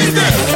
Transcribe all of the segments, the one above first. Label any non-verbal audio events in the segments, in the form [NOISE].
Et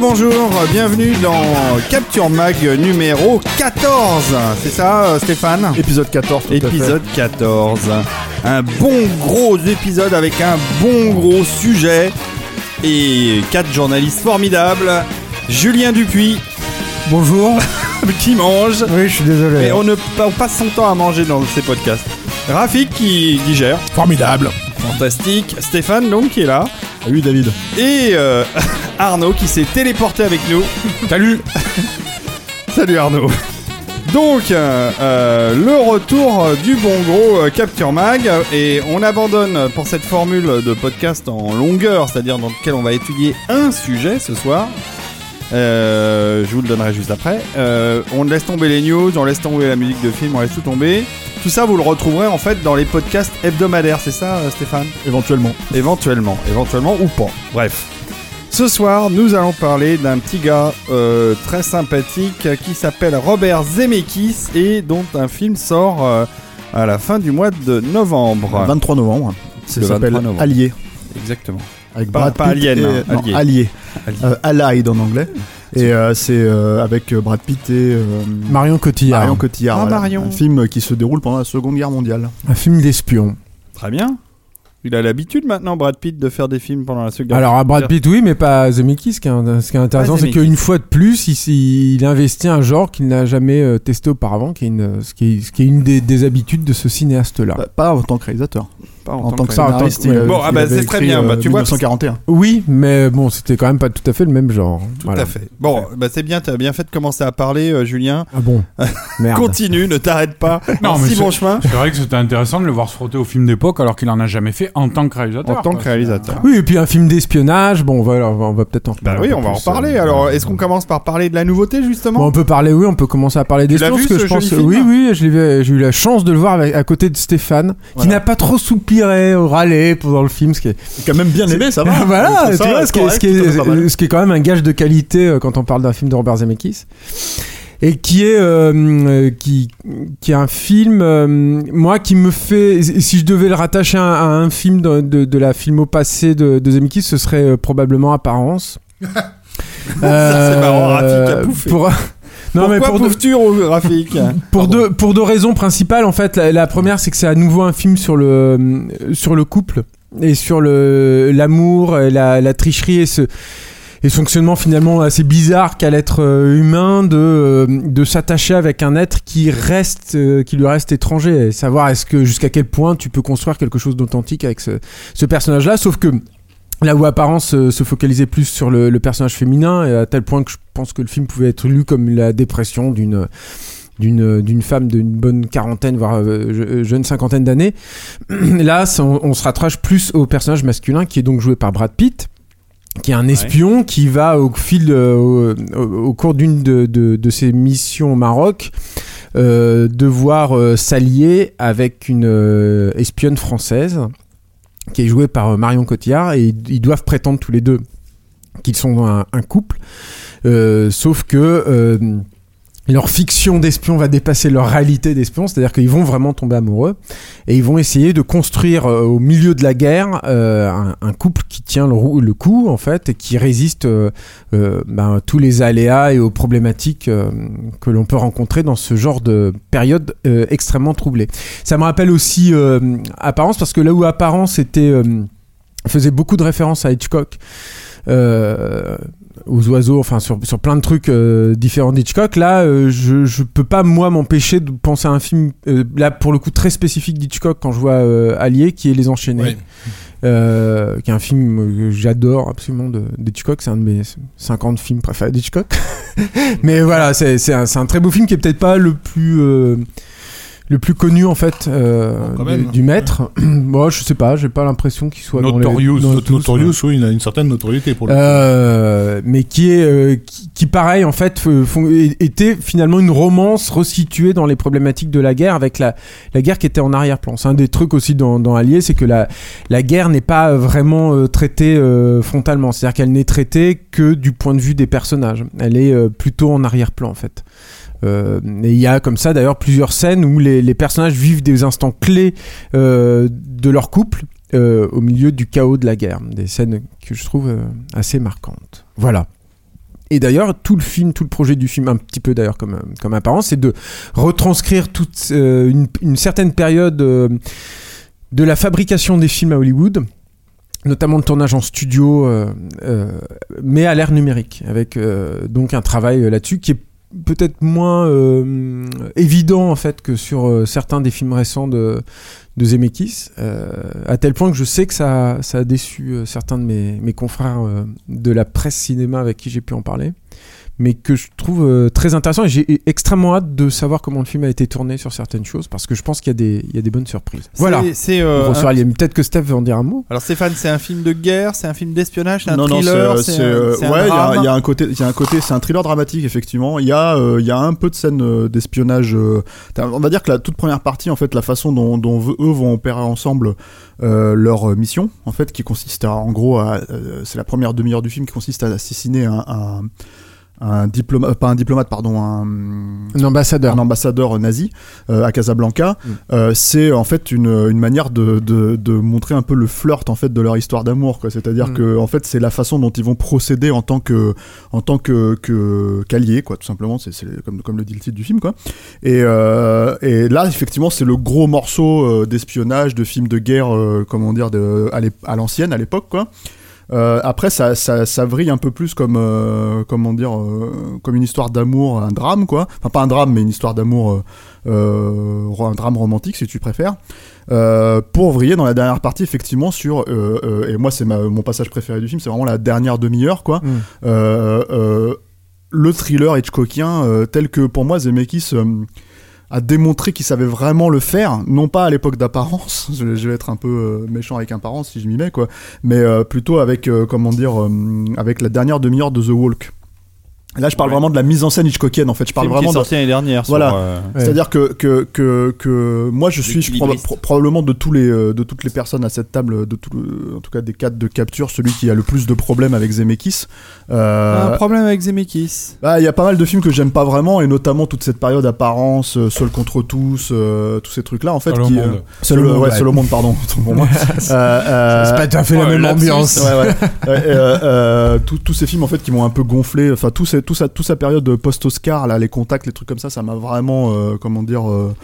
bonjour, bonjour, bienvenue dans Capture Mag numéro 14. C'est ça, euh, Stéphane Épisode 14. tout à fait. Épisode 14. Un bon gros épisode avec un bon gros sujet et quatre journalistes formidables. Julien Dupuis, Bonjour. [LAUGHS] qui mange. Oui, je suis désolé. Et on, ne, on passe son temps à manger dans ces podcasts. Rafik qui digère. Formidable. Fantastique. Stéphane donc qui est là. Oui, David. Et euh, [LAUGHS] Arnaud qui s'est téléporté avec nous. Salut. [LAUGHS] Salut Arnaud. Donc, euh, euh, le retour du bon gros Capture Mag. Et on abandonne pour cette formule de podcast en longueur, c'est-à-dire dans lequel on va étudier un sujet ce soir. Euh, je vous le donnerai juste après. Euh, on laisse tomber les news, on laisse tomber la musique de film, on laisse tout tomber. Tout ça, vous le retrouverez en fait dans les podcasts hebdomadaires, c'est ça, euh, Stéphane? Éventuellement. Éventuellement, éventuellement ou pas. Bref. Ce soir, nous allons parler d'un petit gars euh, très sympathique qui s'appelle Robert Zemeckis et dont un film sort euh, à la fin du mois de novembre. 23 novembre. C'est Ça le s'appelle 23 novembre. Allié. Exactement. Avec Pas- Brad pas Pitt Alien, et- hein, non, Allié. Allié. Euh, Allied en anglais. Et euh, c'est euh, avec euh, Brad Pitt et euh, Marion Cotillard. Marion Cotillard. Ah, voilà. Marion. Un film qui se déroule pendant la Seconde Guerre mondiale. Un film d'espion. Très bien. Il a l'habitude maintenant, Brad Pitt, de faire des films pendant la seconde. Alors à Brad Pitt, oui, mais pas Zemeckis. Ce qui est, ce qui est intéressant, c'est qu'une fois de plus, il, il investit un genre qu'il n'a jamais testé auparavant, qui est une, ce, qui est, ce qui est une des, des habitudes de ce cinéaste-là. Pas- Pas en tant que réalisateur. Pas En, tant que ça, en tant que- scénariste. il ouais. Bon, ah bah, c'est très bien. Bah, euh, tu vois, 1941. Oui, mais bon, c'était quand même pas tout à fait le même genre. Tout à fait. Bon, bah, c'est bien, t'as bien fait de commencer à parler, euh, Julien. Ah bon [LAUGHS] Merde. Continue, ne t'arrête pas. [LAUGHS] Non, mais si c'est- bon chemin. C'est vrai que c'était intéressant de le voir se frotter au film d'époque alors qu'il en a jamais fait en tant que réalisateur. En tant que réalisateur. Oui, et puis un film d'espionnage. Bon, on va, on va peut-être en Bah reparler. oui, un on va en plus, reparler. euh, Alors, est-ce qu'on commence par parler de la nouveauté, justement on peut parler, oui, on peut commencer à parler des vu, que ce je pense, oui, oui, j'ai eu la chance de le voir à côté de Stéphane, qui n'a pas trop soupiré, ou râlé pendant le film, ce qui est, Quand même bien aimé, ça va. [LAUGHS] voilà, Ça, tu vois, ce qui, est, ce, qui ce qui quand même un gage de qualité euh, quand on parle d'un film de Robert Zemeckis. Et qui est, euh, qui, qui est un film, euh, moi, qui me fait. Si je devais le rattacher à, un- à un film de, de, de la filmo passée de, de Zemeckis, ce serait euh, probablement Apparence. [LAUGHS] Ça, c'est marrant, Rafik a pouffé. Pour... Non, mais pour, de- pouffes-tu, Ro- Rafik [LAUGHS] pour deux, pour deux raisons principales, en fait. La, la première, c'est que c'est à nouveau un film sur le, sur le couple et sur le, l'amour, la, la tricherie et ce, et ce fonctionnement finalement assez bizarre qu'a l'être euh, humain de, euh, de s'attacher avec un être qui reste, euh, qui lui reste étranger. Et savoir est-ce que jusqu'à quel point tu peux construire quelque chose d'authentique avec ce, ce personnage-là. Sauf que Là où apparence euh, se focalisait plus sur le, le personnage féminin, et à tel point que je pense que le film pouvait être lu comme la dépression d'une d'une d'une femme d'une bonne quarantaine voire euh, je- jeune cinquantaine d'années. [CLEARS THROAT] Là, on, on se rattrache plus au personnage masculin qui est donc joué par Brad Pitt qui est un espion qui va au fil euh, au, cours d'une de, de, de ses missions au Maroc euh, devoir euh, s'allier avec une euh, espionne française qui est jouée par euh, Marion Cotillard et ils, ils doivent prétendre tous les deux qu'ils sont un, un couple. Euh, sauf que euh, leur fiction d'espion va dépasser leur réalité d'espion, c'est-à-dire qu'ils vont vraiment tomber amoureux et ils vont essayer de construire euh, au milieu de la guerre euh, un, couple qui tient le, coup en fait et qui résiste euh, ben, à tous les aléas et aux problématiques que l'on peut rencontrer dans ce genre de période extrêmement troublée. Ça me rappelle aussi Apparence parce que là où Apparence était faisait beaucoup de références à Hitchcock. Aux oiseaux, enfin sur, sur plein de trucs euh, différents d'Hitchcock. Là, euh, je, je peux pas moi m'empêcher de penser à un film euh, là pour le coup très spécifique d'Hitchcock quand je vois euh, Allier, qui est Les Enchaînés, qui est un film que j'adore absolument d'Hitchcock. C'est un de mes 50 films préférés d'Hitchcock. [LAUGHS] Mais voilà, c'est un, un très beau film qui est peut-être pas le plus le plus connu en fait euh, Quand du- maître. [CLEARS THROAT] Moi, je sais pas, j'ai pas l'impression qu'il soit dans les- Notorious, dans Not- tous, Notorious, oui, il a une certaine notoriété pour le coup. euh, mais qui est euh, qui, qui, pareil en fait font- était finalement une romance resituée dans les problématiques de la guerre avec la la guerre qui était en arrière-plan. C'est un des trucs aussi dans dans Allier, c'est que la la guerre n'est pas vraiment euh, traitée euh, frontalement, c'est-à-dire qu'elle n'est traitée que du point de vue des personnages. Elle est euh, plutôt en arrière-plan en fait. Euh, et il y a comme ça d'ailleurs plusieurs scènes où les, personnages vivent des instants clés euh, de leur couple euh, au milieu du chaos de la guerre. Des scènes que je trouve assez marquantes. Voilà. Et d'ailleurs, tout le film, tout le projet du film, un petit peu d'ailleurs comme, comme apparence, c'est de retranscrire toute une, certaine période de la fabrication des films à Hollywood notamment le tournage en studio, mais à l'ère numérique, avec donc un travail là-dessus qui est peut-être moins euh, évident en fait que sur euh, certains des films récents de, de Zemeckis, euh, à tel point que je sais que ça, ça a déçu euh, certains de mes, mes confrères euh, de la presse cinéma avec qui j'ai pu en parler, mais que je trouve euh, très intéressant et j'ai extrêmement hâte de savoir comment le film a été tourné sur certaines choses parce que je pense qu'il y, a des- il y a des bonnes surprises. Voilà. C'est- euh, un-. Peut-être que Steph veut en dire un mot. Alors Stéphane, c'est un film de guerre, c'est un film d'espionnage, c'est un non, thriller, c'est c'est, un, euh, ouais, il y a- y, un côté, il y a un côté, c'est un thriller dramatique effectivement. Il y a, euh, il y a un peu de scène euh, d'espionnage. euh, on va dire que la toute première partie, en fait, la façon dont, dont eux vont opérer ensemble euh, leur mission, en fait, qui consiste à, en gros, à, euh, c'est la première demi-heure du film qui consiste à assassiner un, un, un diplomate, pas un diplomate, pardon, un Un ambassadeur. un ambassadeur nazi euh, à Casablanca, Mm. euh, c'est en fait une, une manière de, de, de montrer un peu le flirt en fait de leur histoire d'amour quoi. C'est-à-dire Mm. que en fait c'est la façon dont ils vont procéder en tant que en tant que que qu'alliés quoi tout simplement. C'est comme comme le dit le titre du film quoi. Et euh, et là effectivement c'est le gros morceau euh, d'espionnage de film de guerre euh, comment dire de à l'ancienne à l'époque quoi. Euh, après, ça, ça, ça vrille un peu plus comme, euh, comment dire, euh, comme une histoire d'amour, un drame, quoi. Enfin, pas un drame, mais une histoire d'amour, un drame romantique, si tu préfères. Pour vriller dans la dernière partie, effectivement, sur, et moi, c'est mon passage préféré du film, c'est vraiment la dernière demi-heure, quoi. Mm. Le thriller Hitchcockien, tel que pour moi, Zemeckis. A démontré qu'il savait vraiment le faire, non pas à l'époque d'apparence, [LAUGHS] je, vais être un peu euh, méchant avec apparence si je m'y mets quoi, mais euh, plutôt avec euh, comment dire avec la dernière demi-heure de The Walk. Là, je parle Ouais. vraiment de la mise en scène Hitchcockienne en fait. Je parle film qui est vraiment de, sorti l'année dernière. Voilà. euh, Ouais. c'est-à-dire que, que, que, que moi je suis je proba- L'équilibriste. pro- probablement de tous les euh, de toutes les personnes à cette table, de tout en tout cas des cadres de capture, celui qui a le plus de problèmes avec Zemeckis. Euh, Un problème avec Zemeckis. bah, il y a pas mal de films que j'aime pas vraiment, et notamment toute cette période apparence, euh, Seul contre tous, euh, tous ces trucs-là en fait. Seul au qui, monde. euh, Seul, au- ouais, Seul au monde, pardon. [LAUGHS] [LAUGHS] Euh, euh, C'est pas tout à fait la ouais, même ambiance. Ouais, ouais. Ouais, euh, euh, tous- tous ces films en fait qui m'ont un peu gonflé enfin tout, ces- tout ça toute sa période post-Oscar là les contacts les trucs comme ça ça m'a vraiment euh, comment dire euh,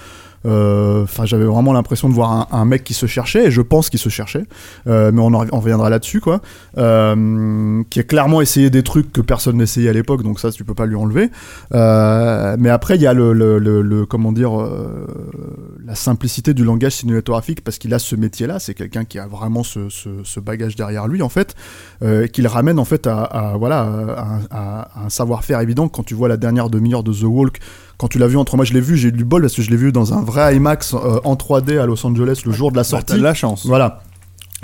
Enfin, j'avais vraiment l'impression de voir un, mec qui se cherchait, et je pense qu'il se cherchait, euh, mais on en on reviendra là-dessus, quoi. Euh, qui a clairement essayé des trucs que personne n'essayait à l'époque, donc ça, tu peux pas lui enlever. Euh, mais après, il y a le, comment dire, euh, la simplicité du langage cinématographique, parce qu'il a ce métier-là, c'est quelqu'un qui a vraiment ce, bagage derrière lui, en fait, euh, qu'il ramène en fait à- à un savoir-faire évident. Quand tu vois la dernière demi-heure de The Walk, quand tu l'as vu entre moi, je l'ai vu, j'ai eu du bol parce que je l'ai vu dans un vrai IMAX euh, en 3D à Los Angeles le jour de la Bah, sortie. T'as de la chance. Voilà.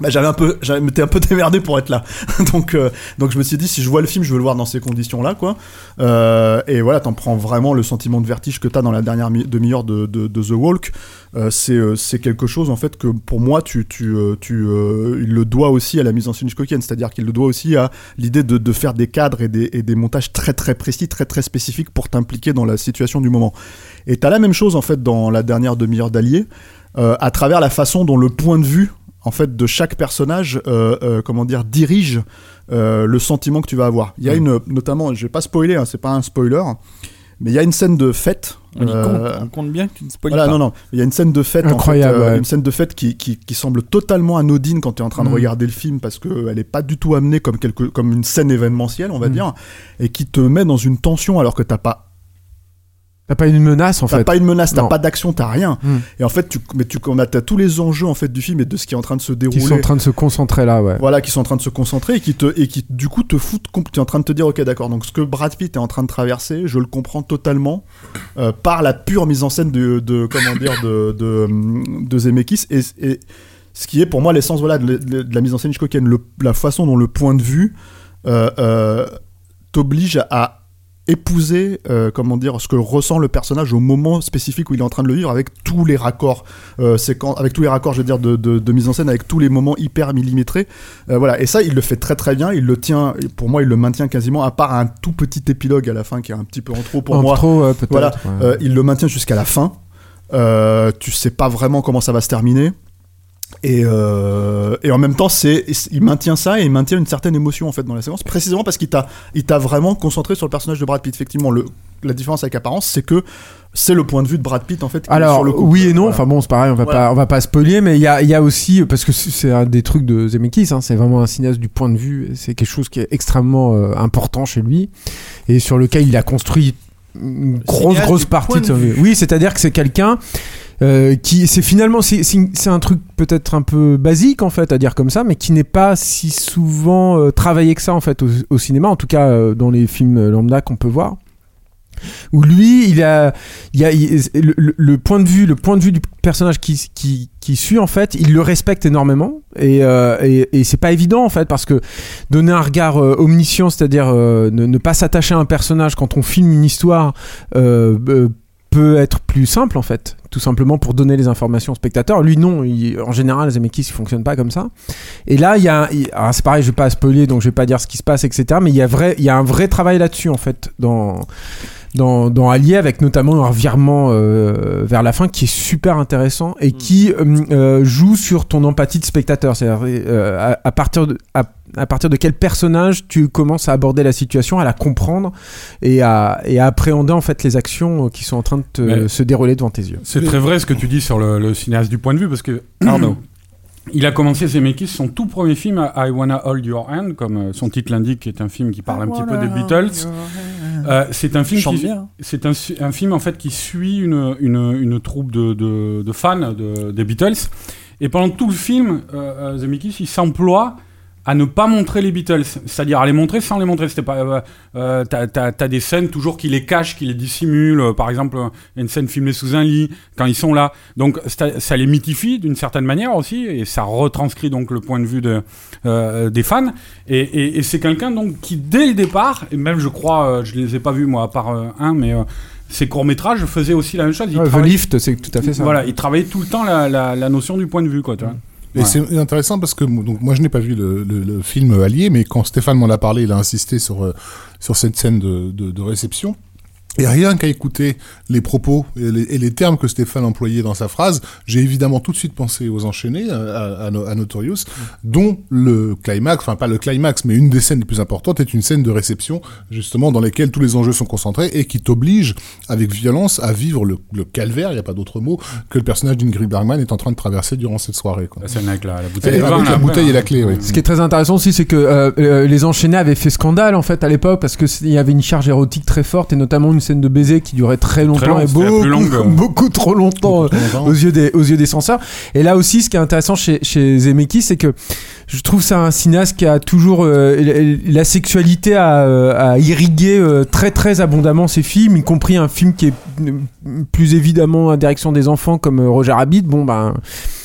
Bah, j'avais un peu, j'avais un peu [LAUGHS] démerdé pour être là. [LAUGHS] donc, euh, donc je me suis dit, si je vois le film, je veux le voir dans ces conditions-là, quoi. Euh, et voilà, t'en prends vraiment le sentiment de vertige que t'as dans la dernière mi- demi-heure de, The Walk. Euh, c'est, c'est quelque chose, en fait, que pour moi, tu, tu, tu, il le doit aussi à la mise en scène Hitchcockienne. C'est-à-dire qu'il le doit aussi à l'idée de, de faire des cadres et des, et des montages très, très précis, très, très spécifiques pour t'impliquer dans la situation du moment. Et t'as la même chose, en fait, dans la dernière demi-heure d'Allier, à travers la façon dont le point de vue en fait de chaque personnage euh, euh, comment dire dirige euh, le sentiment que tu vas avoir il y a une notamment je vais pas spoiler hein, c'est pas un spoiler Mais il y a une scène de fête. On, euh, compte, on compte bien que tu ne spoiles voilà, pas. non, non. Il y a une scène de fête, en Incroyable, fait, euh, ouais. une scène de fête qui, qui, qui semble totalement anodine quand tu es en train de Mm. regarder le film parce qu'elle n'est pas du tout amenée comme, quelque, comme une scène événementielle, on va Mm. dire, et qui te met dans une tension alors que t'as pas, T'as pas une menace en t'as fait. pas une menace, t'as pas d'action, t'as rien. Mm. Et en fait, tu, mais tu as tous les enjeux en fait du film et de ce qui est en train de se Qui dérouler. sont en train de se concentrer là, ouais. Voilà, qui sont en train de se concentrer et qui te et qui du coup te foutent. comp- Tu es en train de te dire, ok, d'accord. Donc ce que Brad Pitt est en train de traverser, je le comprends totalement euh, par la pure mise en scène de, de comment dire de de, de Zemeckis et, et ce qui est pour moi l'essence voilà de, de- de la mise en scène Hitchcockienne, le- la façon dont le point de vue euh, euh, t'oblige à épouser euh, comment dire ce que ressent le personnage au moment spécifique où il est en train de le vivre avec tous les raccords euh, avec tous les raccords je veux dire de, de, de mise en scène avec tous les moments hyper millimétrés euh, voilà et ça il le fait très très bien il le tient pour moi il le maintient quasiment à part un tout petit épilogue à la fin qui est un petit peu en trop pour En moi trop. Voilà, ouais. euh, il le maintient jusqu'à la fin. Tu sais pas vraiment comment ça va se terminer. Et, euh, et en même temps, c'est, il maintient ça et il maintient une certaine émotion en fait dans la séquence, précisément parce qu'il t'a, il t'a vraiment concentré sur le personnage de Brad Pitt. Effectivement, le, la différence avec Apparence, c'est que c'est le point de vue de Brad Pitt en fait. qui est Alors sur le oui et non, Voilà. enfin bon c'est pareil, on va Voilà. pas on va pas spoiler, mais il y a, il y a aussi parce que c'est c'est un des trucs de Zemeckis, hein, c'est vraiment un cinéaste du point de vue, c'est quelque chose qui est extrêmement euh, important chez lui et sur lequel il a construit une grosse grosse partie de sa vie. Oui, c'est-à-dire que c'est quelqu'un euh, qui c'est finalement c'est un truc peut-être un peu basique en fait à dire comme ça, mais qui n'est pas si souvent euh, travaillé que ça en fait au, au cinéma, en tout cas euh, dans les films lambda qu'on peut voir où lui, il a, il a le, point de vue, le point de vue du personnage qui, suit en fait, il le respecte énormément et, euh, et, et c'est pas évident en fait parce que donner un regard euh, omniscient, c'est-à-dire euh, ne, ne pas s'attacher à un personnage quand on filme une histoire. peut être plus simple en fait tout simplement pour donner les informations au spectateur lui non en général Zemeckis il fonctionne pas comme ça et là il y a alors c'est pareil je vais pas spoiler donc je vais pas dire ce qui se passe etc mais il y a vrai il y a un vrai travail là-dessus en fait dans dans, dans Allier avec notamment un revirement euh, vers la fin qui est super intéressant et qui euh, euh, joue sur ton empathie de spectateur c'est-à-dire euh, à, à partir de à, à partir de quel personnage tu commences à aborder la situation à la comprendre et à, et à appréhender en fait les actions qui sont en train de te- Mais- se dérouler devant tes yeux C'est très vrai ce que tu dis sur le, le cinéaste du point de vue, parce que [COUGHS] Arnaud. il a commencé Zemeckis, son tout premier film, I Wanna Hold Your Hand, comme son titre l'indique, qui est un film qui parle un petit peu des Beatles. Euh, c'est un film qui, bien. c'est un, film en fait qui suit une, une, une troupe de, de, de fans de, des Beatles. Et pendant tout le film, euh, euh, Zemeckis, il s'emploie à ne pas montrer les Beatles, c'est-à-dire à les montrer sans les montrer. C'était pas, euh, euh, t'as, t'as- t'as des scènes toujours qui les cachent, qui les dissimulent. Euh, Par exemple, une scène filmée sous un lit quand ils sont là. Donc ça, ça les mythifie d'une certaine manière aussi, et ça retranscrit donc le point de vue de, euh, des fans. Et, et- et c'est quelqu'un donc qui dès le départ, et même je crois, je les ai pas vus moi à part euh, un, mais euh, ses courts métrages faisaient aussi la même chose. Il Ouais, The Lift c'est tout à fait ça Voilà, il travaillait tout le temps la, la, la notion du point de vue, quoi. Tu vois. Et c'est intéressant parce que donc moi je n'ai pas vu le, le, le film Allié, mais quand Stéphane m'en a parlé, il a insisté sur euh, sur cette scène de, de, de réception. Et rien qu'à écouter les propos et les, et les termes que Stéphane employait dans sa phrase, j'ai évidemment tout de suite pensé aux enchaînés, à, à, à Notorious, dont le climax, enfin pas le climax, mais une des scènes les plus importantes est une scène de réception, justement, dans laquelle tous les enjeux sont concentrés et qui t'oblige, avec violence, à vivre le, le calvaire, il n'y a pas d'autre mot, que le personnage d'Ingrid Bergman est en train de traverser durant cette soirée. Quoi. La scène avec la, la bouteille Et avec la et la hein. clé, oui. Ce qui est très intéressant aussi, c'est que euh, euh, les enchaînés avaient fait scandale en fait à l'époque parce que c'est- il y avait une charge érotique très forte et notamment une scène de baiser qui durait très longtemps et beaucoup, [LAUGHS] beaucoup trop longtemps euh, aux yeux des aux yeux des censeurs. Et là aussi, ce qui est intéressant chez chez Zemeckis, c'est que je trouve ça un cinéaste qui a toujours euh, la sexualité à, euh, à irriguer euh, très très abondamment ses films, y compris un film qui est plus évidemment à direction des enfants comme Roger Rabbit. Bon ben,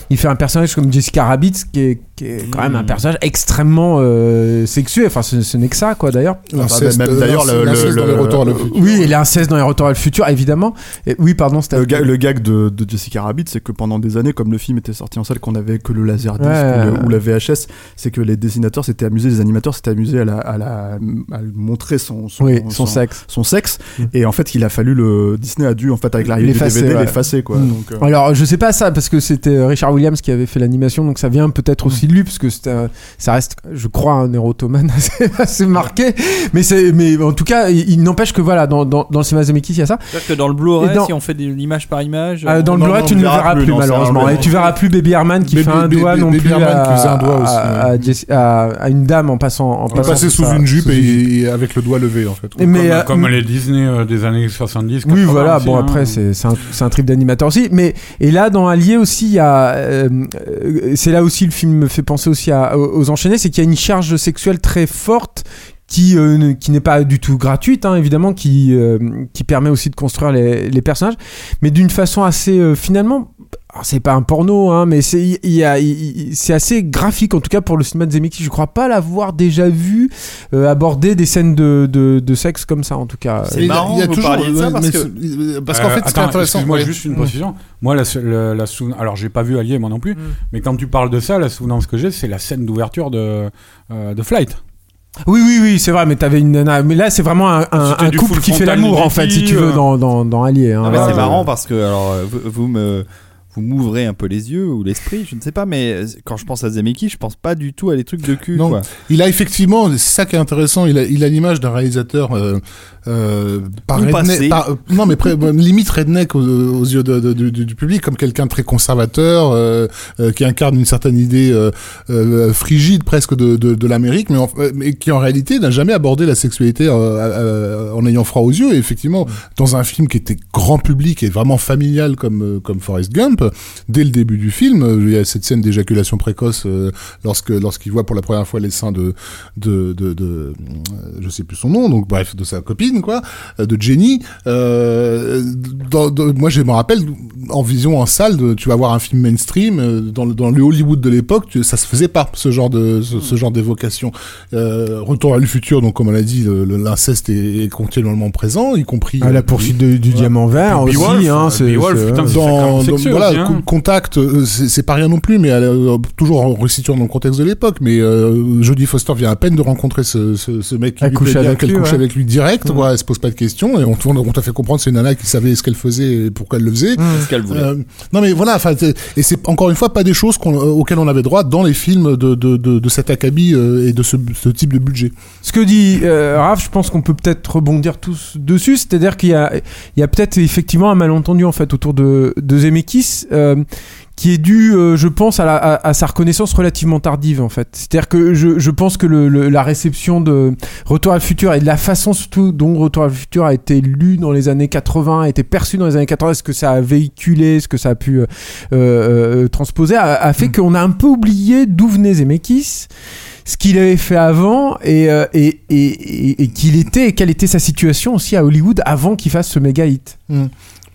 il fait un personnage comme Jessica Rabbit, qui est, qui est quand même un personnage extrêmement euh, sexué. Enfin, ce, ce n'est que ça, quoi, d'ailleurs. L'inceste, même d'ailleurs, le- le- dans les le- retours à le futur. Oui, et l'inceste dans les retours à le futur, évidemment. Et, oui, pardon, c'était Le, ga- le gag de, de Jessica Rabbit, c'est que pendant des années, comme le film était sorti en salle, qu'on avait que le laserdisc Ouais. ou, le- ou la VHS, c'est que les dessinateurs s'étaient amusés, les animateurs s'étaient amusés à, la, à, la, à montrer son, son, oui, son sexe. son sexe. Mm. Et en fait, il a fallu le Disney a dû en fait avec l'arrivée du L'effacer, DVD ouais. l'effacer quoi. Mm. Donc, euh, Alors, je sais pas ça parce que c'était Richard Williams qui avait fait l'animation, donc ça vient peut-être aussi aussi lu parce que un- ça reste, je crois, un érotomane [LAUGHS] assez, assez marqué. Mais c'est, mais en tout cas, il, il n'empêche que voilà, dans, dans, dans le cinéma Zemeckis, il y a ça. C'est-à-dire que dans le Blu-ray, si on fait des image par image. Euh, dans le Blu-ray, tu ne le verra verras plus, plus, non, ça, malheureusement. Et tu verras plus Baby Herman qui fait un doigt non Baby plus Herman à, qui faisait un doigt à- aussi, à- à Jess- à- à une dame en passant en passant sous une jupe et, avec le doigt levé en fait. Mais, comme, euh, comme les Disney euh, des années 70. Oui, 80 voilà. Bon, hein. après, c'est c'est un, trip d'animateur aussi. Mais et là, dans Allier aussi, il y a. c'est là aussi le film fait penser aussi aux enchaînés, c'est qu'il y a une charge sexuelle très forte. Qui, euh, n'est pas du tout gratuite, hein, évidemment, qui, euh, qui permet aussi de construire les, les personnages, mais d'une façon assez euh, finalement. Alors, C'est pas un porno, hein, mais c'est assez graphique en tout cas pour le cinéma de Zemeckis. Je crois pas l'avoir déjà vu euh, aborder des scènes de, de, de sexe comme ça en tout cas. C'est marrant il y a vous toujours- de ça, parce que- parce qu'en Euh, fait, c'est intéressant. excuse-moi, ouais. juste une Mm. précision. Moi, la, la, la sou- alors j'ai pas vu Allier, moi non plus, Mm. mais quand tu parles de ça, la souvenance que j'ai, c'est la scène d'ouverture de, euh, de Flight. Oui, oui, oui, c'est vrai, mais t'avais une nana. Mais là, c'est vraiment un, couple qui fait l'amour, en fait, si tu veux, euh. dans, dans, dans Allier. hein. Là, c'est marrant parce que alors vous, vous me vous m'ouvrez un peu les yeux ou l'esprit, je ne sais pas, mais euh, quand je pense à Zemeckis, je pense pas du tout à des trucs de cul. Non. Quoi. Il a effectivement, c'est ça qui est intéressant, il a, il a l'image d'un réalisateur euh, euh, par redneck- par- euh, non mais limite redneck aux, aux yeux de- de- du, du- du public, comme quelqu'un de très conservateur, qui incarne une certaine idée frigide presque de, l'Amérique, mais, en- mais qui en réalité n'a jamais abordé la sexualité en ayant froid aux yeux. Et effectivement, dans un film qui était grand public et vraiment familial comme comme Forrest Gump, dès le début du film, euh, il y a cette scène d'éjaculation précoce euh, lorsque lorsqu'il voit pour la première fois les seins de de de, de euh, je sais plus son nom donc bref de sa copine quoi de Jenny. Euh, dans, dans- moi je me rappelle en vision en salle de, tu vas voir un film mainstream dans le, dans le Hollywood de l'époque ça se faisait pas ce genre de ce, ce genre d'évocation. Euh, Retour à le futur donc comme on l'a dit l'inceste est, est continuellement présent y compris ah, la poursuite de- du Ouais. diamant vert aussi, hein, c'est- dans, dans- sexueux voilà contact euh, c'est pas rien non plus mais elle, euh, toujours en resituant dans le contexte de l'époque mais euh, Jodie Foster vient à peine de rencontrer ce, ce, ce mec qui Elle lui couche bien, avec lui, couche ouais. avec lui direct Mm. quoi, elle se pose pas de questions et on, on t'a fait comprendre que c'est une nana qui savait ce qu'elle faisait et pourquoi elle le faisait C'est ce qu'elle voulait. euh, non mais voilà, et c'est encore une fois pas des choses euh, auxquelles on avait droit dans les films de, de, de, de cet acabit euh, et de ce, ce type de budget. Ce que dit euh, Raph, je pense qu'on peut peut-être rebondir tous dessus, c'est-à-dire qu'il y a, il y a peut-être effectivement un malentendu en fait autour de, de Zemeckis. Euh, qui est dû, euh, je pense, à, la- à- à sa reconnaissance relativement tardive en fait. C'est-à-dire que je, je pense que le, le- la réception de Retour à le futur et de la façon surtout dont Retour à le futur a été lu dans les années 80, a été perçu dans les années 80, ce que ça a véhiculé, ce que ça a pu euh, euh, transposer, a, a fait qu'on a un peu oublié d'où venait Zemeckis ce qu'il avait fait avant et, euh, et, et, et, et qu'il était et quelle était sa situation aussi à Hollywood avant qu'il fasse ce méga hit.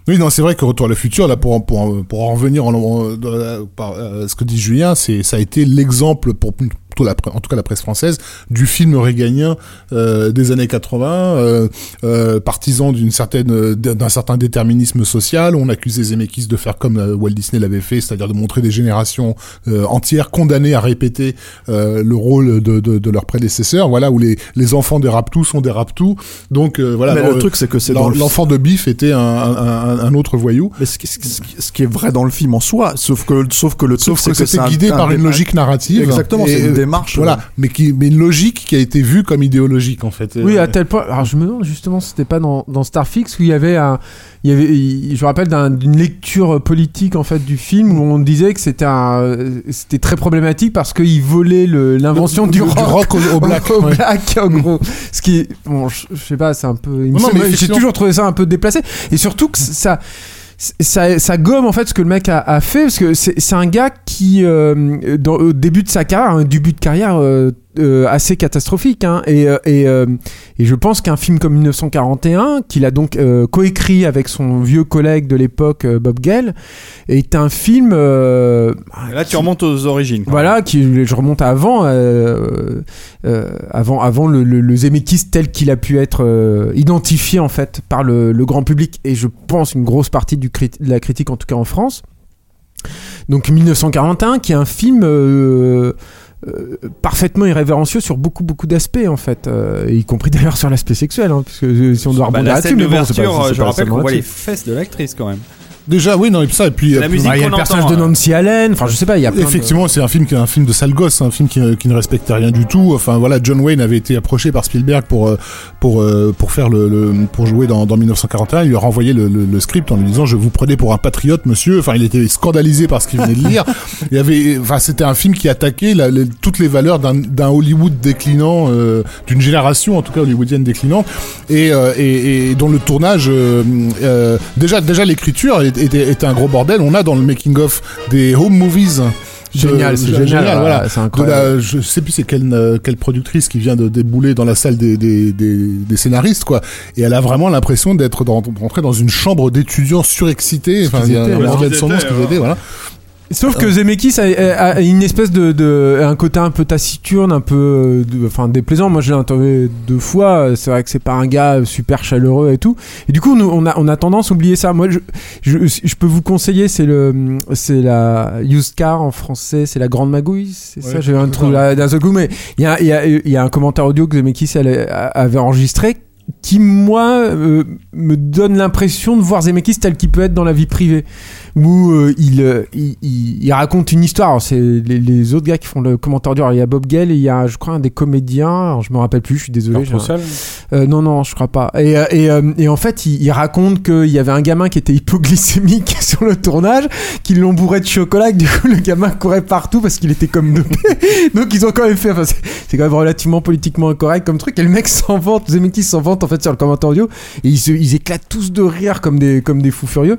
Oui, non, c'est vrai que Retour à le futur, là, pour, pour, pour en revenir en, euh, ce que dit Julien, ça a été l'exemple pour la, en tout cas la presse française, du film réganien euh, des années 80, euh, euh, partisan d'une certaine, d'un certain déterminisme social. On accusait Zemeckis de faire comme euh, Walt Disney l'avait fait, c'est-à-dire de montrer des générations euh, entières condamnées à répéter euh, le rôle de, de, de leurs prédécesseurs. Voilà, où les, les enfants des Raptous sont des Raptous. Donc euh, voilà. mais le truc, c'est que c'est dans l'en- le l'enfant de Biff était un, un, un, autre voyou. Mais ce qui, ce ce qui est vrai dans le film en soi, sauf que, sauf que le truc, Sauf que c'est c'était c'est guidé un- par une un- logique narrative. Exactement, Et, c'est démarche. Voilà, mais qui, mais une logique qui a été vue comme idéologique en fait. Oui, Euh, à tel point. Alors je me demande justement si c'était pas dans, dans Starfix où il y avait un. Il y avait, il- je me rappelle d'un- d'une lecture politique en fait du film où on disait que c'était un, c'était très problématique parce qu'il volait le- l'invention du, du rock, au, au black. [LAUGHS] au ouais. black, en gros. Ce qui est, bon, je, je sais pas, c'est un peu. Non, mais J'ai toujours trouvé ça un peu déplacé. Et surtout que ça. Ça, ça gomme en fait ce que le mec a, fait parce que c'est un gars qui euh, au début de sa carrière un début de carrière euh, euh, assez catastrophique hein, et, euh, et, euh, et je pense qu'un film comme 1941 qu'il a donc euh, coécrit avec son vieux collègue de l'époque Bob Gale est un film Là, tu remontes aux origines. voilà, qui, je remonte à avant, avant, avant le, le, le Zemeckis tel qu'il a pu être identifié en fait par le, le grand public et je pense une grosse partie du crit- de la critique en tout cas en France. Donc 1941, qui est un film euh, euh, parfaitement irrévérencieux sur beaucoup beaucoup d'aspects en fait, euh, y compris [LAUGHS] d'ailleurs sur l'aspect sexuel, hein, puisque euh, si on doit Bah, rebondir là-dessus, mais bon, c'est d'ouverture, pas- je rappelle qu'on voit les fesses de l'actrice quand même. Déjà, oui, non, et puis ça, et puis. La euh, musique Bah, Il y a le personnage entend, de hein. Nancy Allen. Enfin, je sais pas, il y a plein de- Effectivement, c'est un film qui est un film de sale gosse, un film qui, qui ne respectait rien du tout. Enfin voilà, John Wayne avait été approché par Spielberg pour euh, pour euh, pour faire le, le- pour jouer dans, dans 1941. Il lui a renvoyé le, le- le script en lui disant je vous prenais pour un patriote, monsieur. Enfin, il était scandalisé par ce qu'il venait de lire. Il y avait, enfin, c'était un film qui attaquait la- les- toutes les valeurs d'un d'un Hollywood déclinant, euh, d'une génération en tout cas hollywoodienne déclinante, et euh, et, et dont le tournage euh, euh, déjà déjà l'écriture était, était un gros bordel. On a dans le making of des home movies. de- Génial, c'est génial, voilà. voilà, c'est De incroyable. la, je sais plus c'est quelle, euh, quelle productrice qui vient de débouler dans la salle des, des, des, des scénaristes, quoi. Et elle a vraiment l'impression d'être d'entrer dans une chambre d'étudiants surexcités. Enfin, il y a un bordel sans nom, ce qu'ils étaient, voilà. Sauf que Zemeckis a, a- a une espèce de, de un côté un peu taciturne, un peu de- enfin déplaisant. Moi, je l'ai interviewé deux fois. C'est vrai que c'est pas un gars super chaleureux et tout. Et du coup, nous, on a on a tendance à oublier ça. Moi, je je, je peux vous conseiller, c'est le c'est la used car en français, c'est la grande magouille. C'est ça. Ouais, J'ai eu un trou ça. d'un seul coup, mais il y a il y a il y a un commentaire audio que Zemeckis avait enregistré qui moi euh, me donne l'impression de voir Zemeckis tel qu'il peut être dans la vie privée où euh, il, euh, il, il- il raconte une histoire. C'est les, les autres gars qui font le commentaire dur. Il y a Bob Gale et il y a, je crois, un des comédiens. Alors, je me rappelle plus. Je suis désolé. Un- non, non, je crois pas. Et, et, et en fait, il, raconte qu'il y avait un gamin qui était hypoglycémique [LAUGHS] sur le tournage, qu'ils l'ont bourré de chocolat, et que du coup, le gamin courait partout parce qu'il était comme dopé. [LAUGHS] Donc, ils ont quand même fait. Enfin, c'est c'est quand même relativement politiquement incorrect comme truc. Et le mec s'en vante, Zemeckis s'en vante en fait sur le commentaire audio. Et ils, se, ils éclatent tous de rire comme des, comme des fous furieux.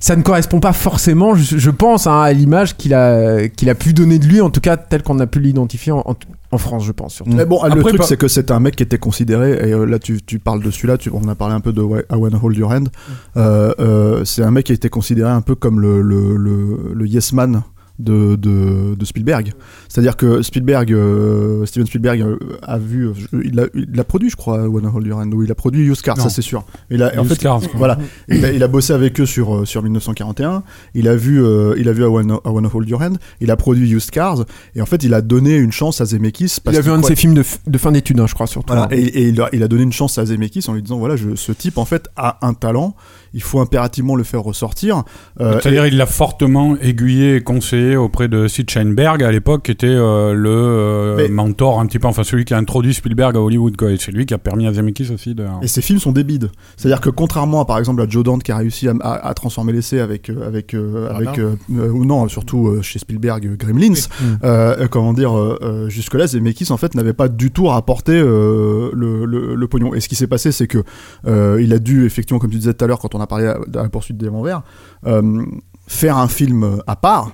Ça ne correspond pas forcément, je, je pense, hein, à l'image qu'il a, qu'il a pu donner de lui, en tout cas, tel qu'on a pu l'identifier en, en, en France, je pense. Surtout. Mais bon, le truc, pas- c'est que c'était un mec qui était considéré, et euh, là tu, tu parles de celui-là, tu, on a parlé un peu de I Wanna Hold Your Hand. Euh, euh, c'est un mec qui a été considéré un peu comme le, le, le, le yes man de, de, de Spielberg. C'est-à-dire que Spielberg, euh, Steven Spielberg euh, a vu, euh, il l'a produit, je crois, Wanna Hold Your Hand, ou il a produit Used Car, Non. ça c'est sûr. Il a, en fait, Cars, voilà, il a, il a bossé avec eux sur, euh, sur 1941. Il a vu, il a vu Wanna, I Wanna Hold Your Hand. Il a produit Used Cars. Et en fait, il a donné une chance à Zemeckis. Parce Il a vu un de ses films de, fin d'études, hein, je crois, surtout. voilà, et, et il, a, il a donné une chance à Zemeckis en lui disant voilà, je, ce type en fait a un talent, il faut impérativement le faire ressortir. Euh, C'est-à-dire, il l'a fortement aiguillé et conseillé auprès de Sid Sheinberg à l'époque, qui était euh, le euh, Mais- mentor un petit peu, enfin celui qui a introduit Spielberg à Hollywood, quoi. Et c'est lui qui a permis à Zemeckis aussi de. et ces films sont des bides. C'est-à-dire que contrairement à par exemple à Joe Dante qui a réussi à, à- à transformer l'essai avec euh, avec euh, Ah avec euh, euh, ou non surtout euh, chez Spielberg euh, Gremlins. Mm. Comment dire euh, euh, jusque là Zemeckis en fait n'avait pas du tout rapporté euh, le, le, le pognon. Et ce qui s'est passé c'est que euh, il a dû effectivement comme tu disais tout à l'heure quand on a parlé de la poursuite des vents verts euh, faire un film à part,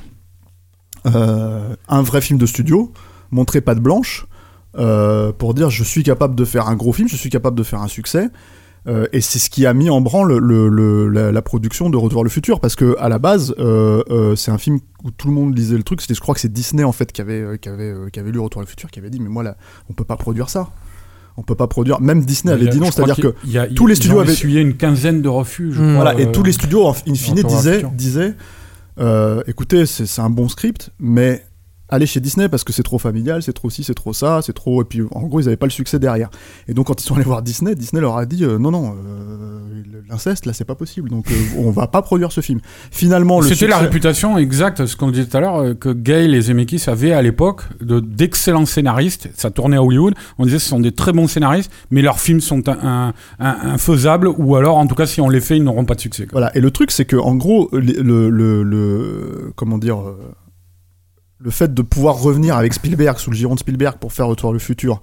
euh, un vrai film de studio, montrer patte blanche, euh, pour dire je suis capable de faire un gros film, je suis capable de faire un succès. Et c'est ce qui a mis en branle le, le- la, production de Retour vers le futur parce que à la base c'est un film où tout le monde lisait le truc je crois que c'est Disney en fait qui avait lu Retour vers le futur qui avait dit mais moi là on peut pas produire ça on peut pas produire même Disney avait dit non je crois c'est à dire que qu'il y a- tous les studios avaient- essuyé une quinzaine de refus. je Mm. crois, voilà, et euh, tous les studios, in fine, disaient, disaient euh, écoutez, c'est un bon script, mais allez chez Disney parce que c'est trop familial, c'est trop ci, c'est trop ça, c'est trop. Et puis, en gros, ils n'avaient pas le succès derrière. Et donc, quand ils sont allés voir Disney, Disney leur a dit euh, non, non, euh, l'inceste, là, c'est pas possible. Donc, euh, on va pas produire ce film. Finalement, le C'était la succès- réputation exacte, ce qu'on disait tout à l'heure, que Gale et Zemeckis avaient à l'époque de d'excellents scénaristes. Ça tournait à Hollywood. On disait ce sont des très bons scénaristes, mais leurs films sont infaisables, ou alors, en tout cas, si on les fait, ils n'auront pas de succès. quoi. Voilà, et le truc, c'est que en gros, le, le, le- le- comment dire, le fait de pouvoir revenir avec Spielberg sous le giron de Spielberg pour faire Retour le futur,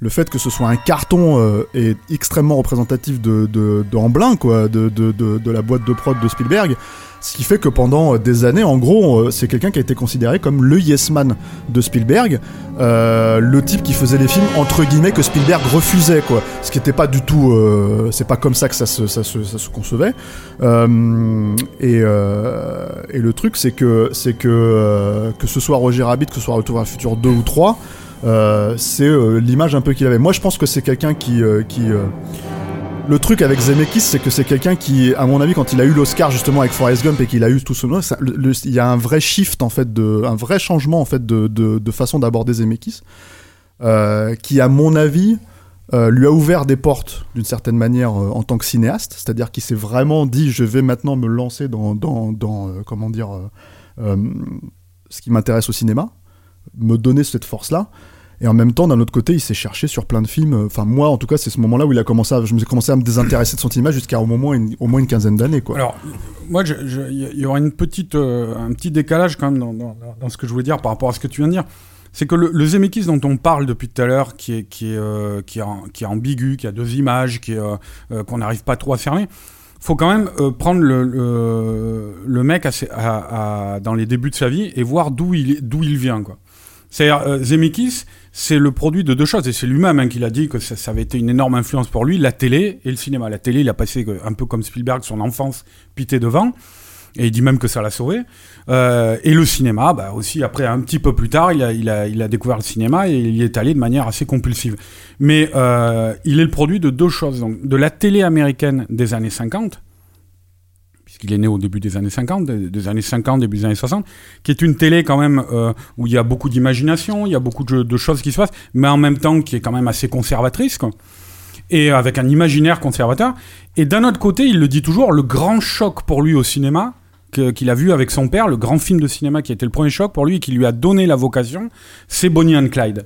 le fait que ce soit un carton euh, est extrêmement représentatif de, de, de quoi, de, de, de la boîte de prod de Spielberg. Ce qui fait que pendant euh, des années, en gros, euh, c'est quelqu'un qui a été considéré comme le yes man de Spielberg, euh, le type qui faisait les films entre guillemets que Spielberg refusait, quoi. Ce qui n'était pas du tout, c'est pas comme ça que ça se, ça se, ça se concevait. Et, le truc, c'est que, c'est que que ce soit Roger Rabbit, que ce soit Retour vers le futur 2 ou 3, euh, c'est l'image un peu qu'il avait. Moi, je pense que c'est quelqu'un qui, qui le truc avec Zemeckis, c'est que c'est quelqu'un qui, à mon avis, quand il a eu l'Oscar justement avec Forrest Gump et qu'il a eu tout ce nom, il y a un vrai shift en fait, de, un vrai changement en fait de, façon d'aborder Zemeckis, euh, qui, à mon avis, euh, lui a ouvert des portes d'une certaine manière euh, en tant que cinéaste, c'est-à-dire qu'il s'est vraiment dit je vais maintenant me lancer dans, dans, comment dire ce qui m'intéresse au cinéma, me donner cette force-là. Et en même temps, d'un autre côté, il s'est cherché sur plein de films. Enfin, moi, en tout cas, c'est ce moment-là où il a commencé, je me suis commencé à me désintéresser de son cinéma jusqu'à au au moins une quinzaine d'années. Alors, moi, il y aura une petite, euh, un petit décalage quand même dans, ce que je voulais dire par rapport à ce que tu viens de dire. C'est que le, le Zemeckis dont on parle depuis tout à l'heure, qui est, qui, est, euh, qui, est ambigu, qui a deux images, qui euh, qu'on n'arrive pas trop à cerner, faut quand même prendre le, le, mec dans les débuts de sa vie et voir d'où il, il vient. Quoi. C'est-à-dire, euh, c'est le produit de deux choses, et c'est lui-même hein, qui l'a dit que ça, avait été une énorme influence pour lui, la télé et le cinéma. La télé, il a passé un peu comme Spielberg son enfance pité devant, et il dit même que ça l'a sauvé. Euh, et le cinéma, bah aussi, après, un petit peu plus tard, il a découvert le cinéma et il y est allé de manière assez compulsive. Mais euh, il est le produit de deux choses, donc de la télé américaine des années 50, puisqu'il est né au début des années 50, des, années 50, début des années 60, qui est une télé quand même euh, où il y a beaucoup d'imagination, il y a beaucoup de, choses qui se passent, mais en même temps qui est quand même assez conservatrice. Et avec un imaginaire conservateur. Et d'un autre côté, il le dit toujours, le grand choc pour lui au cinéma, qu'il a vu avec son père, le grand film de cinéma qui a été le premier choc pour lui et qui lui a donné la vocation, c'est Bonnie and Clyde.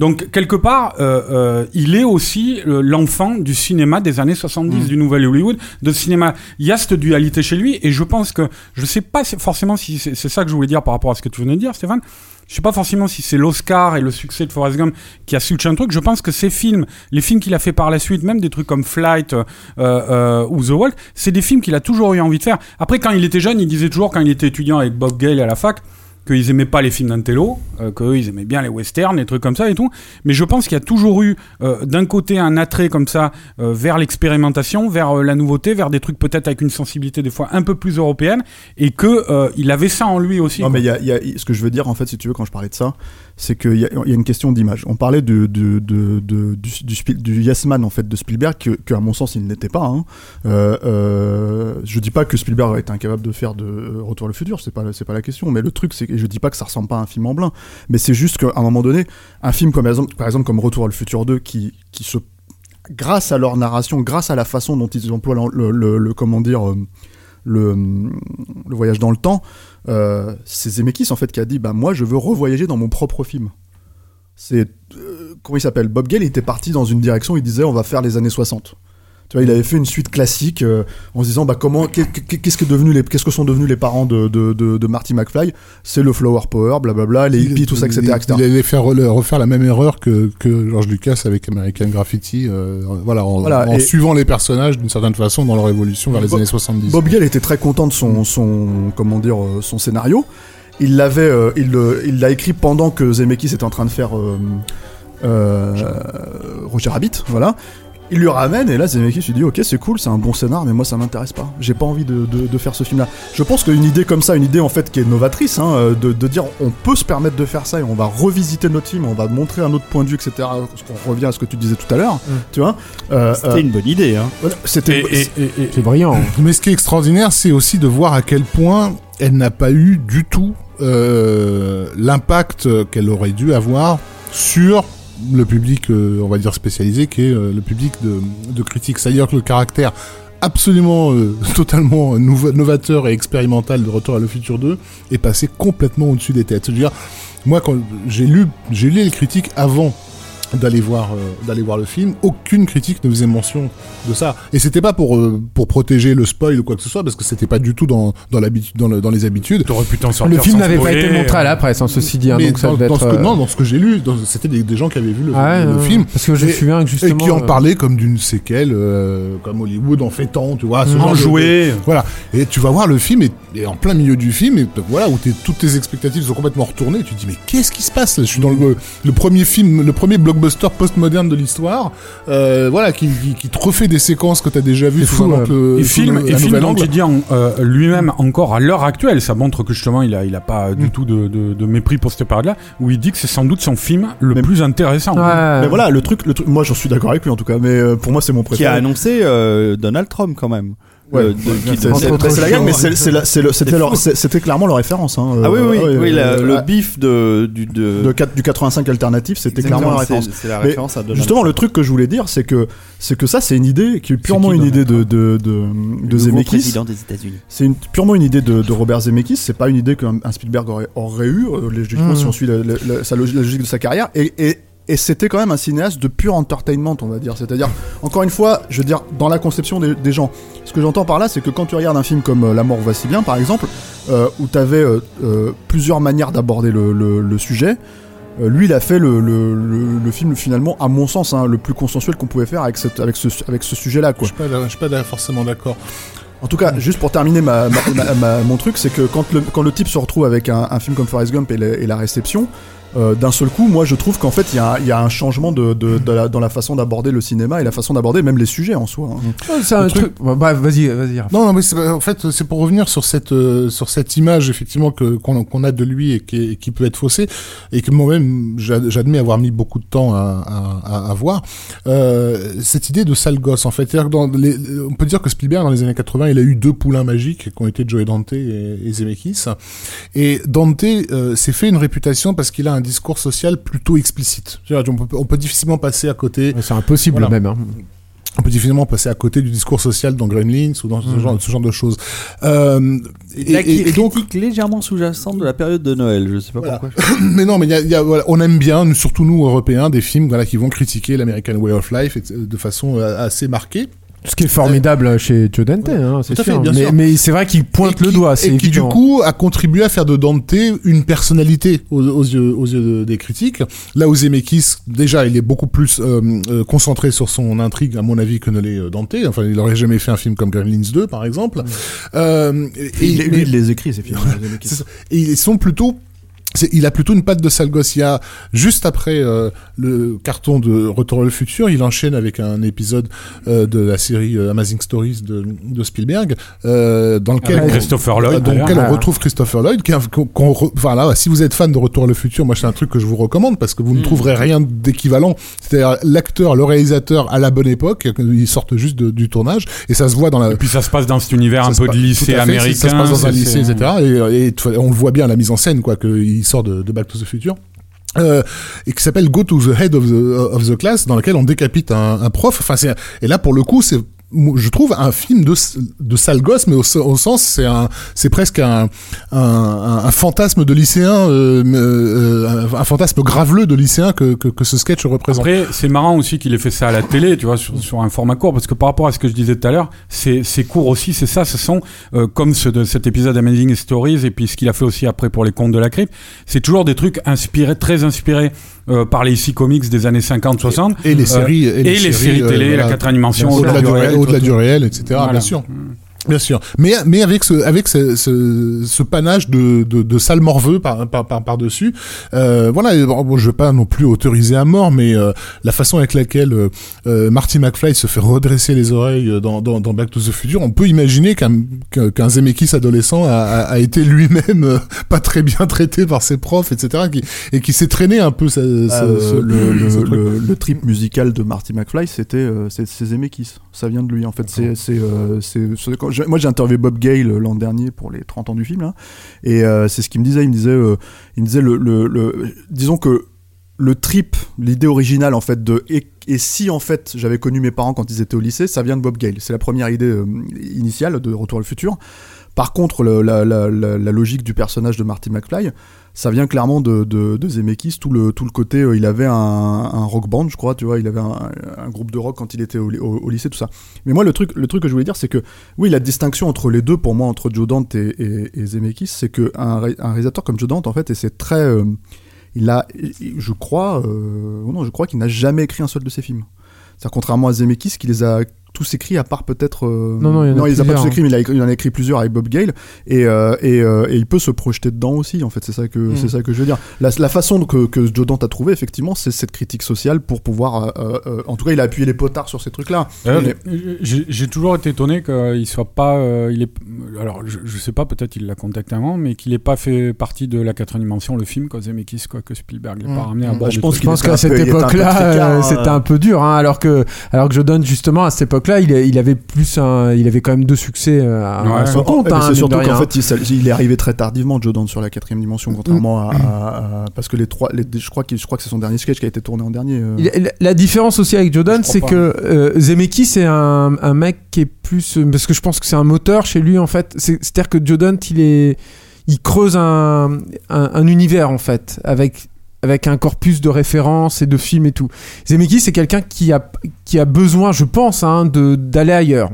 Donc, quelque part, euh, euh, il est aussi euh, l'enfant du cinéma des années 70, du nouvel Hollywood, de cinéma. Il y a cette dualité chez lui, et je pense que, je sais pas forcément si c'est ça que je voulais dire par rapport à ce que tu venais de dire, Stéphane. Je sais pas forcément si c'est l'Oscar et le succès de Forrest Gump qui a switché un truc. Je pense que ces films, les films qu'il a fait par la suite, même des trucs comme Flight euh, euh, ou The Walk, c'est des films qu'il a toujours eu envie de faire. Après, quand il était jeune, il disait toujours, quand il était étudiant avec Bob Gale à la fac, qu'ils aimaient pas les films d'Antello, euh, qu'eux ils aimaient bien les westerns, les trucs comme ça et tout. Mais je pense qu'il y a toujours eu euh, d'un côté un attrait comme ça euh, vers l'expérimentation, vers euh, la nouveauté, vers des trucs peut-être avec une sensibilité des fois un peu plus européenne, et que il avait ça en lui aussi. Non, quoi. mais a, y a- ce que je veux dire, en fait, si tu veux, quand je parlais de ça, c'est qu'il y, a- une question d'image. On parlait du, du, du, du, Yes en fait, de Spielberg, que, à mon sens, il n'était pas. Hein. Euh, euh, je dis pas que Spielberg été incapable de faire de euh, Retour le futur, c'est pas, c'est pas la question. Mais le truc, c'est que je dis pas que ça ressemble pas à un film en blanc. Mais c'est juste qu'à un moment donné, un film comme, par exemple, comme Retour le futur 2, qui, qui se. Grâce à leur narration, grâce à la façon dont ils emploient le, le, le- comment dire, euh, le, voyage dans le temps, euh, c'est Zemeckis en fait qui a dit bah moi je veux revoyager dans mon propre film. C'est euh, comment il s'appelle? Bob Gale il était parti dans une direction il disait on va faire les années 60. Tu vois, il avait fait une suite classique euh, en se disant bah comment qu'est- qu'est- qu'est-ce que devenu les qu'est-ce que sont devenus les parents de de, de, de Marty McFly? C'est le flower power, blablabla, les hippies, tout ça, etc. Il, etc. il allait faire re- refaire la même erreur que, que George Lucas avec American Graffiti, euh, voilà, en, Voilà, en et- suivant les personnages d'une certaine façon dans leur évolution vers les Bob- années 70. Bob Gale était très content de son, son comment dire, euh, son scénario. Il l'avait, euh, il l'a écrit pendant que Zemeckis était en train de faire Roger Rabbit, voilà. Il lui ramène et là Zemeckis lui dit ok c'est cool c'est un bon scénar mais moi ça m'intéresse pas j'ai pas envie de, de- de faire ce film là je pense qu'une idée comme ça une idée en fait qui est novatrice hein, euh, de, de dire on peut se permettre de faire ça et on va revisiter notre film on va montrer un autre point de vue etc parce qu'on revient à ce que tu disais tout à l'heure tu vois euh, C'était euh, une bonne idée, hein. voilà, c'était C'est brillant. Mais ce qui est extraordinaire, c'est aussi de voir à quel point elle n'a pas eu du tout euh, l'impact qu'elle aurait dû avoir sur le public, euh, on va dire spécialisé, qui est euh, le public de, de critiques. C'est-à-dire que le caractère absolument, euh, [LAUGHS] totalement novateur et expérimental de Retour à le futur 2 est passé complètement au-dessus des têtes. Je veux dire, moi, quand j'ai lu les critiques avant d'aller voir euh, d'aller voir le film aucune critique ne faisait mention de ça et c'était pas pour euh, pour protéger le spoil ou quoi que ce soit parce que c'était pas du tout dans dans l'habitude dans, le- dans les habitudes T'aurais pu t'en sortir Le film n'avait pas été montré à euh, la presse, en ceci dit. hein, donc ça dans, devait dans être, ce que, euh, non dans ce que j'ai lu c'était des, des gens qui avaient vu le, ouais, le ouais, film Parce que je me Et- souviens que et justement. qui en euh, parlaient comme d'une séquelle euh, comme Hollywood en fait tant tu vois ce genre de- Enjoué. voilà et tu vas voir le film et, et en plein milieu du film et voilà où t'es- toutes tes expectatives sont complètement retournées et tu te dis mais qu'est-ce qui se passe? Là je suis dans le, le premier film le premier blockbuster postmoderne de l'histoire euh, voilà qui, qui, qui te refait des séquences que t'as déjà vues sous fou, un Et sous film, et film dont angle. il dit en- euh, lui-même encore à l'heure actuelle, ça montre que justement il a, il a pas du tout de, de, de mépris pour cette période-là, où il dit que c'est sans doute son film le Mais- plus intéressant. ouais. mais voilà le truc le truc moi j'en suis d'accord avec lui en tout cas mais euh, pour moi c'est mon Qui a préféré annoncé euh, Donald Trump quand même. Ouais, c'est- la gang, mais c'était clairement leur référence. hein. Ah oui, oui, Euh, oui, la- le bif de, du, de, de quatre- du 85 alternatif, c'était clairement la référence. c'est- C'est la référence à Justement, le truc que je voulais dire, c'est que c'est que ça, c'est une idée qui est purement qui, une idée de de Zemeckis. C'est une- purement une idée de, de Robert Zemeckis. C'est pas une idée qu'un un Spielberg aurait, aurait eu, euh, logiquement, Mhm. si on suit la logique de sa carrière. Et, et, c'était quand même un cinéaste de pur entertainment, on va dire. C'est-à-dire, encore une fois, je veux dire, dans la conception des, des gens. Ce que j'entends par là, c'est que quand tu regardes un film comme euh, La mort va si bien, par exemple, euh, où tu avais plusieurs manières d'aborder le, le- le sujet. euh, lui, il a fait le, le- le- le film finalement, à mon sens, hein, le plus consensuel qu'on pouvait faire avec, cette, avec ce, avec ce sujet-là. Je Quoi. suis pas, forcément d'accord. En tout cas, juste pour terminer ma, ma- ma- ma- mon truc, c'est que quand le, quand le type se retrouve avec un, un film comme Forrest Gump et la réception, euh, d'un seul coup, moi je trouve qu'en fait il y, a un- il y a un changement de, de- de la- dans la façon d'aborder le cinéma et la façon d'aborder même les sujets en soi. hein. C'est un Le truc- truc. Bref, vas-y, vas-y. Non, non, mais c'est en fait, c'est pour revenir sur cette euh, sur cette image effectivement que qu'on qu'on a de lui et qui, peut être faussée et que moi-même j'a- j'admets avoir mis beaucoup de temps à à, à- à voir. Euh, cette idée de sale gosse, en fait, C'est-à-dire que dans les, on peut dire que Spielberg dans les années 80, il a eu deux poulains magiques qui ont été Joe Dante et, et Zemeckis. Et Dante euh, s'est fait une réputation parce qu'il a un discours social plutôt explicite. On peut, on peut difficilement passer à côté C'est impossible Voilà. même. hein. on peut difficilement passer à côté du discours social dans Gremlins ou dans ce, Mhm. genre, ce genre de choses. Euh, et, La et- et donc, critique légèrement sous-jacente de la période de Noël, je sais pas Voilà. pourquoi. [COUGHS] mais non, mais il y a, il y a- voilà, on aime bien, surtout nous Européens, des films voilà, qui vont critiquer l'American Way of Life et- de façon euh, assez marquée. Ce qui est formidable chez Joe Dante, hein, c'est Tout à fait, mais, sûr. mais c'est vrai qu'il pointe Et le qui- doigt, c'est Et qui, du coup, a contribué à faire de Dante une personnalité aux, aux yeux, aux yeux de- des critiques. Là où Zemeckis, déjà, il est beaucoup plus euh, euh, concentré sur son intrigue, à mon avis, que ne l'est euh, Dante. Enfin, il aurait jamais fait un film comme Gremlins 2, par exemple. Euh, et- Et il, mais- lui, il les écrit ces films. Et ils sont plutôt. C'est- il a plutôt une patte de sale gosse. Il y a juste après euh, le carton de Retour le futur, il enchaîne avec un épisode euh, de la série euh, Amazing Stories de, de Spielberg, euh, dans lequel Avec on- Christopher Lloyd, dans lequel on retrouve Christopher Lloyd. Qu'on- qu'on re- voilà, si vous êtes fan de Retour le futur, moi c'est un truc que je vous recommande parce que vous ne trouverez rien d'équivalent. C'est-à-dire l'acteur, le réalisateur à la bonne époque, ils sortent juste de- du tournage et ça se voit dans la Et puis ça se passe dans cet univers un peu de lycée fait, américain. Ça se passe dans un lycée, etc. Et, et on le voit bien à la mise en scène, quoi, sort de, Back to the Future. Euh, et qui s'appelle Go to the Head of the, of the Class, dans lequel on décapite un, prof. Enfin, et là, pour le coup, c'est, je trouve un film de, de sale gosse, mais au, sens, c'est un, c'est presque un, un, un, fantasme de lycéen, euh, euh, un, fantasme graveleux de lycéen que, que, que ce sketch représente. Après, c'est marrant aussi qu'il ait fait ça à la télé, tu vois, sur, sur un format court, parce que par rapport à ce que je disais tout à l'heure, c'est c'est court aussi, c'est ça, ce sont, euh, comme ce, de, cet épisode Amazing Stories, et puis ce qu'il a fait aussi après pour les contes de la crypte, c'est toujours des trucs inspirés, très inspirés euh, par les ici comics des années 50-60. et les séries, et, les, séries, euh, télé, voilà, la 4 animation, au-delà du, tout- du réel, etc. Voilà. Bien sûr. Bien sûr, mais mais avec ce avec ce ce, ce panache de de, de sale morveux par par par, par dessus, euh, voilà. bon, je veux pas non plus autoriser à mort, mais euh, la façon avec laquelle euh, euh, Marty McFly se fait redresser les oreilles dans dans, dans Back to the Future, on peut imaginer qu'un qu'un Zemeckis adolescent a, a, a été lui-même euh, pas très bien traité par ses profs, etc. Qui, et qui s'est traîné un peu. Ça, ça- Euh, ce- le, le, le- le trip musical de Marty McFly, c'était c'est Zemeckis. Ça vient de lui en fait. C'est c'est euh, c'est- c'est- quand j'ai- moi j'ai interviewé Bob Gale euh, l'an dernier pour les 30 ans du film là, et euh, c'est ce qu'il me disait. Il me disait, euh, il me disait le, le, le- disons que le trip, l'idée originale en fait de et, et si en fait j'avais connu mes parents quand ils étaient au lycée, ça vient de Bob Gale. C'est la première idée initiale de Retour à le futur. Par contre, le- la, la- la- la logique du personnage de Marty McFly, ça vient clairement de, de, Zemeckis, tout le, tout le côté, euh, il avait un, rock band, je crois, tu vois, il avait un, groupe de rock quand il était au, lycée, tout ça. Mais moi, le truc, le truc que je voulais dire, c'est que, oui, la distinction entre les deux, pour moi, entre Joe Dante et Zemeckis, c'est qu'un un réalisateur comme Joe Dante, en fait, et c'est très... euh, il a, je crois, euh, non, je crois qu'il n'a jamais écrit un seul de ses films. C'est-à-dire, contrairement à Zemeckis, qui les a tous écrits à part peut-être. euh, Non, non, il y en a les a pas tous écrits, mais il, a écrit- il en a écrit plusieurs avec Bob Gale. Et, euh, et, euh, et il peut se projeter dedans aussi, en fait. C'est ça que, Mm. c'est ça que je veux dire. La, la façon que, que Joe Dante a trouvé, effectivement, c'est cette critique sociale pour pouvoir. euh, euh, en tout cas, il a appuyé les potards sur ces trucs-là. D'ailleurs, Mais- J'ai toujours été étonné qu'il soit pas. euh, il est, alors, je, je sais pas, peut-être il l'a contacté avant, mais qu'il ait pas fait partie de la 4 dimension, le film, quoi, Zemeckis, quoi, que Spielberg l'ait Mm. pas ramené à Mm. bord Bah, je pense. Je qu'à cette euh, hein. c'était un peu dur, hein, alors que alors que Joe Dante justement à cette époque-là époque-là, il, il avait plus un, il avait quand même deux succès euh, à, Ouais. à son compte. Eh ben, hein, c'est surtout qu'en fait, il, est arrivé très tardivement, Joe Dante, sur la quatrième dimension, contrairement à, à- à- parce que les trois, les- je crois que je crois que c'est son dernier sketch qui a été tourné en dernier. euh. La- La différence aussi avec Jordan, Je crois c'est que euh, Zemeckis c'est un, un mec qui est plus euh, parce que je pense que c'est un moteur chez lui en fait. C'est- C'est-à-dire que Jordan il est, il creuse un, un, un univers en fait avec avec un corpus de références et de films et tout. Zemeckis c'est quelqu'un qui a qui a besoin, je pense, hein, d'aller ailleurs.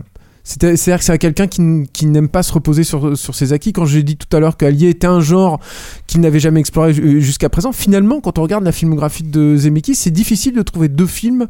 C'est- C'est-à-dire que c'est quelqu'un qui, n'aime pas se reposer sur, sur ses acquis. Quand j'ai dit tout à l'heure qu'Allier était un genre qu'il n'avait jamais exploré ju- jusqu'à présent, finalement, quand on regarde la filmographie de Zemeckis, c'est difficile de trouver deux films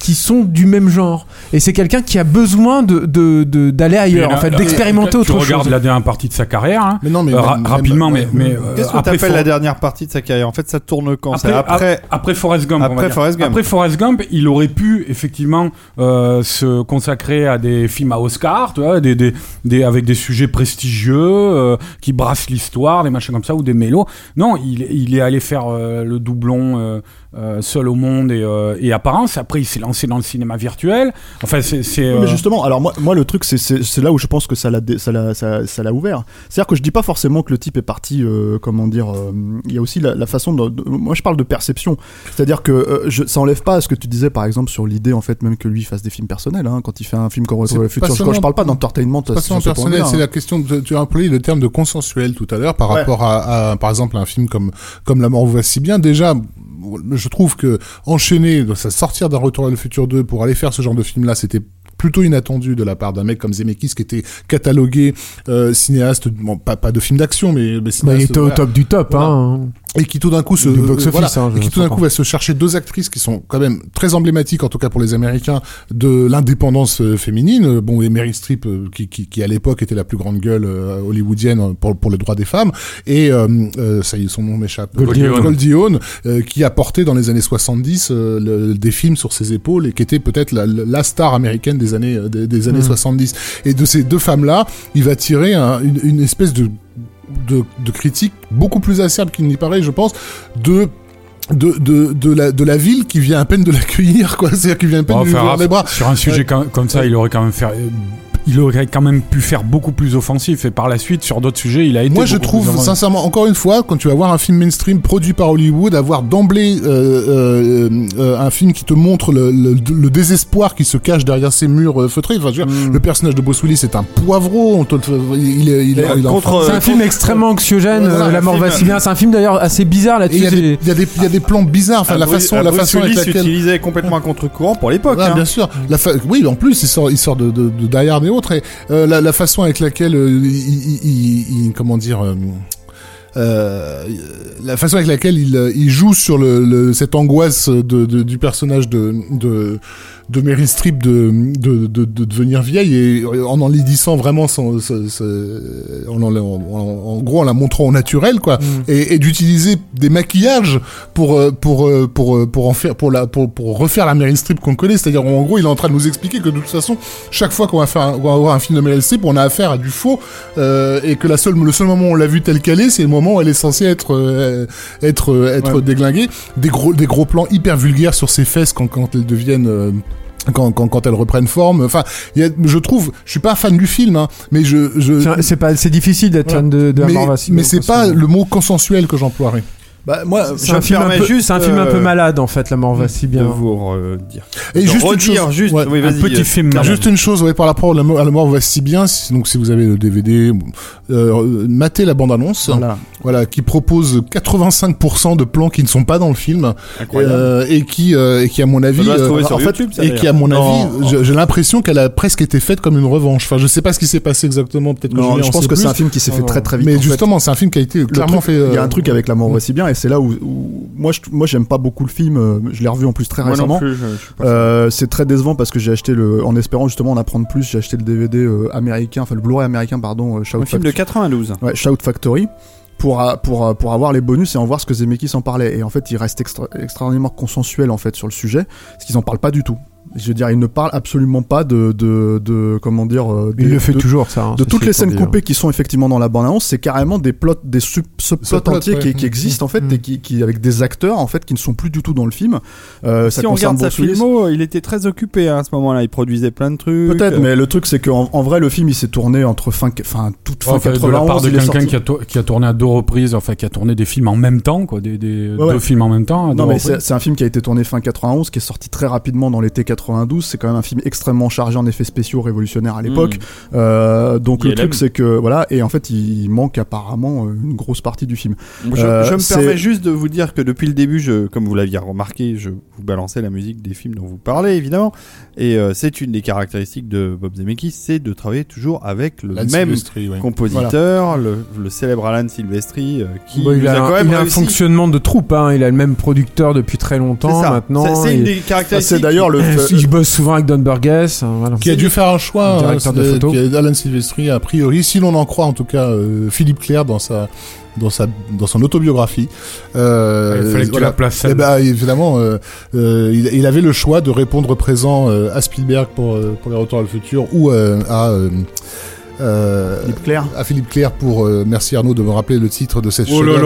qui sont du même genre. Et c'est quelqu'un qui a besoin de, de, de- d'aller ailleurs, là- en fait, d'expérimenter tu autre regardes chose. la dernière partie de sa carrière, hein, Mais non, mais euh, ra- même- rapidement, même- mais, mais euh, Qu'est-ce que après, t'appelles For- la dernière partie de sa carrière? En fait, ça tourne quand C'est après, après. ap- après Forrest Gump. on va après dire. Forrest Gump. Après Forrest Gump, il aurait pu effectivement euh, se consacrer à des films à Oscar, tu vois, des, des, des- avec des sujets prestigieux euh, qui brassent l'histoire, des machins comme ça, ou des mélos. Non, il, il est allé faire euh, le doublon euh, seul au monde et, euh, et apparence. Après, il s'est lancé dans le cinéma virtuel. Enfin, c'est. c'est, Oui, mais euh, justement, alors moi, moi le truc, c'est- c'est c'est là où je pense que ça l'a dé- ça l'a ça, ça l'a ouvert. C'est-à-dire que je dis pas forcément que le type est parti, euh, comment dire, euh, il y a aussi la, la façon de, de- Moi, je parle de perception. C'est-à-dire que euh, je, ça enlève pas à ce que tu disais, par exemple, sur l'idée, en fait, même que lui fasse des films personnels. Hein, quand il fait un film C'est vers le futur, je, je parle pas d'entertainment. Pas seulement sur ce personnel, c'est hein. la question de, tu as employé le terme de consensuel tout à l'heure par Ouais. rapport à, à, par exemple, un film comme, comme La mort vous va si bien. Déjà, je trouve que enchaîner, ça sortir d'un Retour vers le futur 2 pour aller faire ce genre de film-là, c'était plutôt inattendu de la part d'un mec comme Zemeckis qui était catalogué euh, cinéaste, bon, pas, pas de film d'action, mais, mais Bah, cinéaste, il était au voilà. top du top. Voilà. Hein. Et qui tout d'un coup se box euh, voilà, hein, et qui tout d'un coup va se chercher deux actrices qui sont quand même très emblématiques en tout cas pour les Américains de l'indépendance euh, féminine. Euh, bon et Mary Streep euh, qui, qui, qui à l'époque était la plus grande gueule hollywoodienne pour pour les droits des femmes. Et ça y est son nom m'échappe. Goldie. Goldie Hawn, qui a porté dans les années 70 euh, le- des films sur ses épaules et qui était peut-être la, la star américaine des années des, des années 70 et de ces deux femmes là il va tirer un- une, une espèce de de, de critique beaucoup plus acerbe qu'il n'y paraît, je pense, de de, de, de, la, de la ville qui vient à peine de [LAUGHS] l'accueillir, quoi. C'est-à-dire qui vient à peine de lui ouvrir les bras. Sur un sujet comme, comme ça, il aurait quand même fait. Il aurait quand même pu faire beaucoup plus offensif et par la suite sur d'autres sujets il a été Moi, je trouve, plus sincèrement, encore une fois, quand tu vas voir un film mainstream produit par Hollywood, avoir d'emblée euh, euh, euh, un film qui te montre le, le, le désespoir qui se cache derrière ces murs euh, feutrés. Enfin, je veux dire, Mm. le personnage de Bruce Willis est un poivreau. On te, le- il est, il il contre- C'est un film extrêmement anxiogène. voilà, euh, La un mort va si bien. C'est un film d'ailleurs assez bizarre là-dessus. y, a des- c'est- il y, a des- il y a des plans bizarres. Enfin, la Bruce- façon, ah, la Bruce façon avec Willis laquelle. utilisait complètement à contre-courant pour l'époque. Ouais, hein. bien sûr. La fa- Oui, en plus, il sort, il sort de, de, de Die Hard et autres. Et euh, la, la façon avec laquelle euh, il, il- il- comment dire. euh, euh, la façon avec laquelle il, euh, il joue sur le, le- cette angoisse de, de- du personnage de, de, de Meryl Streep de, de, de, de devenir vieille et en enlaidissant vraiment son, son- son- en, en, en- gros en la montrant au naturel quoi. Et, et d'utiliser des maquillages pour euh, pour euh, pour euh, pour en faire pour la pour, pour refaire la Meryl Streep qu'on connaît. C'est-à-dire en gros il est en train de nous expliquer que de toute façon chaque fois qu'on va faire un, on va avoir un film de Meryl Streep on a affaire à du faux euh, et que la seule le seul moment où on l'a vu telle qu'elle est c'est le moment où elle est censée être euh, être euh, être Ouais. déglinguée. Des gros des gros plans hyper vulgaires sur ses fesses quand quand elles deviennent euh, quand, quand, quand elles reprennent forme, enfin, y a, je trouve, je suis pas fan du film, hein, mais je, je, C'est- pas, c'est difficile d'être fan de, de mais, mais c'est pas le mot consensuel que j'emploierais. Bah, moi, C'est je un film un peu, juste, c'est un film un peu euh, malade en fait. La mort va si de bien. vous redire. Et De juste une chose, juste, ouais, oui, un petit euh, film juste une chose, ouais, par rapport à la mort, à la mort va si bien, si- donc si vous avez le DVD, euh, matez la bande-annonce, voilà. voilà, qui propose 85% de plans qui ne sont pas dans le film, Incroyable. euh, et qui, euh, et qui à mon avis, euh, en sur fait, YouTube, ça, et qui à mon avis, j'ai- l'impression qu'elle a presque été faite comme une revanche. Enfin, je sais pas ce qui s'est passé exactement, peut-être que Non, je en pense que c'est un film qui s'est fait Non, très très vite. Mais justement, c'est un film qui a été clairement fait. Il y a un truc avec la mort voici bien, et c'est là où, où- moi, je, moi, j'aime pas beaucoup le film. Je l'ai revu en plus très Moi récemment. Euh, c'est très décevant parce que j'ai acheté le, en espérant justement en apprendre plus, j'ai acheté le DVD euh, américain, enfin le Blu-ray américain, pardon, euh, Shout, Un film de Fact- 92. ouais, Shout Factory. Pour, pour, pour avoir les bonus et en voir ce que Zemeckis en parlait. Et en fait, il reste extra- extraordinairement consensuel en fait sur le sujet, parce qu'ils en parlent pas du tout. Je veux dire, il ne parle absolument pas de, de, de comment dire, euh, Il le fait de, toujours, ça. hein, de toutes les scènes coupées qui sont effectivement dans la bande-annonce, c'est carrément des plots, des sub- subplots entiers qui, ouais. qui existent en fait, Mm. et qui, qui avec des acteurs en fait qui ne sont plus du tout dans le film. Euh, ça si on regarde sa filmo, il était très occupé hein, à ce moment-là. Il produisait plein de trucs. Peut-être, mais le truc c'est qu'en en vrai le film il s'est tourné entre fin, enfin toute fin Enfin, de la 91 part de quelqu'un sorti. qui qui a tourné à deux reprises, enfin qui a tourné des films en même temps, quoi, des, des- Ouais, ouais. deux films en même temps. Non mais c'est un film qui a été tourné fin 91, qui est sorti très rapidement dans l'été 92. C'est quand même un film extrêmement chargé en effets spéciaux révolutionnaires à l'époque. Mmh. Euh, donc le truc c'est que voilà et en fait il manque apparemment euh, une grosse partie du film. Je, Euh, je me permets juste de vous dire que depuis le début, je, comme vous l'aviez remarqué, je vous balançais la musique des films dont vous parlez, évidemment. Et euh, c'est une des caractéristiques de Bob Zemeckis, c'est de travailler toujours avec le Alan même Silvestri, ouais. compositeur, le, le célèbre Alan Silvestri, euh, qui Bon, il a, a, quand même il a un fonctionnement de troupe, hein. il a le même producteur depuis très longtemps maintenant. C'est- une des caractéristiques. C'est d'ailleurs le fait- il bosse souvent avec Don Burgess. voilà. Qui a dû faire un choix, hein, directeur de photo. qui est Alan Silvestri, a priori, si l'on en croit en tout cas euh, Philippe Clair dans sa dans sa dans son autobiographie. Euh, Il fallait que tu voilà. la places Eh ben, évidemment, euh, euh, il, il avait le choix de répondre présent euh, à Spielberg pour euh, pour les Retours à le futur ou euh, à euh, Philippe Clair. à Philippe Clair pour euh, merci Arnaud de me rappeler le titre de cette Oh là là,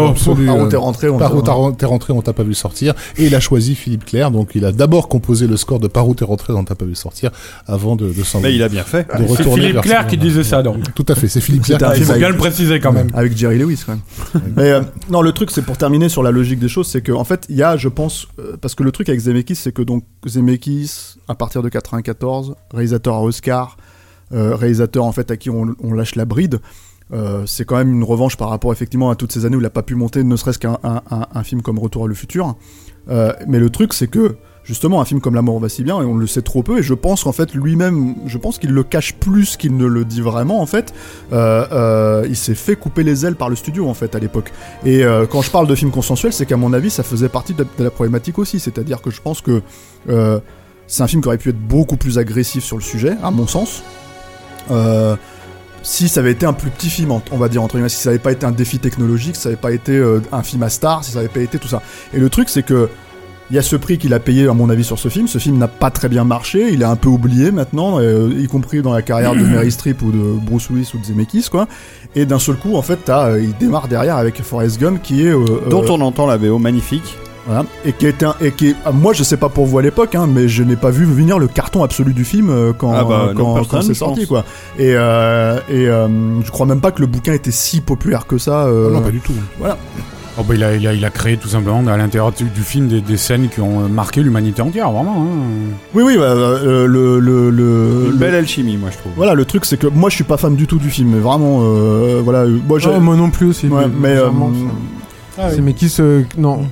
Par où euh, t'es rentré on par où t'es rentré, on t'a pas vu sortir. Et il a choisi Philippe Clair, donc il a d'abord composé le score de Par où t'es rentré, on t'a pas vu sortir, avant de, de s'en Mais il a bien fait. de C'est Philippe vers Clair ce- qui disait ça, donc. Tout à fait, c'est Philippe Clair. C'était un qui a Il faut bien le préciser quand même. Avec Jerry Lewis quand même. Mais euh, non, le truc c'est pour terminer sur la logique des choses, c'est que en fait il y a, je pense, euh, parce que le truc avec Zemeckis, c'est que donc Zemeckis, à partir de 94, réalisateur à Oscar, euh, réalisateur en fait à qui on, lâche la bride. euh, c'est quand même une revanche par rapport effectivement à toutes ces années où il n'a pas pu monter ne serait-ce qu'un un, film comme Retour à le futur. Euh, mais le truc c'est que justement un film comme La mort va si bien et on le sait trop peu et je pense qu'en fait lui-même je pense qu'il le cache plus qu'il ne le dit vraiment en fait euh, euh, il s'est fait couper les ailes par le studio en fait à l'époque et euh, quand je parle de film consensuel c'est qu'à mon avis ça faisait partie de la, problématique aussi c'est à dire que je pense que euh, c'est un film qui aurait pu être beaucoup plus agressif sur le sujet à mon sens euh, si ça avait été un plus petit film, on va dire entre guillemets, si ça avait pas été un défi technologique, si ça avait pas été euh, un film à star, si ça avait pas été tout ça. Et le truc, c'est que il y a ce prix qu'il a payé, à mon avis, sur ce film. Ce film n'a pas très bien marché. Il est un peu oublié maintenant, euh, y compris dans la carrière de [CLEARS THROAT] Mary Streep ou de Bruce Willis ou de Zemeckis, quoi. Et d'un seul coup, en fait, euh, il démarre derrière avec Forrest Gump, qui est Dont on entend la VO magnifique. Voilà, et qui était un, et qui est- ah, moi je sais pas pour vous à l'époque hein, mais je n'ai pas vu venir le carton absolu du film euh, quand Ah bah, non, quand, c'est sorti quoi et euh, et euh, je crois même pas que le bouquin était si populaire que ça euh, Non, pas du tout. Oh, bah, il, a, il, a, il a créé tout simplement à l'intérieur du, du film des, des scènes qui ont marqué l'humanité entière, vraiment. hein. oui oui bah, euh, le le le, Une le- belle alchimie, moi, je trouve. voilà le truc c'est que moi je suis pas fan du tout du film mais vraiment euh, voilà moi j'ai Oh, moi non plus aussi. ouais, mais euh, ça. C'est mais qui se. Non.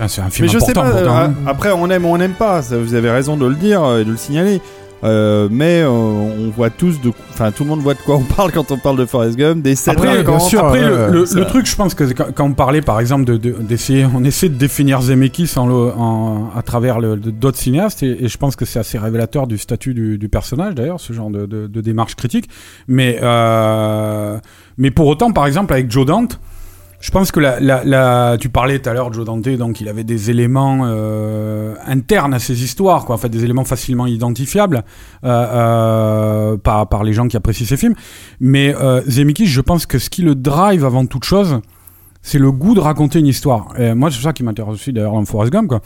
Ah, c'est un film Mais je sais important pas, pourtant. euh, hein. après on aime ou on n'aime pas, ça, vous avez raison de le dire euh, et de le signaler. Euh, mais euh, on voit tous de enfin tout le monde voit de quoi on parle quand on parle de Forrest Gump des scènes Après, bien sûr, après, ouais, le, truc, je pense que quand, quand on parlait, par exemple, de- de- d'essayer, on essaie de définir Zemeckis en, en- à travers d'autres cinéastes, et, et je pense que c'est assez révélateur du statut du, du personnage, d'ailleurs, ce genre de, de- de démarche critique. Mais, euh, mais pour autant, par exemple, avec Joe Dante, je pense que la, la, la- tu parlais tout à l'heure de Joe Dante, donc il avait des éléments euh, internes à ses histoires, quoi, en fait, des éléments facilement identifiables euh, euh, par, par les gens qui apprécient ses films. Mais euh, Zemeckis, je pense que ce qui le drive avant toute chose, c'est le goût de raconter une histoire. Et moi, c'est ça qui m'intéresse aussi d'ailleurs dans Forrest Gump, quoi.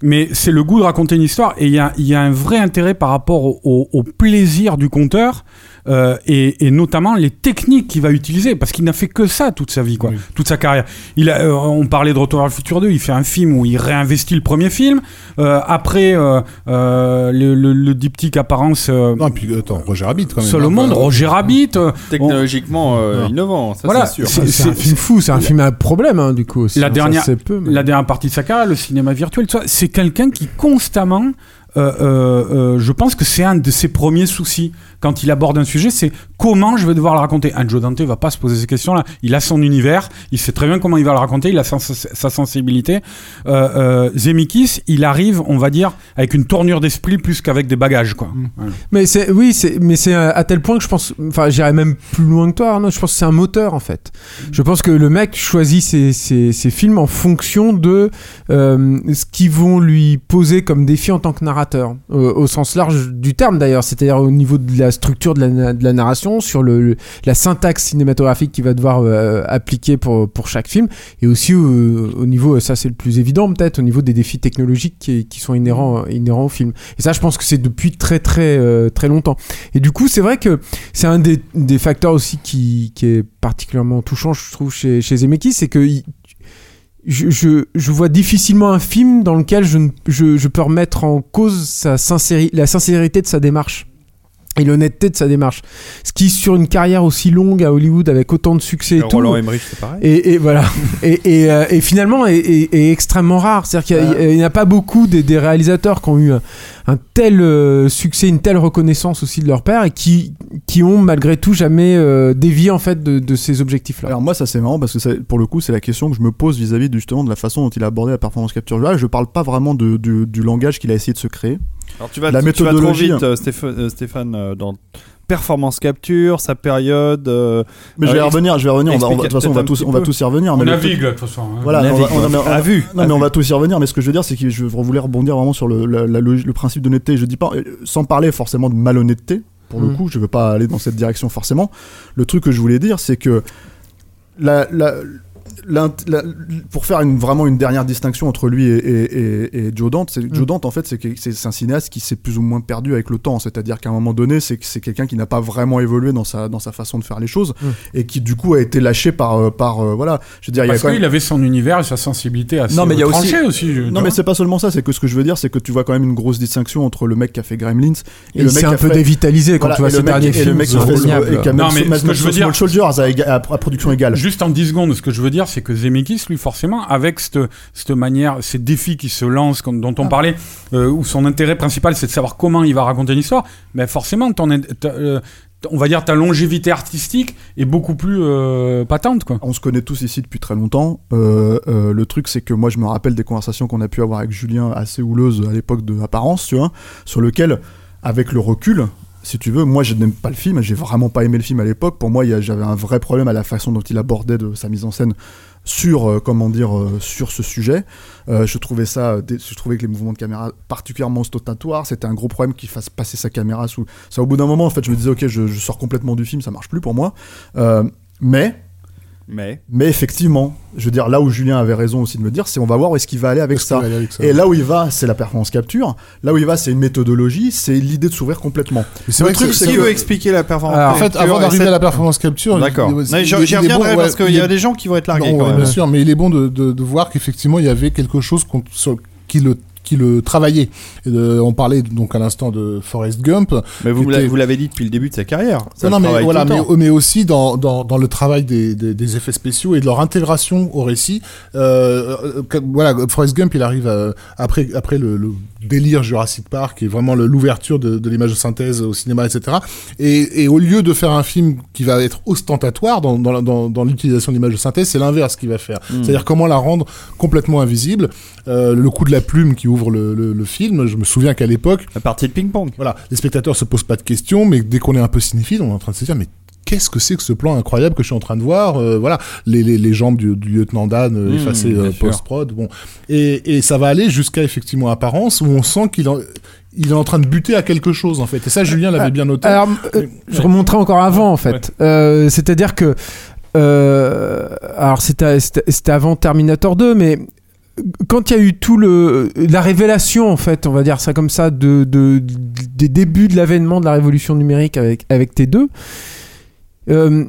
Mais c'est le goût de raconter une histoire et il y a, y a un vrai intérêt par rapport au, au- au plaisir du conteur euh, et, et notamment les techniques qu'il va utiliser parce qu'il n'a fait que ça toute sa vie, quoi, Oui. toute sa carrière. Il a, euh, on parlait de Retour vers le futur 2, il fait un film où il réinvestit le premier film. Euh, après, euh, euh, le, le, le diptyque apparence euh, Non, puis attends, Roger Rabbit quand même. Seul au hein, monde, Roger Rabbit. euh, technologiquement euh, innovant ça Voilà, c'est sûr c'est- un film fou, c'est un film à problème, hein, du coup. aussi, La hein, dernière- c'est peu, mais- la dernière partie de sa carrière, le cinéma virtuel, c'est quelqu'un qui constamment, je pense que c'est un de ses premiers soucis quand il aborde un sujet, c'est comment je vais devoir le raconter. Un Joe Dante va pas se poser ces questions-là. Il a son univers, il sait très bien comment il va le raconter, il a sa, sa sensibilité. Euh, euh, Zemeckis, il arrive, on va dire, avec une tournure d'esprit plus qu'avec des bagages, quoi. Voilà. Mais c'est oui, c'est mais c'est à à tel point que je pense, enfin, j'irais même plus loin que toi, Arnaud. Je pense que c'est un moteur en fait. Je pense que le mec choisit ses, ses, ses films en fonction de euh, ce qu'ils vont lui poser comme défi en tant que narrateur. Euh, au sens large du terme d'ailleurs, c'est-à-dire au niveau de la structure de la, narration, sur le, la syntaxe cinématographique qu'il va devoir euh, appliquer pour, pour chaque film, et aussi au niveau, ça c'est le plus évident peut-être, au niveau des défis technologiques qui, qui sont inhérents, inhérents au film. Et ça, je pense que c'est depuis très très euh, très longtemps. Et du coup, c'est vrai que c'est un des, des facteurs aussi qui, qui est particulièrement touchant, je trouve, chez, chez Zemeckis, c'est que je, je, je vois difficilement un film dans lequel je, ne- je, je peux remettre en cause sa sincéri- la sincérité de sa démarche et l'honnêteté de sa démarche. Ce qui, sur une carrière aussi longue à Hollywood avec autant de succès et tout, Roland Emmerich, c'est pareil. et, et voilà. [LAUGHS] et, et, euh, et finalement, est, est- est extrêmement rare. C'est-à-dire qu'il a- n'y a, pas beaucoup des, des réalisateurs qui ont eu un, tel euh, succès, une telle reconnaissance aussi de leur père et qui, qui ont malgré tout jamais euh, dévié en fait de, de ces objectifs-là. Alors moi ça c'est marrant parce que ça- pour le coup c'est la question que je me pose vis-à-vis de, justement de la façon dont il a abordé la performance capture. Là je parle pas vraiment de, du, du langage qu'il a essayé de se créer. Alors tu vas, La tu vas trop méthodologie, vite, Stéphane, euh, Stéphane, euh, dans performance capture, sa période. euh, Mais je vais Euh, y revenir, je vais y revenir. On va, de toute façon on va tous, on va tous y revenir. On mais navigue de toute façon. hein. Voilà, On navigue, à vue, Non, mais on va tous y revenir, mais ce que je veux dire, c'est que je voulais rebondir vraiment sur le, la- la le principe d'honnêteté. Je dis pas, euh, sans parler forcément de malhonnêteté, pour le Mhm. coup, je veux pas aller dans cette direction forcément. Le truc que je voulais dire, c'est que la, la- pour faire une, vraiment une dernière distinction entre lui et, et, et- et Joe Dante, c'est, Joe Dante, en fait, c'est, un cinéaste qui s'est plus ou moins perdu avec le temps. C'est-à-dire qu'à un moment donné, c'est, que c'est quelqu'un qui n'a pas vraiment évolué dans sa, dans sa façon de faire les choses Mm. et qui, du coup, a été lâché par, euh, par euh, voilà. Je veux dire, Parce même- qu'il avait son univers et sa sensibilité assez Non, mais il y a aussi- je- non mais c'est pas seulement ça, c'est que ce que je veux dire c'est que tu vois quand même une grosse distinction entre le mec qui a fait Gremlins et, Et le mec s'est qui un a peu fait dévitalisé quand voilà, tu vois derniers et films. le mec qui fait a mais Small- ce que je veux Small dire- Soldiers à, à- à production égale. Juste en 10 secondes, ce que je veux dire, c'est que Zemeckis, lui, forcément, avec cette, cette manière, ces défis qui se lancent, comme- dont on Ah. parlait, euh, où son intérêt principal, c'est de savoir comment il va raconter une histoire, mais forcément, ton, euh, on va dire ta longévité artistique est beaucoup plus euh, patente, quoi. On se connaît tous ici depuis très longtemps. Euh, euh, le truc, c'est que moi, je me rappelle des conversations qu'on a pu avoir avec Julien assez houleuses à l'époque de Apparence, tu vois, sur lequel, avec le recul, si tu veux, moi, je n'aime pas le film. J'ai vraiment pas aimé le film à l'époque. Pour moi, j'avais un vrai problème à la façon dont il abordait de sa mise en scène sur, euh, comment dire, euh, sur ce sujet. Euh, je trouvais ça, je trouvais que les mouvements de caméra particulièrement ostentatoires. C'était un gros problème qu'il fasse passer sa caméra sous. Ça, au bout d'un moment, en fait, je me disais, ok, je, je sors complètement du film, ça marche plus pour moi. Mais Mais. mais effectivement, je veux dire, là où Julien avait raison aussi de me dire, c'est on va voir où est-ce qu'il va aller avec ça. qu'il va aller avec ça Et là où il va, c'est la performance capture. Là où il va, c'est une méthodologie, c'est l'idée de s'ouvrir complètement. Mais c'est Le vrai que truc, c'est- Qui que- veut expliquer la performance Alors, En fait, capture avant d'arriver cette- à la performance capture, D'accord. J'y reviendrai bon, parce qu'il y a des gens qui vont être largués. Non, quand ouais, même. bien sûr, mais il est bon de, de, de voir qu'effectivement il y avait quelque chose sur- qui le qui le travaillait. Et de- on parlait donc à l'instant de Forrest Gump. Mais vous était- l'avez dit depuis le début de sa carrière. Ça non, le mais voilà, mais, aussi dans, dans, dans le travail des, des, des effets spéciaux et de leur intégration au récit. Euh, euh, voilà, Forrest Gump, il arrive euh, après après le, le délire Jurassic Park, est vraiment l'ouverture de, de l'image de synthèse au cinéma, etc. Et, et au lieu de faire un film qui va être ostentatoire dans, dans, dans, dans l'utilisation de l'image de synthèse, c'est l'inverse qu'il va faire. Hmm. C'est-à-dire comment la rendre complètement invisible. Euh, le coup de la plume qui ouvre le, le, le film, je me souviens qu'à l'époque, La partie de ping-pong. voilà, les spectateurs se posent pas de questions, mais dès qu'on est un peu cinéphile, on est en train de se dire, mais qu'est-ce que c'est que ce plan incroyable que je suis en train de voir Euh, Voilà, les, les, les jambes du, du lieutenant Dan euh, Mmh, effacées euh, post-prod, bon. Et, et ça va aller jusqu'à effectivement apparence, où on sent qu'il en- il est en train de buter à quelque chose, en fait. Et ça, Julien l'avait bien noté. Alors, euh, je remonterai encore avant en fait. Euh, C'est-à-dire que. euh, alors, c'était avant Terminator 2, mais quand il y a eu tout le. La révélation, en fait, on va dire ça comme ça, de, de- des débuts de l'avènement de la révolution numérique avec, avec T2, euh,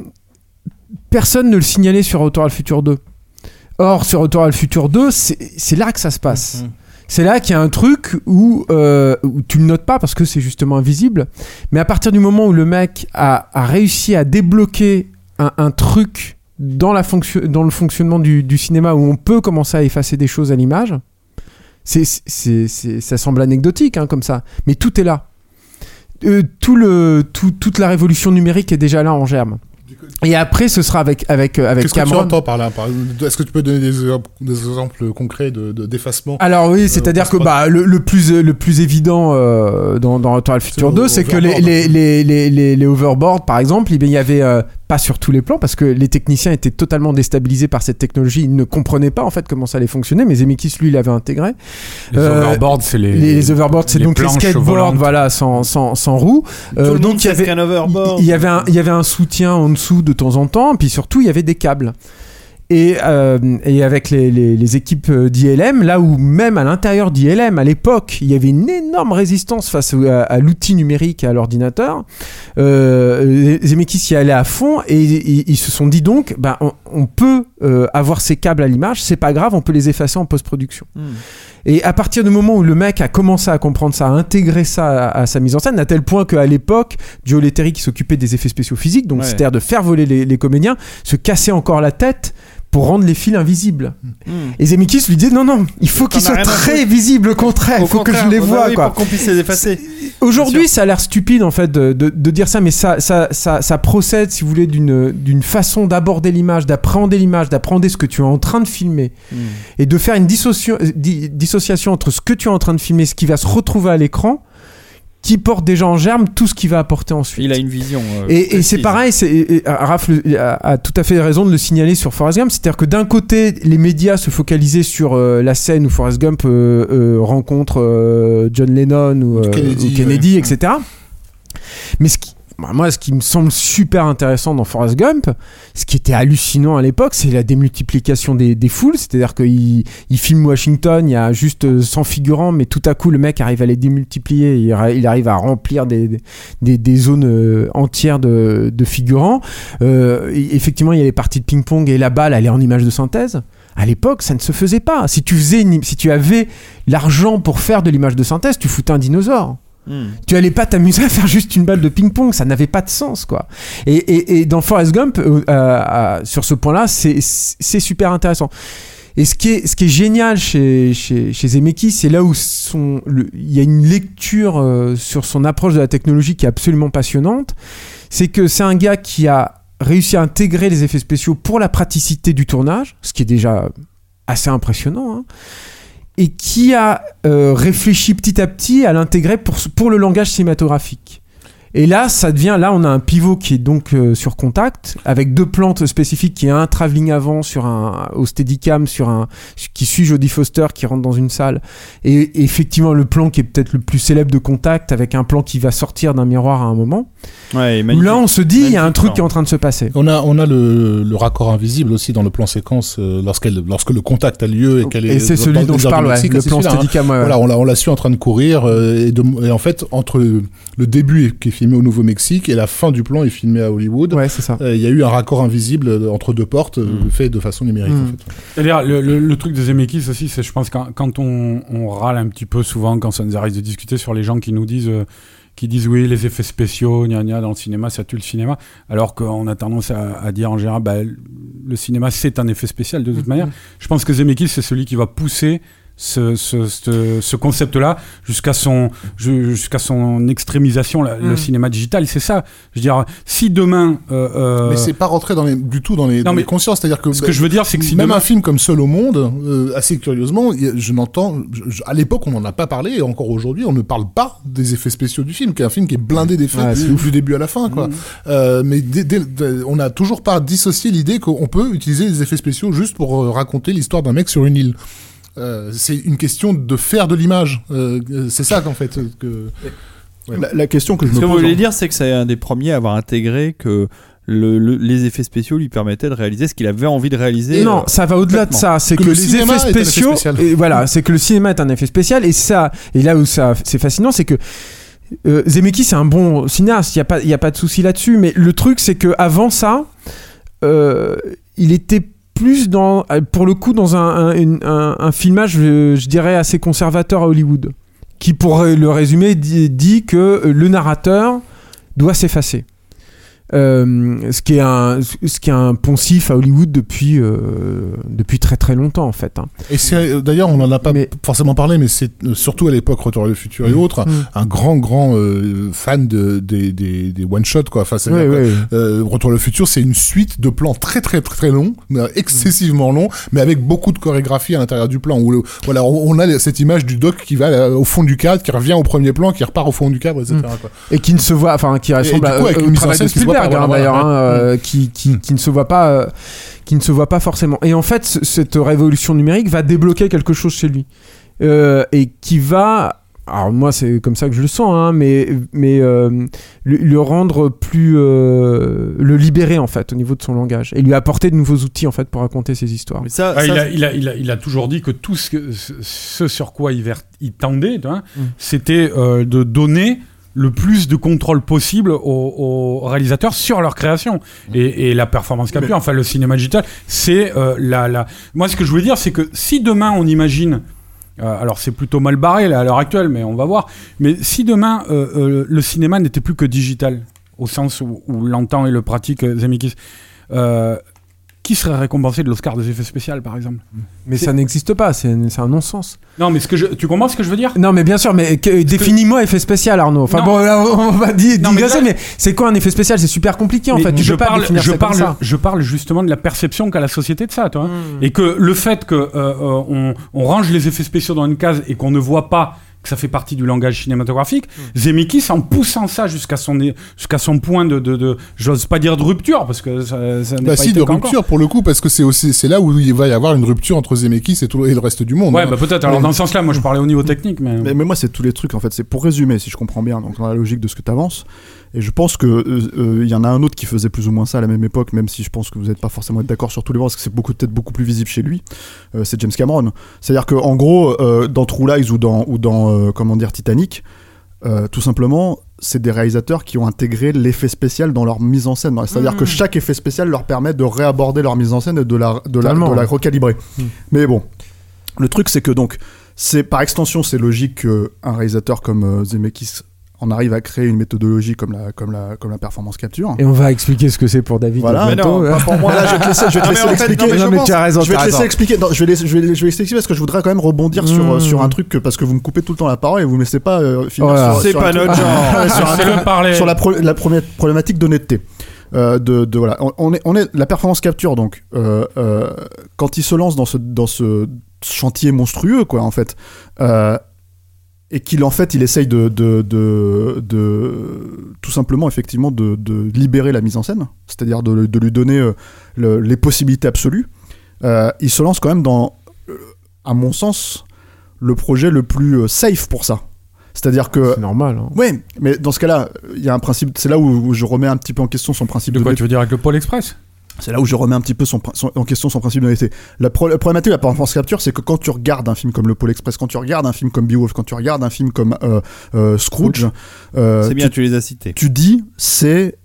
personne ne le signalait sur Retour à le futur 2. Or, sur Retour à le futur 2, c'est là que ça se passe. Mhm. C'est là qu'il y a un truc où, euh, où tu le notes pas parce que c'est justement invisible. Mais à partir du moment où le mec a, a réussi à débloquer un, un truc dans, la fonction, dans le fonctionnement du, du cinéma où on peut commencer à effacer des choses à l'image, c'est, c'est, c'est- ça semble anecdotique hein, comme ça, mais tout est là. Euh, tout le, tout- toute la révolution numérique est déjà là en germe. Et après, ce sera avec avec euh, avec Qu'est-ce que tu Cameron. entends par là par- Est-ce que tu peux donner des, exemples- des exemples concrets de de- d'effacement? Alors oui, c'est-à-dire que bah, le, le plus le plus évident euh, dans, dans Retour à le futur le 2, c'est que les, overboard. les, les, les, les, les overboards, par exemple, il y avait euh, pas sur tous les plans parce que les techniciens étaient totalement déstabilisés par cette technologie, ils ne comprenaient pas en fait comment ça allait fonctionner, mais Zemeckis lui l'avait intégré. Les Euh, overboards, c'est les, Les, les overboards, c'est les donc les skateboards, volantes. voilà, sans sans sans roues. Tout Euh, le donc monde il y avait qu'un overboard. il y avait un, il y avait un soutien en dessous de temps en temps, puis surtout il y avait des câbles. Et, euh, et avec les, les, les équipes euh, d'ILM, là où même à l'intérieur d'ILM, à l'époque, il y avait une énorme résistance face à, l'outil numérique et à l'ordinateur, euh, Zemeckis y allait à fond et ils, se sont dit donc, bah, on, peut avoir ces câbles à l'image, c'est pas grave, on peut les effacer en post-production. Hmm. Et à partir du moment où le mec a commencé à comprendre ça, à intégrer ça à, à sa mise en scène, à tel point qu'à l'époque, Joe Letteri, qui s'occupait des effets spéciaux physiques, donc Ouais. c'est-à-dire de faire voler les, les comédiens, se cassait encore la tête pour rendre les fils invisibles. Hmm. Et Zemeckis lui dit non, non, il faut qu'ils soient très visibles, au contraire, il faut que je les vois. oui, quoi. Pour qu'on puisse les effacer. Aujourd'hui, ça a l'air stupide en fait de, de- de dire ça, mais ça, ça, ça, ça procède, si vous voulez, d'une d'une façon d'aborder l'image, d'appréhender l'image, d'appréhender ce que tu es en train de filmer Hmm. et de faire une di- dissociation entre ce que tu es en train de filmer et ce qui va se retrouver à l'écran qui porte déjà en germe tout ce qui va apporter ensuite. Il a une vision. euh, Et, et c'est pareil, c'est, et Raph le- a, a tout à fait raison de le signaler sur Forrest Gump. C'est-à-dire que d'un côté, les médias se focalisaient sur euh, la scène où Forrest Gump euh, euh, rencontre euh, John Lennon ou, euh, Kennedy, ou Kennedy, ouais. etc. Mais ce qui, bah, moi, ce qui me semble super intéressant dans Forrest Gump, ce qui était hallucinant à l'époque, c'est la démultiplication des, des foules. C'est-à-dire qu'il il filme Washington, il y a juste euh, 100 figurants, mais tout à coup, le mec arrive à les démultiplier. Il, arrive à remplir des, des, des zones euh, entières de, de figurants. Euh, effectivement, il y a les parties de ping-pong et la balle, elle est en image de synthèse. À l'époque, ça ne se faisait pas. Si tu, faisais si tu avais l'argent pour faire de l'image de synthèse, tu foutais un dinosaure. Hmm. Tu allais pas t'amuser à faire juste une balle de ping-pong, ça n'avait pas de sens, quoi. Et, dans Forrest Gump, euh, euh, euh, sur ce point-là, c'est super intéressant. Et ce qui est, génial chez, chez, Zemeckis, c'est là où il y a une lecture sur son approche de la technologie qui est absolument passionnante. C'est que c'est un gars qui a réussi à intégrer les effets spéciaux pour la praticité du tournage, ce qui est déjà assez impressionnant. hein, et qui a euh, réfléchi petit à petit à l'intégrer pour, pour le langage cinématographique. Et là, ça devient, là, on a un pivot qui est donc euh, sur contact, avec deux plantes spécifiques, qui est un travelling avant sur un, au Steadicam, sur un, qui suit Jodie Foster, qui rentre dans une salle. Et, et effectivement, le plan qui est peut-être le plus célèbre de contact, avec un plan qui va sortir d'un miroir à un moment. Ouais, là, on se dit, il y a un truc plan. qui est en train de se passer. On a, on a le, le raccord invisible aussi dans le plan séquence euh, lorsqu'elle, lorsque le contact a lieu et qu'elle est. Et c'est celui dont je parle, ouais, le c'est plan hein. Steadicam. ouais. Voilà, on l'a, on l'a su en train de courir euh, et, de, et en fait entre le, le début qui est filmé au Nouveau-Mexique et la fin du plan est filmé à Hollywood. Ouais, c'est ça. euh, Il y a eu un raccord invisible euh, entre deux portes euh, Mm. fait de façon numérique. Mm. En fait. C'est-à-dire, le, le, le truc de Zemeckis aussi, c'est je pense quand, quand on, on râle un petit peu souvent, quand ça nous arrive de discuter sur les gens qui nous disent, euh, qui disent oui, les effets spéciaux, gna gna, dans le cinéma, ça tue le cinéma, alors qu'on a tendance à, à dire en général, bah, le cinéma c'est un effet spécial de toute manière. Je pense que Zemeckis c'est celui qui va pousser ce, ce, ce, ce concept-là jusqu'à son, ju- jusqu'à son extrémisation, la- le Mm. cinéma digital. C'est ça. Je veux dire, si demain. euh, euh, Mais c'est pas rentré dans les, du tout dans les, dans mais les consciences. C'est-à-dire que ce que je veux dire, c'est que si même demain. un film comme Seul au monde, euh, assez curieusement, je n'entends, à l'époque on n'en a pas parlé et encore aujourd'hui on ne parle pas des effets spéciaux du film, qui est un film qui est blindé d'effets Ouais, c'est du début à la fin, quoi. Euh, mais dès- dès- on n'a toujours pas dissocié l'idée qu'on peut utiliser les effets spéciaux juste pour euh, raconter l'histoire d'un mec sur une île. Euh, c'est une question de faire de l'image. Euh, euh, c'est ça qu'en fait que. Ouais. La, la question que je Ce me que vous pose. voulez en- dire, c'est que c'est un des premiers à avoir intégré que le- le- les effets spéciaux lui permettaient de réaliser ce qu'il avait envie de réaliser. non, euh, ça va au-delà de ça. C'est Que que, le les cinéma effets est un effet spéciaux, spécial. et voilà, c'est que le cinéma est un effet spécial. Et ça, et là où ça, c'est fascinant, c'est que euh, Zemeckis c'est un bon cinéaste. Il y a pas, il y a pas de souci là-dessus. Mais le truc, c'est que avant ça, euh, il était plus dans, euh, pour le coup, dans un, un, filmage, je, je dirais, assez conservateur à Hollywood, qui, pour le résumer, dit que le narrateur doit s'effacer. Euh, ce qui est un ce qui est un poncif à Hollywood depuis euh, depuis très très longtemps en fait. hein. Et c'est euh, d'ailleurs, on n'en a pas Mais- forcément parlé, mais c'est surtout à l'époque Retour vers le futur et autres, Mm. un grand grand euh, fan de des des, des one shot quoi. Enfin, c'est euh, Retour vers le futur, c'est une suite de plans très très très très longs, mais excessivement longs, mais avec beaucoup de chorégraphie à l'intérieur du plan. Où le- voilà, on, a cette image du doc qui va au fond du cadre, qui revient au premier plan, qui repart au fond du cadre, etc. quoi. Et qui ne se voit, enfin qui ressemble du coup, à, avec une mise en travail de scène qui se voit Spielberg hein, d'ailleurs, hein, euh, qui, qui, qui ne se voit pas, euh, qui ne se voit pas forcément. Et en fait, ce- cette révolution numérique va débloquer quelque chose chez lui Euh, et qui va, alors moi c'est comme ça que je le sens, hein, mais mais euh, le, le rendre plus, euh, le libérer en fait au niveau de son langage et lui apporter de nouveaux outils en fait pour raconter ses histoires. Mais ça, Ah, ça, il, a, il, a, il, a, il a toujours dit que tout ce, que- ce- ce sur quoi il, ver- tendait, Mm. c'était euh, de donner le plus de contrôle possible aux, aux réalisateurs sur leur création. Et, et la performance capture, enfin le cinéma digital, c'est euh, la, la... Moi, ce que je voulais dire, c'est que si demain on imagine... euh, alors c'est plutôt mal barré là, à l'heure actuelle, mais on va voir. Mais si demain euh, euh, le cinéma n'était plus que digital, au sens où, où l'entend et le pratique euh, qui serait récompensé de l'Oscar des effets spéciaux, par exemple? Mais ça n'existe pas, c'est un non-sens. Non, mais ce que je, tu comprends ce que je veux dire? Non, mais bien sûr, mais que- définis-moi effet spécial, Arnaud. Enfin Non. bon, là, on va dire, Non, mais là- mais, c'est quoi un effet spécial? C'est super compliqué en Mais fait. Tu je peux parle, je ça comme parle, ça. je parle justement de la perception qu'a la société de ça, toi. Hmm. Et que le fait que euh, euh, on, on range les effets spéciaux dans une case et qu'on ne voit pas que ça fait partie du langage cinématographique, Hmm. Zemeckis, en poussant ça jusqu'à son jusqu'à son point de, de, de- j'ose pas dire de rupture parce que ça, ça n'est Bah pas si, été de rupture pour le coup, parce que c'est aussi c'est là où il va y avoir une rupture entre Zemeckis et, tout, et le reste du monde. Ouais, hein. bah peut-être. Alors dans ce sens-là, moi je parlais au niveau technique, mais. Mais, mais moi, c'est tous les trucs, en fait. C'est pour résumer, si je comprends bien, donc dans la logique de ce que tu avances. Et je pense que euh, euh, il y en a un autre qui faisait plus ou moins ça à la même époque, même si je pense que vous n'êtes pas forcément d'accord sur tous les points, parce que c'est beaucoup peut-être beaucoup plus visible chez lui. Euh, c'est James Cameron. C'est-à-dire que en gros, euh, dans True Lies ou dans ou dans euh, comment dire Titanic, euh, tout simplement, c'est des réalisateurs qui ont intégré l'effet spécial dans leur mise en scène. C'est-à-dire Mhm. que chaque effet spécial leur permet de réaborder leur mise en scène et de la de la, de la recalibrer. Mhm. Mais bon, le truc c'est que donc c'est par extension, c'est logique qu'un réalisateur comme euh, Zemeckis en arrive à créer une méthodologie comme la, comme la, comme la performance capture. Et on va expliquer ce que c'est pour David. Voilà. bientôt, Mais non, hein. Pas pour moi, là, je vais te laisser, je vais te laisser l'expliquer. je Non, mais pense- tu as raison, Je vais te laisser expliquer. Non, je vais laisser- je vais, je vais expliquer parce que je voudrais quand même rebondir sur, Mmh. euh, sur un truc que, parce que vous me coupez tout le temps la parole et vous me laissez pas euh, finir Voilà. sur, C'est pas truc- notre genre. [LAUGHS] sur un C'est truc- le parler. sur la, pro- la première problématique d'honnêteté. Euh, de, de voilà, on, on est, on est la performance capture donc euh, euh, quand il se lance dans ce dans ce chantier monstrueux quoi en fait euh, et qu'il en fait il essaye de de, de, de- tout simplement effectivement de, de libérer la mise en scène c'est-à-dire de, de lui donner euh, le- les possibilités absolues euh, il se lance quand même dans euh, à mon sens le projet le plus safe pour ça c'est-à-dire que C'est normal. hein. Ouais, mais dans ce cas-là, il y a un principe. C'est là où, où je remets un petit peu en question son principe De de. quoi tu veux dire avec le Pôle Express? C'est là où je remets un petit peu son, prin- son- en question son principe d'honnêteté. La, pro- la problématique de la performance capture, c'est que quand tu regardes un film comme Le Pôle Express, quand tu regardes un film comme Beowulf, quand tu regardes un film comme euh, euh, Scrooge, euh, C'est bien, tu, tu les as cités. tu dis c'est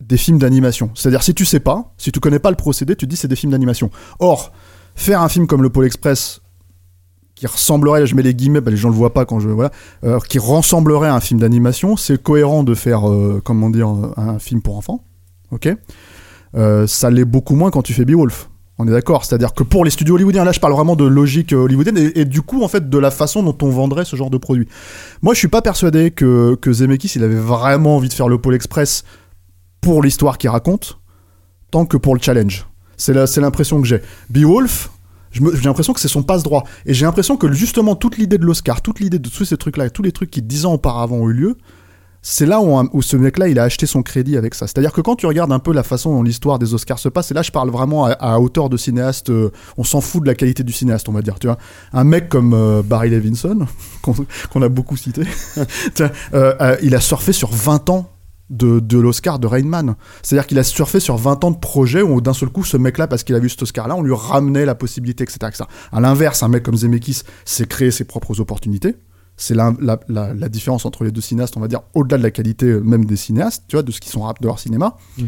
des films d'animation. C'est-à-dire si tu sais pas, si tu connais pas le procédé, tu dis c'est des films d'animation. Or, faire un film comme Le Pôle Express qui ressemblerait, là, je mets les guillemets, bah, les gens le voient pas quand je voilà, qui ressemblerait à un film d'animation, c'est cohérent de faire comment dire un film pour enfants, ok? Euh, Ça l'est beaucoup moins quand tu fais Beowulf. On est d'accord, c'est-à-dire que pour les studios hollywoodiens, là je parle vraiment de logique euh, hollywoodienne et, et du coup en fait de la façon dont on vendrait ce genre de produit. Moi je suis pas persuadé que, que Zemeckis il avait vraiment envie de faire le Pôle Express pour l'histoire qu'il raconte, tant que pour le challenge. C'est l'impression que j'ai. Beowulf, j'ai l'impression que c'est son passe-droit. Et j'ai l'impression que justement toute l'idée de l'Oscar, toute l'idée de tous ces trucs-là, tous les trucs qui dix ans auparavant ont eu lieu, c'est là où, ce mec-là, il a acheté son crédit avec ça. C'est-à-dire que quand tu regardes un peu la façon dont l'histoire des Oscars se passe, et là je parle vraiment à, hauteur de cinéaste, euh, on s'en fout de la qualité du cinéaste, on va dire. Tu un mec comme euh, Barry Levinson, [LAUGHS] qu'on a beaucoup cité, [LAUGHS] euh, il a surfé sur 20 ans de, l'Oscar de Rainman. C'est-à-dire qu'il a surfé sur 20 ans de projets où d'un seul coup, ce mec-là, parce qu'il a vu cet Oscar-là, on lui ramenait la possibilité, etc. etc. À l'inverse, un mec comme Zemeckis s'est créé ses propres opportunités. C'est la, la, la, la différence entre les deux cinéastes, on va dire, au-delà de la qualité euh, même des cinéastes, tu vois, de ce qui sont rap de leur cinéma. Mm.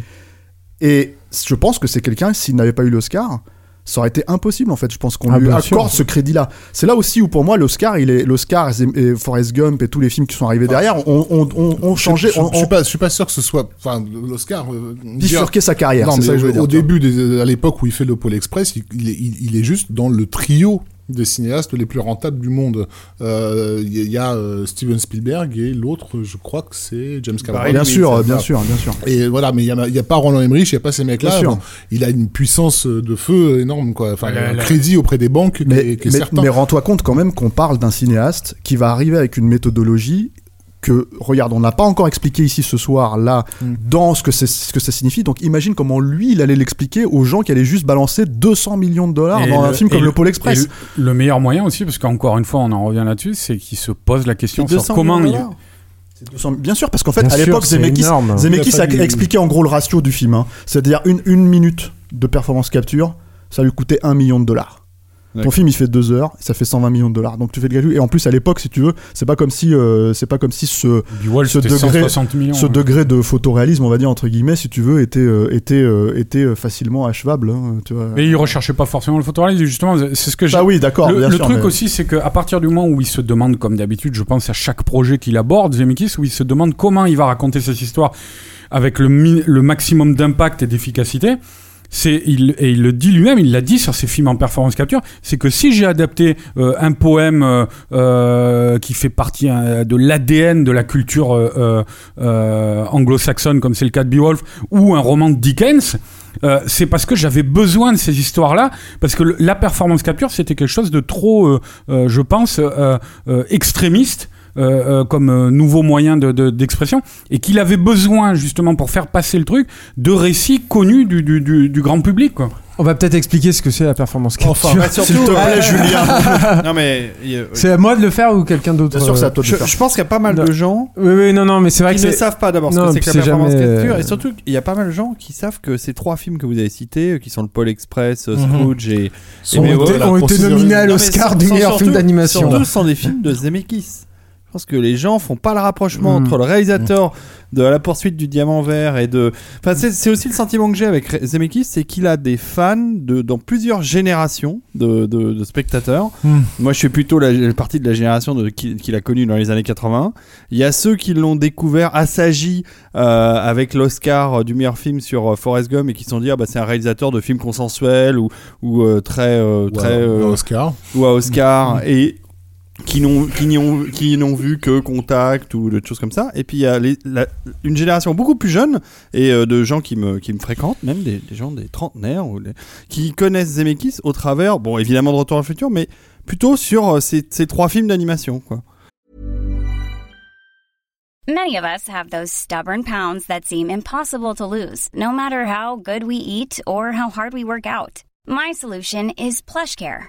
Et je pense que c'est quelqu'un, s'il n'avait pas eu l'Oscar, ça aurait été impossible en fait. Je pense qu'on Ah, lui accorde sûr. ce crédit-là. C'est là aussi où pour moi l'Oscar, il est l'Oscar et, et Forrest Gump et tous les films qui sont arrivés derrière ont, changé, Je, je, suis pas, je suis pas sûr que ce soit, enfin, l'Oscar. euh, bifurqué sa carrière. Non, mais ça que je veux au dire. vois. début, des- à l'époque où il fait le Pôle Express, il, il est, il- il est juste dans le trio des cinéastes les plus rentables du monde. Euh, Il y a- il y a euh, Steven Spielberg et l'autre, je crois que c'est James Cameron. Bien sûr, bien sûr, bien sûr. Et voilà, mais il y a, pas Roland Emmerich, il y a pas ces mecs-là. Bon, il a une puissance de feu énorme, quoi. Enfin, un crédit auprès des banques qui Mais, est, qui est mais, certain. mais rends-toi compte quand même qu'on parle d'un cinéaste qui va arriver avec une méthodologie que, regarde, on n'a pas encore expliqué ici ce soir, là, Mm. dans ce que, c'est- ce que ça signifie. Donc imagine comment lui, il allait l'expliquer aux gens qui allaient juste balancer 200 millions de dollars Et dans un le- film comme Le Pôle Express. Le, le meilleur moyen aussi, parce qu'encore une fois, on en revient là-dessus, c'est qu'il se pose la question C'est sur 200 comment il. de dollars. C'est 200 Bien sûr, parce qu'en fait, Bien à l'époque, c'est Zemeckis, énorme. Zemeckis a expliqué en gros le ratio du film. hein. C'est-à-dire une, une minute de performance capture, ça lui coûtait 1 million de dollars. Ton film il fait 2 heures, ça fait 120 millions de dollars. Donc tu fais le calcul. Et en plus à l'époque, si tu veux, c'est pas comme si, euh, c'est pas comme si ce, Wall, ce c'était degré- 160 millions. ce hein. degré de photoréalisme, on va dire entre guillemets, si tu veux, était euh, était euh, était facilement achevable. hein, tu vois. Mais il recherchait pas forcément le photoréalisme, justement, c'est ce que j'ai. Ah oui, d'accord. Le, bien le sûr, truc mais- aussi, c'est qu'à partir du moment où il se demande, comme d'habitude, je pense à chaque projet qu'il aborde, Zemeckis, où il se demande comment il va raconter cette histoire avec le, le maximum d'impact et d'efficacité. C'est il et il le dit lui-même, il l'a dit sur ses films en performance capture, c'est que si j'ai adapté euh, un poème euh, euh, qui fait partie euh, de l'ADN de la culture euh, euh, euh, anglo-saxonne, comme c'est le cas de Beowulf, ou un roman de Dickens, euh, c'est parce que j'avais besoin de ces histoires-là, parce que la performance capture, c'était quelque chose de trop, euh, euh, je pense, extrémiste. Euh, euh, comme euh, nouveau moyen de- de- d'expression et qu'il avait besoin justement pour faire passer le truc de récits connus du, du, du, du grand public quoi. On va peut-être expliquer ce que c'est la performance capture. Enfin, Bah, surtout, S'il te plaît, Julien. [LAUGHS] non mais c'est à moi de le faire ou quelqu'un d'autre Bien sûr, c'est à toi de je, le faire. je pense qu'il y a pas mal Non. de gens Oui, oui, non, non, mais c'est vrai qui que ne c'est. savent pas d'abord ce Non, que c'est que la performance jamais, capture et surtout il y a pas mal de gens qui savent que ces trois films que vous avez cités qui sont le Pôle Express, Mhm. Scrooge et Et ont été, ont nominés à l'Oscar du meilleur film d'animation. Surtout sont des films de Zemeckis. Je pense que les gens font pas le rapprochement Mm. entre le réalisateur de La poursuite du diamant vert et de. Enfin, c'est aussi le sentiment que j'ai avec Zemeckis, c'est qu'il a des fans de, dans plusieurs générations de, de- de spectateurs. Mm. Moi, je suis plutôt la, la partie de la génération qui- qu'il a connue dans les années 80. Il y a ceux qui l'ont découvert assagi euh, avec l'Oscar du meilleur film sur euh, Forrest Gump et qui se sont dit ah bah c'est un réalisateur de films consensuels ou, ou euh, très euh, Ou à- très ou à euh, Oscar. ou à Oscar et qui n'ont qui n'ont vu que Contact ou des choses comme ça et puis il y a les- la- une génération beaucoup plus jeune et euh, de gens qui me qui me fréquentent même des, des gens des trentenaires ou des- qui connaissent Zemeckis au travers bon évidemment de Retour à le futur mais plutôt sur euh, ces, ces trois films d'animation quoi Many of us have those stubborn pounds that seem impossible to lose, no matter how good we eat or how hard we work out. My solution is PlushCare.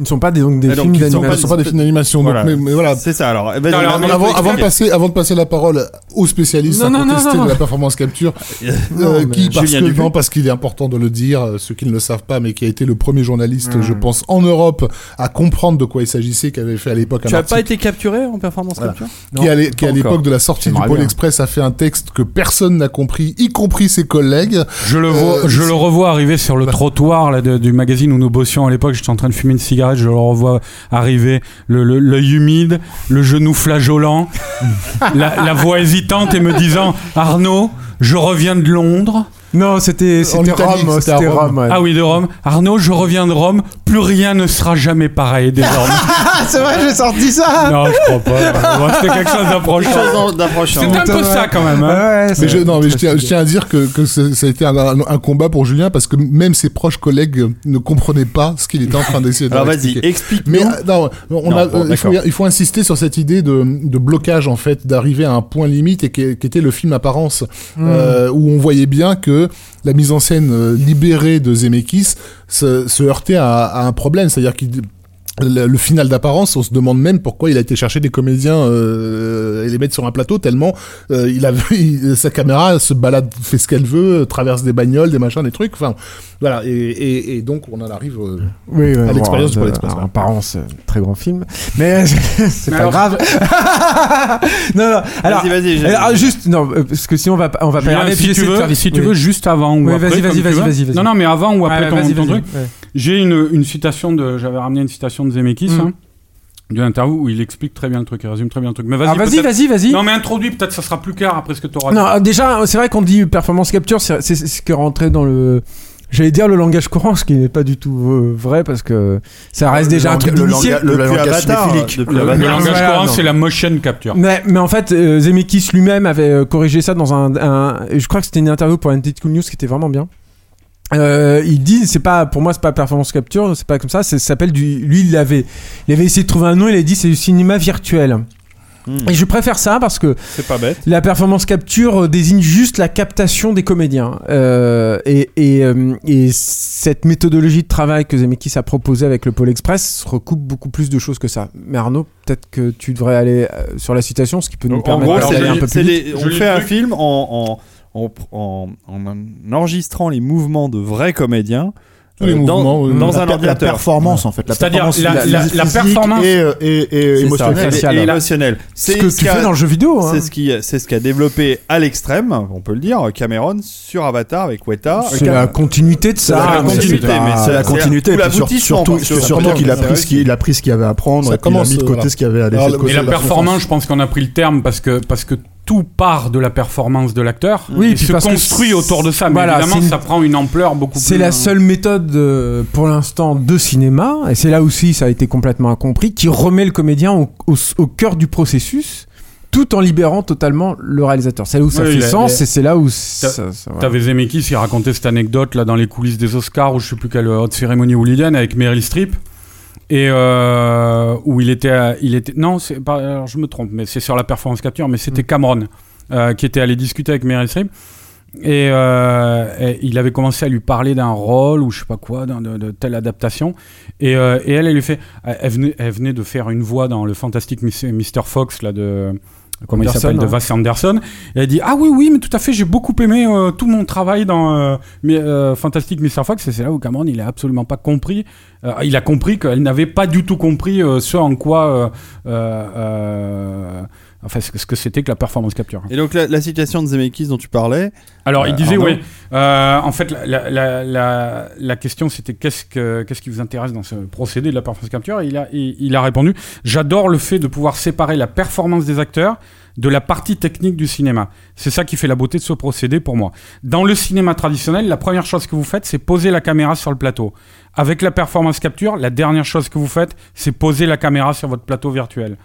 Ils ne sont pas des, donc des Ah, films d'animation. sont pas des films d'animation. Voilà. Mais, mais voilà. c'est ça alors Non, alors, on a- mais- Avant, de passer, avant de passer la parole aux spécialistes Non, à non, non, contester non. de la performance capture, Non, euh, qui parce Julien que Dupuis. non parce qu'il est important de le dire, euh, ceux qui ne le savent pas, mais qui a été le premier journaliste, Hmm. je pense, en Europe à comprendre de quoi il s'agissait, qui avait fait à l'époque un tu as article pas été capturé en performance Voilà. capture? Qui, à qui, l'époque de la sortie du Pôle. Express a fait un texte que personne n'a compris, y compris ses collègues. Je le, vois, Euh, je le revois arriver sur le Bah. trottoir du magazine où nous bossions à l'époque. J'étais en train de fumer une cigarette. Je le revois arriver, l'œil humide, le genou flageolant, [LAUGHS] la, la voix hésitante et me disant Arnaud, je reviens de Londres. Non, c'était c'était Rome. c'était à C'était Rome. Rome. ouais. Ah oui, de Rome. Arnaud, je reviens de Rome. Plus rien ne sera jamais pareil désormais. [LAUGHS] C'est vrai, j'ai sorti ça. non, je crois pas. Bon, C'était quelque chose d'approchant. C'était un peu ça quand même. hein. Ouais, Mais je, non, mais je tiens, je tiens à dire que, ça a été un, un- un combat pour Julien parce que même ses proches collègues ne comprenaient pas ce qu'il était en train d'essayer de alors vas-y explique-nous Mais non, on Non, a, bon, il, faut, d'accord. il faut insister sur cette idée de, de blocage en fait, d'arriver à un point limite et qui, était le film Apparence, euh, où on voyait bien que la mise en scène euh, libérée de Zemeckis se, heurtait à, à un problème, c'est-à-dire qu'il le, le final d'apparence, on se demande même pourquoi il a été chercher des comédiens euh, et les mettre sur un plateau tellement euh, il a il- sa caméra se balade, fait ce qu'elle veut, traverse des bagnoles, des machins, des trucs. Enfin, voilà. Et, et, et donc on en arrive. euh, Oui, À l'expérience bon, pour euh, l'expérience. En apparence, euh, très grand film. Mais [LAUGHS] c'est Mais pas alors- grave. [LAUGHS] non, non. Alors, Vas-y, vas-y. j'ai- alors, juste, non, euh, parce que sinon on va, pas- on va pas y Julien, puis si tu veux, si tu veux, juste avant ou Oui, après. vas-y, vas-y, vas-y, vas-y, vas-y. Non, non, mais avant ou après Ouais, ton, ton truc. Ouais. J'ai une, une citation de. J'avais ramené une citation de Zemeckis, Mm. hein, d'une interview où il explique très bien le truc, il résume très bien le truc. Mais vas-y, Alors, vas-y, vas-y, vas-y. Non, mais introduis, peut-être ça sera plus clair après ce que tu auras Non, euh, déjà, c'est vrai qu'on dit performance capture, c'est ce qui est rentré dans le. J'allais dire le langage courant, ce qui n'est pas du tout euh, vrai parce que ça reste déjà un truc le d'initié. langage- le Le, langage Voilà, courant, c'est la motion capture. Mais, mais en fait, euh, Zemeckis lui-même avait euh, corrigé ça dans un, un- Je crois que c'était une interview pour NTT Cool News qui était vraiment bien. Euh, il dit, c'est pas, pour moi, c'est pas performance capture, c'est pas comme ça, c'est- ça s'appelle du. Lui, il avait, il avait essayé de trouver un nom, il a dit c'est du cinéma virtuel. Hmm. Et je préfère ça parce que C'est pas bête. la performance capture euh, désigne juste la captation des comédiens. Euh, et, et, et cette méthodologie de travail que Zemeckis a proposée avec le Pôle Express recoupe beaucoup plus de choses que ça. Mais Arnaud, peut-être que tu devrais aller sur la citation, ce qui peut nous En permettre d'aller un peu plus vite. des- Je on fait un film en, en, en, en- en enregistrant les mouvements de vrais comédiens euh, dans, mouvements, oui. dans la, un la ordinateur. performance en fait, la C'est-à-dire performance, la- la- la performance- et, et, et C'est ça, émotionnelle. Émotionnel. Ce C'est que ce tu fais dans le jeu vidéo. hein. C'est ce qui, c'est ce qu'a développé à l'extrême, on peut le dire, Cameron sur Avatar avec Weta. C'est la continuité de C'est ça. la mais continuité, mais C'est la c'est continuité, surtout, surtout qu'il a pris c'est ce qu'il il a pris ce qu'il y avait à puis il a mis de côté ce qu'il y avait à laisser de côté. Et la la performance, je pense qu'on a pris le terme parce que, parce que tout part de la performance de l'acteur Oui, et se construit autour de ça. Mais voilà, évidemment, une- ça prend une ampleur beaucoup plus. C'est la seule méthode euh, pour l'instant de cinéma, et c'est là aussi ça a été complètement incompris, qui remet le comédien au, au- au cœur du processus, tout en libérant totalement le réalisateur. C'est là où ça Oui, fait sens, et c'est là où. T'avais Zemeckis, il racontait cette anecdote là dans les coulisses des Oscars ou je sais plus quelle haute cérémonie hollywoodienne avec Meryl Streep et euh, où il était, à- il était, non, pas, alors je me trompe, mais c'est sur la performance capture, mais Mm. c'était Cameron euh, qui était allé discuter avec Meryl Streep. Et, euh, et il avait commencé à lui parler d'un rôle ou je sais pas quoi, de, de telle adaptation. Et, et elle, elle lui fait, elle venait, elle venait de faire une voix dans le fantastique Mr. Fox là de comment il Anderson, s'appelle de. Wes Anderson. Et elle dit ah oui oui mais tout à fait j'ai beaucoup aimé euh, tout mon travail dans euh, mais, euh, Fantastic Mr. Fox et c'est là où Cameron il a absolument pas compris. Il a compris qu'elle n'avait pas du tout compris ce en quoi euh, euh, euh, enfin ce que- ce que c'était que la performance capture. Et donc la, la situation de Zemeckis dont tu parlais, Alors, il Euh, disait, oui. euh, en fait, la, la, la, la, la question, c'était qu'est-ce, que, qu'est-ce qui vous intéresse dans ce procédé de la performance capture? Et il a, il, il a répondu J'adore le fait de pouvoir séparer la performance des acteurs de la partie technique du cinéma. C'est ça qui fait la beauté de ce procédé pour moi. Dans le cinéma traditionnel, la première chose que vous faites, c'est poser la caméra sur le plateau. Avec la performance capture, la dernière chose que vous faites, c'est poser la caméra sur votre plateau virtuel.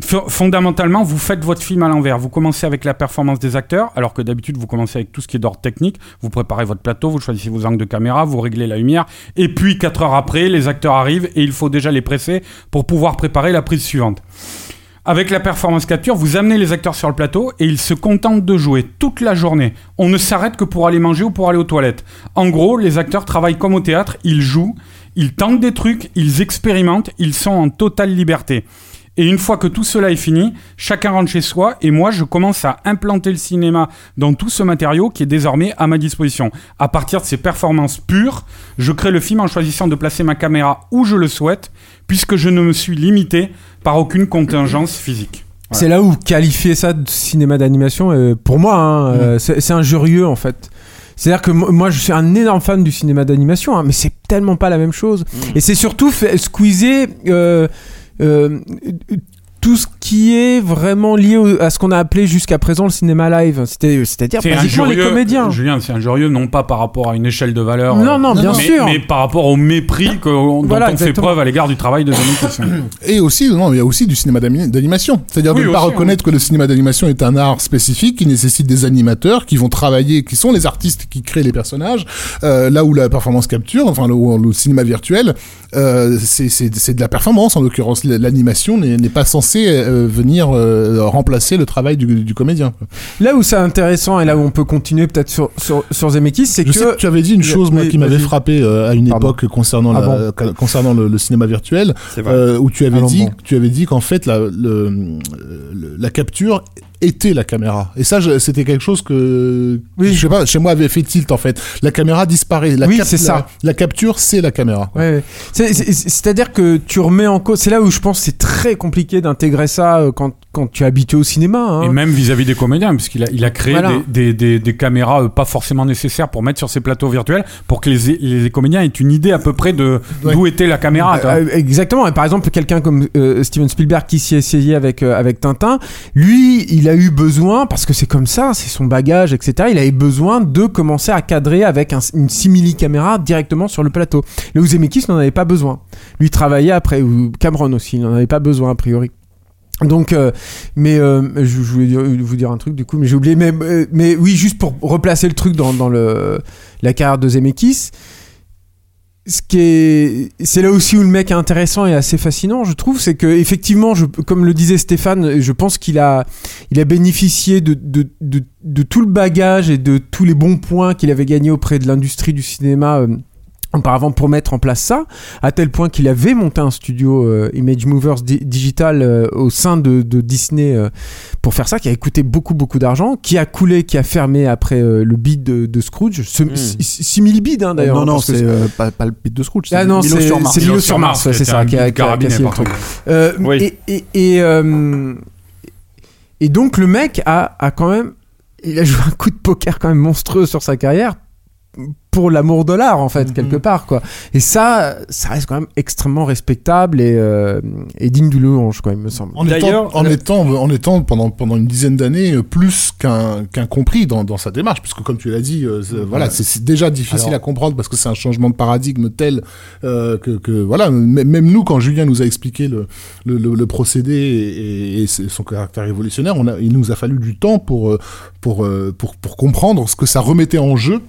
Fondamentalement, vous faites votre film à l'envers. Vous commencez avec la performance des acteurs, alors que d'habitude, vous commencez avec tout ce qui est d'ordre technique. Vous préparez votre plateau, vous choisissez vos angles de caméra, vous réglez la lumière. Et puis, 4 heures après, les acteurs arrivent et il faut déjà les presser pour pouvoir préparer la prise suivante. Avec la performance capture, vous amenez les acteurs sur le plateau et ils se contentent de jouer toute la journée. On ne s'arrête que pour aller manger ou pour aller aux toilettes. En gros, les acteurs travaillent comme au théâtre, ils jouent, ils tentent des trucs, ils expérimentent, ils sont en totale liberté. Et une fois que tout cela est fini, chacun rentre chez soi et moi je commence à implanter le cinéma dans tout ce matériau qui est désormais à ma disposition. À partir de ces performances pures, je crée le film en choisissant de placer ma caméra où je le souhaite, puisque je ne me suis limité par aucune contingence physique. C'est là où qualifier ça de cinéma d'animation, euh, pour moi, hein, euh, c'est c'est injurieux en fait. C'est-à-dire que mo- moi, je suis un énorme fan du cinéma d'animation, hein, mais c'est tellement pas la même chose. Et c'est surtout fait, squeezer euh, euh, tout ce qui est vraiment lié au- à ce qu'on a appelé jusqu'à présent le cinéma live. C'était- C'est-à-dire C'est basiquement les comédiens. Julien, c'est injurieux non pas par rapport à une échelle de valeur. Non, non, bien mais, sûr. mais par rapport au mépris que, dont Voilà, on fait preuve à l'égard du travail de. [COUGHS] Et aussi, non, il y a aussi du cinéma d'ani- d'animation. C'est-à-dire Oui, de ne pas aussi, reconnaître que le cinéma d'animation est un art spécifique qui nécessite des animateurs qui vont travailler, qui sont les artistes qui créent les personnages. Euh, là où la performance capture, enfin le, le cinéma virtuel, euh, c'est c'est- c'est de la performance en l'occurrence. L'animation n'est n'est pas censée censé euh, venir euh, remplacer le travail du, du comédien. Là où c'est intéressant et là où on peut continuer peut-être sur, sur, sur Zemeckis, c'est que. tu avais dit une chose moi, Oui, qui m'avait frappé euh, à une Pardon. époque concernant, Ah la- concernant le, le cinéma virtuel, euh, où tu avais Allons dit, bon. tu avais dit qu'en fait la, le- la capture était la caméra. Et ça, c'était quelque chose que, Oui. je sais pas, chez moi avait fait tilt en fait. La caméra disparaît. La Oui, c'est ça. La, la capture, c'est la caméra. Ouais, ouais. C'est-à-dire que tu remets en cause. C'est là où je pense que c'est très compliqué d'intégrer ça euh, quand, quand tu es habitué au cinéma. hein. Et même vis-à-vis des comédiens, puisqu'il a, il a créé Voilà. des, des, des, des caméras euh, pas forcément nécessaires pour mettre sur ces plateaux virtuels, pour que les, les comédiens aient une idée à peu près de Ouais. d'où était la caméra. Euh, exactement. Et par exemple, quelqu'un comme euh, Steven Spielberg qui s'y est essayé avec, euh, avec Tintin, lui, il a eu besoin, parce que c'est comme ça, c'est son bagage, etc. Il avait besoin de commencer à cadrer avec un- une simili caméra directement sur le plateau. Où Zemeckis n'en avait pas besoin. Lui travaillait après, ou Cameron aussi, il n'en avait pas besoin a priori. Donc, euh, mais euh, je, voulais vous dire un truc du coup, mais j'ai oublié. Mais, euh, mais oui, juste pour replacer le truc dans, dans le, la carrière de Zemeckis, ce qui est, c'est là aussi où le mec est intéressant et assez fascinant, je trouve, c'est que effectivement, je, comme le disait Stéphane, je pense qu'il a, il a bénéficié de, de, de, de tout le bagage et de tous les bons points qu'il avait gagnés auprès de l'industrie du cinéma. euh, auparavant pour mettre en place ça, à tel point qu'il avait monté un studio euh, Image Movers di- Digital euh, au sein de, de Disney euh, pour faire ça, qui a coûté beaucoup beaucoup d'argent, qui a coulé, qui a fermé après euh, le bid de, de Scrooge, ce, 6000 bids hein, d'ailleurs. non, hein, non, c'est euh, pas, pas le beat de Scrooge. c'est ah non, Milo c'est sur Mars. c'est Milo sur Mars, c'est ça, qui a, qui a carabiné, cassé le par truc. contre. Oui. et, et, et, et donc le mec a, a quand même, il a joué un coup de poker quand même monstrueux sur sa carrière pour l'amour de l'art en fait Mhm. quelque part quoi. Et ça, ça reste quand même extrêmement respectable et, euh, et digne du louange quoi il me semble. En étant, en, le- étant, en étant pendant, pendant une dizaine d'années euh, plus qu'un qu'un compris dans, dans sa démarche, puisque comme tu l'as dit, euh, c'est- voilà, c'est c'est déjà difficile Alors- à comprendre parce que c'est un changement de paradigme tel euh, que, que voilà, m- même nous quand Julien nous a expliqué le, le, le- le procédé et, et- son caractère révolutionnaire, on a, il nous a fallu du temps pour, euh, pour, euh, pour, pour comprendre ce que ça remettait en jeu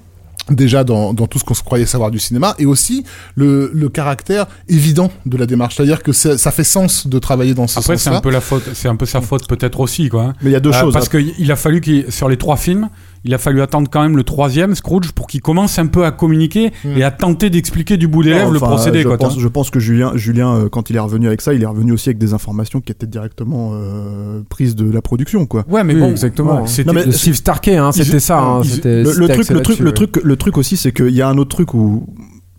déjà dans, dans tout ce qu'on se croyait savoir du cinéma et aussi le, le caractère évident de la démarche c'est-à-dire que ça, ça fait sens de travailler dans ce Après, c'est sens-là un peu la faute, c'est un peu sa faute peut-être aussi, quoi. hein. Mais il y a deux Euh, choses. Parce qu'il a fallu qu'il, sur les trois films, il a fallu attendre quand même le troisième, Scrooge, pour qu'il commence un peu à communiquer Mm. et à tenter d'expliquer du bout des lèvres le procédé, je quoi. pense, je pense que Julien, Julien euh, quand il est revenu avec ça, il est revenu aussi avec des informations qui étaient directement euh, prises de la production, quoi. Ouais, mais Oui, bon, exactement. ouais, c'était- Non, mais Le Steve Starkey, hein, c'était ça. hein, ils- c'était- le, truc, le truc, le truc, le truc aussi, c'est qu'il y a un autre truc où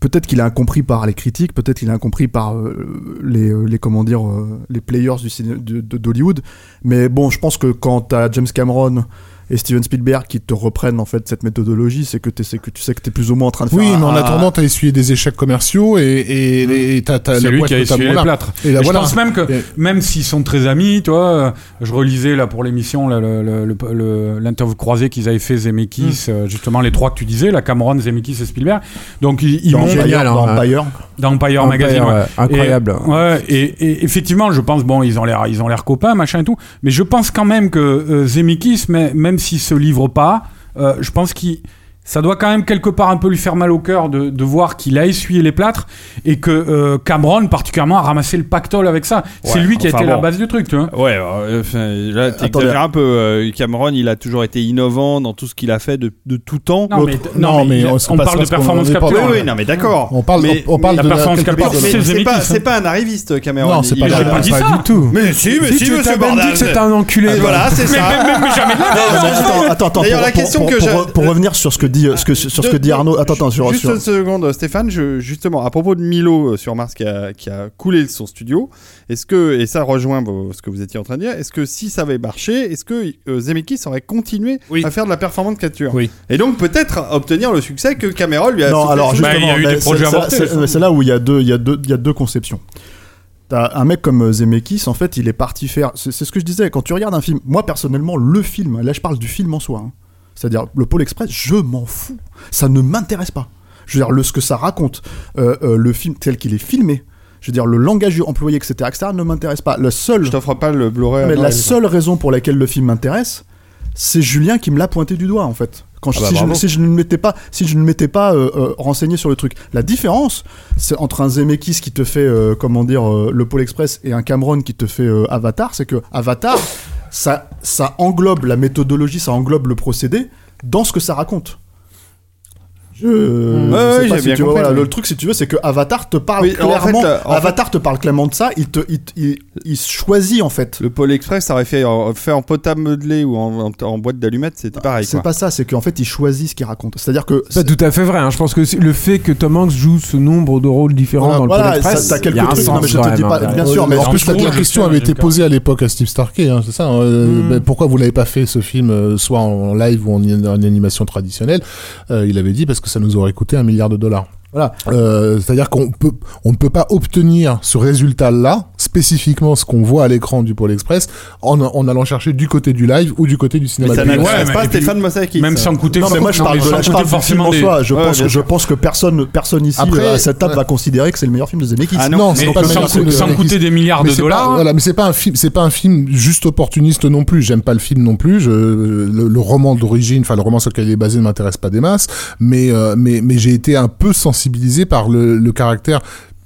peut-être qu'il a incompris par les critiques, peut-être qu'il a incompris par euh, les, les comment dire, euh, les players du ciné- de- de- d'Hollywood. Mais bon, je pense que quand t'as James Cameron et Steven Spielberg qui te reprennent en fait cette méthodologie, c'est que, tu sais que t'es plus ou moins en train de faire. Oui, mais en attendant, t'as essuyé des échecs commerciaux et, et t'as, t'as c'est la lui qui a essuyé les plâtres. Et là, Et voilà. Je pense même que, Et- même s'ils sont très amis, tu vois, euh, je relisais là pour l'émission là, le- le- le- le- l'interview croisée qu'ils avaient fait Zemeckis, euh, justement les trois que tu disais, la Cameron, Zemeckis et Spielberg. Donc ils, ils dans génial, dans hein. Empire. dans Empire, Empire, Magazine. ouais. ouais, incroyable. Et, ouais, et, et effectivement, je pense, bon, ils ont l'air, ils ont l'air copains, machin et tout, mais je pense quand même que euh, Zemeckis, mais, même s'il se livre pas, euh, je pense qu'il ça doit quand même quelque part un peu lui faire mal au cœur de, de voir qu'il a essuyé les plâtres et que euh, Cameron particulièrement a ramassé le pactole avec ça. c'est lui qui a été la base du truc, tu vois. Ouais, euh, enfin, là, t'exagères un peu. euh, Cameron, il a toujours été innovant dans tout ce qu'il a fait de, de tout temps. Non, mais, non, non, mais, on- c'est parle c'est de performance capture. Oui, oui, non, mais d'accord. On parle, Mais- on, on parle la de performance capture, c'est c'est pas, hein. c'est pas un arriviste, Cameron. Non, c'est pas pas dit Pas ça. du tout. Mais si, mais Si, monsieur Bordel. que c'était un enculé. Ah, Voilà, c'est ça. mais, mais, mais jamais attends, attends, D'ailleurs, la question que pour revenir sur ce que dit, ce que, sur ce que dit Arnaud. Attends, attends, sur, Juste sur- une seconde, Stéphane. Je, justement, à propos de Milo euh, sur Mars qui a, qui a coulé son studio, est-ce que, et ça rejoint vos- ce que vous étiez en train de dire, est-ce que si ça avait marché, est-ce que euh, Zemeckis aurait continué Oui. à faire de la performance capture Oui. Et donc peut-être obtenir le succès que Cameron lui a Non, alors. Bah, justement, il y a eu des projets c'est- là où il y a deux, il y a deux, il y a deux conceptions. T'as un mec comme euh, Zemeckis, en fait, il est parti faire. C'est c'est ce que je disais. Quand tu regardes un film, moi personnellement, le film. Là, je parle du film en soi. hein. C'est-à-dire le Pôle Express, je m'en fous. Ça ne m'intéresse pas. Je veux dire le ce que ça raconte, euh, euh, le film tel qu'il est filmé. Je veux dire le langage employé, etc., etc., ne m'intéresse pas. Le seul Je t'offre pas le Blu-ray. mais la seule raison pour laquelle le film m'intéresse, c'est Julien qui me l'a pointé du doigt en fait. Quand je- Ah bah, si, je, bravo. si je ne m'étais pas, si je ne m'étais pas euh, euh, renseigné sur le truc, la différence, c'est entre un Zemeckis qui te fait, euh, comment dire, le Pôle Express et un Cameron qui te fait Avatar, c'est que Avatar, ça, ça englobe la méthodologie, ça englobe le procédé dans ce que ça raconte. Je, je Ouais, sais ouais, pas j'ai si bien tu vois, compris, voilà, oui. le truc, si tu veux, c'est que Avatar te parle Oui, alors, en fait, clairement. euh, en fait- Avatar te parle clairement de ça. Il te, il, il, choisit en fait. Le Pôle Express, ça aurait fait, fait en potable modelé ou en, en- en boîte d'allumettes, c'était pareil. C'est pas ça, c'est qu'en fait, il choisit ce qu'il raconte. C'est-à-dire que C'est pas tout à fait vrai. hein. Je pense que le fait que Tom Hanks joue ce nombre de rôles différents Voilà, dans le voilà, Pôle Express, ça- t'as quelques il y a un trucs, non, sens mais je te dis pas- hein, bien sûr, mais en plus, la, question avait été posée à l'époque à Steve Starkey, hein, c'est ça. euh, Mm. ben, pourquoi vous l'avez pas fait ce film, euh, soit en live ou en, en animation traditionnelle Euh, Il avait dit parce que ça nous aurait coûté un milliard de dollars. Voilà. Euh, C'est-à-dire qu'on peut, on ne peut pas obtenir ce résultat-là, spécifiquement ce qu'on voit à l'écran du Pôle Express, en, en allant chercher du côté du live ou du côté du Mais cinéma. ça n'intéresse Ouais, mais- pas Stéphane Mossaki. Même sans coûter Non mais moi je parle, de, film en des- soi. Je Ouais, pense, bien je pense que personne, personne ici Après, euh, à cette table ouais. va considérer que c'est le meilleur film de Zemeckis. Ah non, non, c'est pas le sans, meilleur film coûter- de sans coûter des milliards de dollars. Pas, voilà, mais c'est pas un film, c'est pas un film juste opportuniste non plus. J'aime pas le film non plus. Je, le, le roman d'origine, enfin le roman sur lequel il est basé, ne m'intéresse pas des masses. Mais euh, mais mais j'ai été un peu par le caractère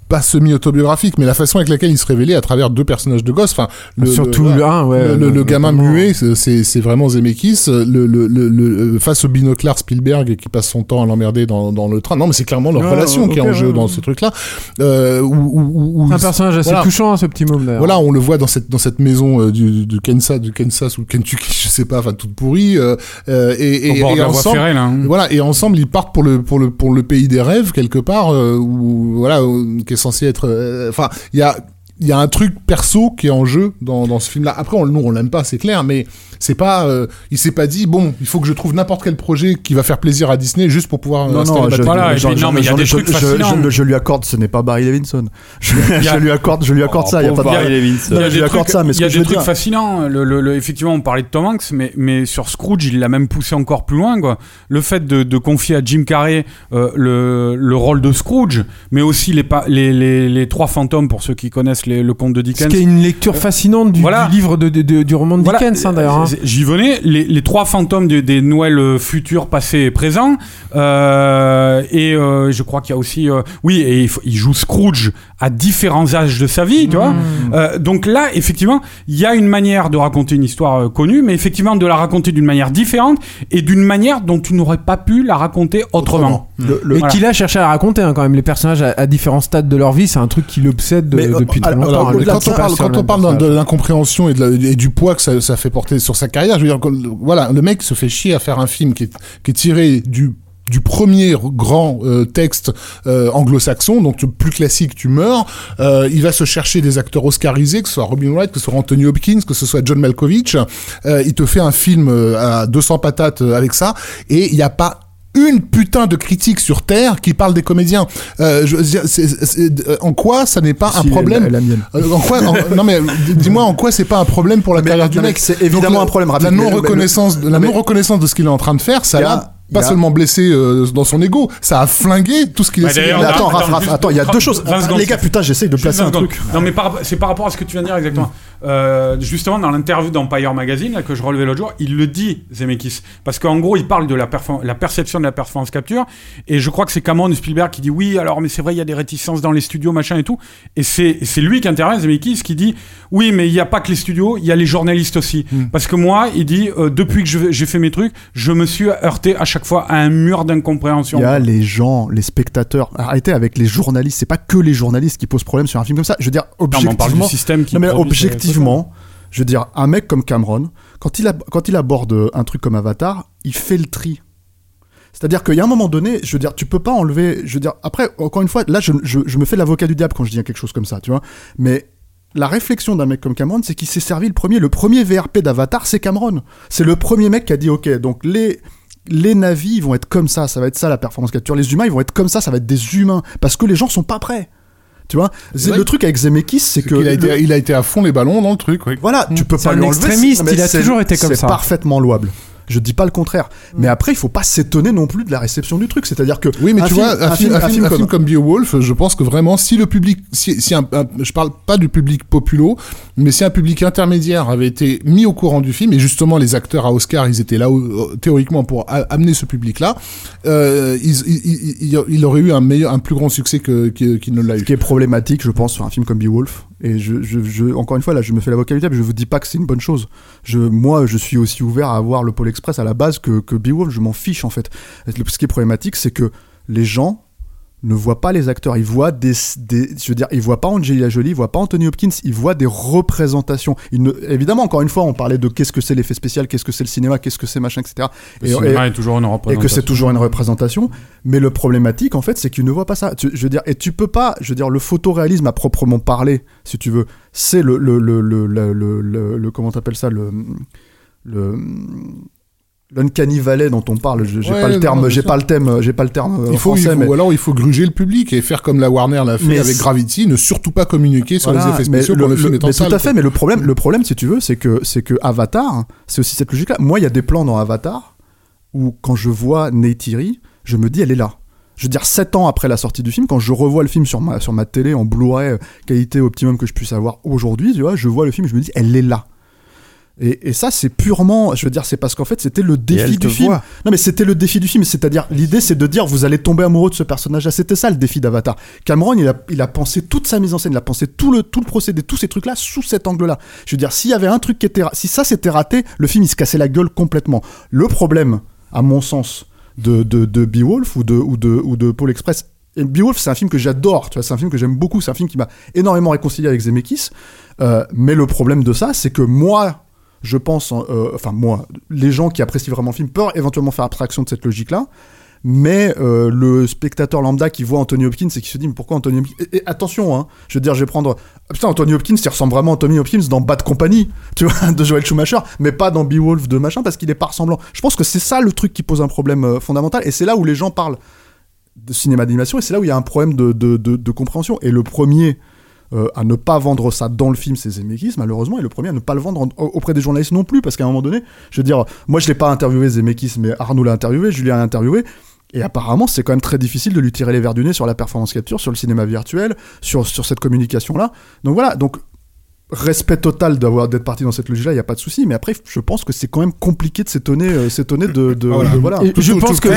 pas semi-autobiographique, mais la façon avec laquelle il se révélait à travers deux personnages de gosses. Enfin, le, Surtout le, le 1, ouais. le, le- le gamin muet, c'est- vraiment Zemeckis. Le, le, le, le- face au binoclard Spielberg qui passe son temps à l'emmerder dans, dans le train. Non, mais c'est clairement leur relation qui est en jeu ouais. dans ce truc-là. Euh, où, où- où- Un personnage assez voilà. touchant, ce petit môme voilà, on le voit dans cette dans cette maison euh, du, du Kansas, du Kansas ou Kentucky, [LAUGHS] je sais pas, enfin toute pourrie. Euh, euh, et, et, et ensemble, ferrée, là. hein. voilà, et ensemble ils partent pour le pour le pour le pays des rêves quelque part, euh, où voilà, où- censé être. euh, Enfin, il y a y a un truc perso qui est en jeu dans, dans ce film-là. Après, on, nous, on l'aime pas, c'est clair, mais c'est pas, euh, il s'est pas dit, bon, il faut que je trouve n'importe quel projet qui va faire plaisir à Disney juste pour pouvoir euh, Non, non, je, Voilà, je- non, mais il y a des trucs je- fascinants. je- je lui accorde, ce n'est pas Barry Levinson. [LAUGHS] Je, y a- je lui accorde, je lui accorde ça. Il y a pas Barry Levinson. Il y a je des lui accorde trucs, ça, mais ce il y a que des trucs fascinants. Le, le- le- effectivement, on parlait de Tom Hanks, mais, mais sur Scrooge, il l'a même poussé encore plus loin. Quoi. Le fait de, de confier à Jim Carrey euh, le, le rôle de Scrooge, mais aussi les, pa- les, les, les trois fantômes, pour ceux qui connaissent les- le conte de Ce Dickens. qui est une lecture fascinante du, Voilà. du livre de, de- de- du roman de Voilà, Dickens, hein, d'ailleurs. J'y venais, les, les trois fantômes des, des Noëls futurs, passés et présents. Euh, et euh, je crois qu'il y a aussi. euh, oui, et il, joue Scrooge à différents âges de sa vie, tu vois. Euh, donc là, effectivement, il y a une manière de raconter une histoire euh, connue, mais effectivement de la raconter d'une manière différente et d'une manière dont tu n'aurais pas pu la raconter autrement. Le- le- Et Voilà. qu'il a cherché à raconter hein, quand même les personnages à, à différents stades de leur vie, c'est un truc qui l'obsède de- Mais, euh, depuis très alors, longtemps. alors, hein, quand on parle, quand on de l'incompréhension et, du poids que ça, ça fait porter sur sa carrière, je veux dire, voilà, le mec se fait chier à faire un film qui est, qui est tiré du du premier grand euh, texte euh, anglo-saxon, donc plus classique, tu meurs. Euh, il va se chercher des acteurs oscarisés, que ce soit Robin Wright, que ce soit Anthony Hopkins, que ce soit John Malkovich. Euh, il te fait un film euh, à 200 patates euh, avec ça, et il n'y a pas une putain de critique sur Terre qui parle des comédiens. Euh, je veux dire, c'est- c'est- euh, en quoi ça n'est pas un problème la- la mienne. euh, en quoi en- Non mais dis-moi en quoi c'est pas un problème pour la Mais- carrière du mec? c'est évidemment Donc, un problème, La rapide, non reconnaissance, mais- la non reconnaissance de ce qu'il est en train de faire, ça l'a pas seulement blessé euh, dans son ego, ça a flingué tout ce qu'il Bah, essayait. Mais de attends, attends, Raph, il y a deux choses. 20 secondes. Les gars, putain, j'essaye de placer un truc. Non, mais c'est par rapport à ce que tu viens de dire exactement. Euh, justement, dans l'interview d'Empire Magazine là, que je relevais l'autre jour, il le dit, Zemeckis. Parce qu'en gros, il parle de la, perception de la performance capture. Et je crois que c'est Cameron Spielberg qui dit oui, alors, mais c'est vrai, il y a des réticences dans les studios, machin et tout. Et c'est lui qui intervient, Zemeckis, qui dit oui, mais il n'y a pas que les studios, il y a les journalistes aussi. Parce que moi, il dit euh, depuis que j'ai fait mes trucs, je me suis heurté à chaque fois à un mur d'incompréhension. Il y a les gens, les spectateurs. Arrêtez avec les journalistes. C'est pas que les journalistes qui posent problème sur un film comme ça. Je veux dire, Non, mais on parle du objectivement. système qui Non, mais produit objectivement, je veux dire, un mec comme Cameron, quand il, aborde un truc comme Avatar, il fait le tri. C'est-à-dire qu'il y a un moment donné, je veux dire, tu peux pas enlever. Je veux dire, après, encore une fois, là, je, me fais l'avocat du diable quand je dis quelque chose comme ça, tu vois. Mais la réflexion d'un mec comme Cameron, c'est qu'il s'est servi le premier. Le premier VRP d'Avatar, c'est Cameron. C'est le premier mec qui a dit, ok, donc les. Les navis vont être comme ça, ça va être ça la performance capture. Les humains ils vont être comme ça, ça va être des humains parce que les gens sont pas prêts. Tu vois, C'est- le truc avec Zemeckis, c'est que Il a, le- été, il a été à fond les ballons dans le truc. oui. voilà, tu peux C'est pas lui enlever. extrémiste, mais il a c'est- toujours été comme C'est ça. parfaitement louable. Je dis pas le contraire. Mais après, il faut pas s'étonner non plus de la réception du truc. C'est-à-dire que Oui, mais tu film- vois, un, film, un film- un film comme comme Beowulf, je pense que vraiment, si le public, si, si un, un- je parle pas du public populo, mais si un public intermédiaire avait été mis au courant du film, et justement les acteurs à Oscar, ils étaient là euh, théoriquement pour a- amener ce public-là, euh, ils- ils- ils- il, il aurait eu un meilleur, un plus grand succès que que- qu'il ne l'a ce eu. qui est problématique, je pense, sur un film comme Beowulf. Et je, je, je- encore une fois, là, je me fais l'avocat du diable, je vous dis pas que c'est une bonne chose. Je, moi, je suis aussi ouvert à voir le Pôle Express à la base que, que Beowulf, je m'en fiche, en fait. Ce qui est problématique, c'est que les gens ne voient pas les acteurs, ils voient des, des je veux dire, ils voient pas Angelina Jolie, ils voient pas Anthony Hopkins, ils voient des représentations. Ne, évidemment, encore une fois, on parlait de qu'est-ce que c'est l'effet spécial, qu'est-ce que c'est le cinéma, qu'est-ce que c'est machin, etc. Le Et- cinéma et- est toujours une et représentation. que c'est toujours une représentation. Mais le problématique, en fait, c'est qu'ils ne voient pas ça. Tu- je veux dire, et tu peux pas, je veux dire, le photoréalisme à proprement parler, si tu veux, c'est le, le, le, le, le, le, le- le- comment t'appelles ça, le, le, l'uncanny valley dont on parle. Je- J'ai Ouais, pas le terme, j'ai pas le thème, j'ai pas le terme euh, Il faut, il français, faut- mais ou alors il faut gruger le public et faire comme la Warner l'a fait Mais avec Gravity, ne surtout pas communiquer sur Voilà, les effets spéciaux quand le, film est en mais salle. Tout à fait, quoi. mais le problème, le problème, si tu veux, c'est que, c'est que Avatar, c'est aussi cette logique-là. Moi, il y a des plans dans Avatar où, quand je vois Neytiri, je me dis, elle est là. Je veux dire, 7 ans après la sortie du film, quand je revois le film sur ma, sur ma télé en Blu-ray, euh, qualité optimum que je puisse avoir aujourd'hui, tu vois, je vois le film, je me dis, elle est là. Et, et ça, c'est purement, je veux dire, c'est parce qu'en fait, c'était le défi du film. voit. Non, mais c'était le défi du film. C'est-à-dire, l'idée, c'est de dire, vous allez tomber amoureux de ce personnage-là. C'était ça le défi d'Avatar. Cameron, il a, il a pensé toute sa mise en scène, il a pensé tout le, tout le procédé, tous ces trucs-là sous cet angle-là. Je veux dire, s'il y avait un truc qui était, si ça s'était raté, le film, il se cassait la gueule complètement. Le problème, à mon sens, de, de, de Beowulf ou de, ou de, ou de Paul Express, et Beowulf, c'est un film que j'adore, tu vois, c'est un film que j'aime beaucoup, c'est un film qui m'a énormément réconcilié avec Zemeckis. Euh, mais le problème de ça, c'est que moi, je pense, euh, enfin moi, les gens qui apprécient vraiment le film peuvent éventuellement faire abstraction de cette logique-là, mais euh, le spectateur lambda qui voit Anthony Hopkins et qui se dit mais pourquoi Anthony Hopkins et, attention, hein, je veux dire, je vais prendre ah, putain Anthony Hopkins, il ressemble vraiment à Anthony Hopkins dans Bad Company, [LAUGHS] tu vois, de Joel Schumacher, mais pas dans Beowulf de machin parce qu'il est pas ressemblant. Je pense que c'est ça le truc qui pose un problème euh, fondamental et c'est là où les gens parlent de cinéma d'animation et c'est là où il y a un problème de, de, de compréhension. Et le premier euh, à ne pas vendre ça dans le film, c'est Zemeckis, malheureusement, et le premier à ne pas le vendre en- auprès des journalistes non plus, parce qu'à un moment donné, je veux dire, moi je l'ai pas interviewé Zemeckis, mais Arnaud l'a interviewé, Julien l'a interviewé, et apparemment c'est quand même très difficile de lui tirer les verres du nez sur la performance capture, sur le cinéma virtuel, sur, sur cette communication-là. Donc voilà, donc respect total d'avoir d'être parti dans cette logique-là, il n'y a pas de souci, mais après je pense que c'est quand même compliqué de s'étonner, euh, s'étonner de, de, Voilà. de- voilà. Et je Tout- pense tout- que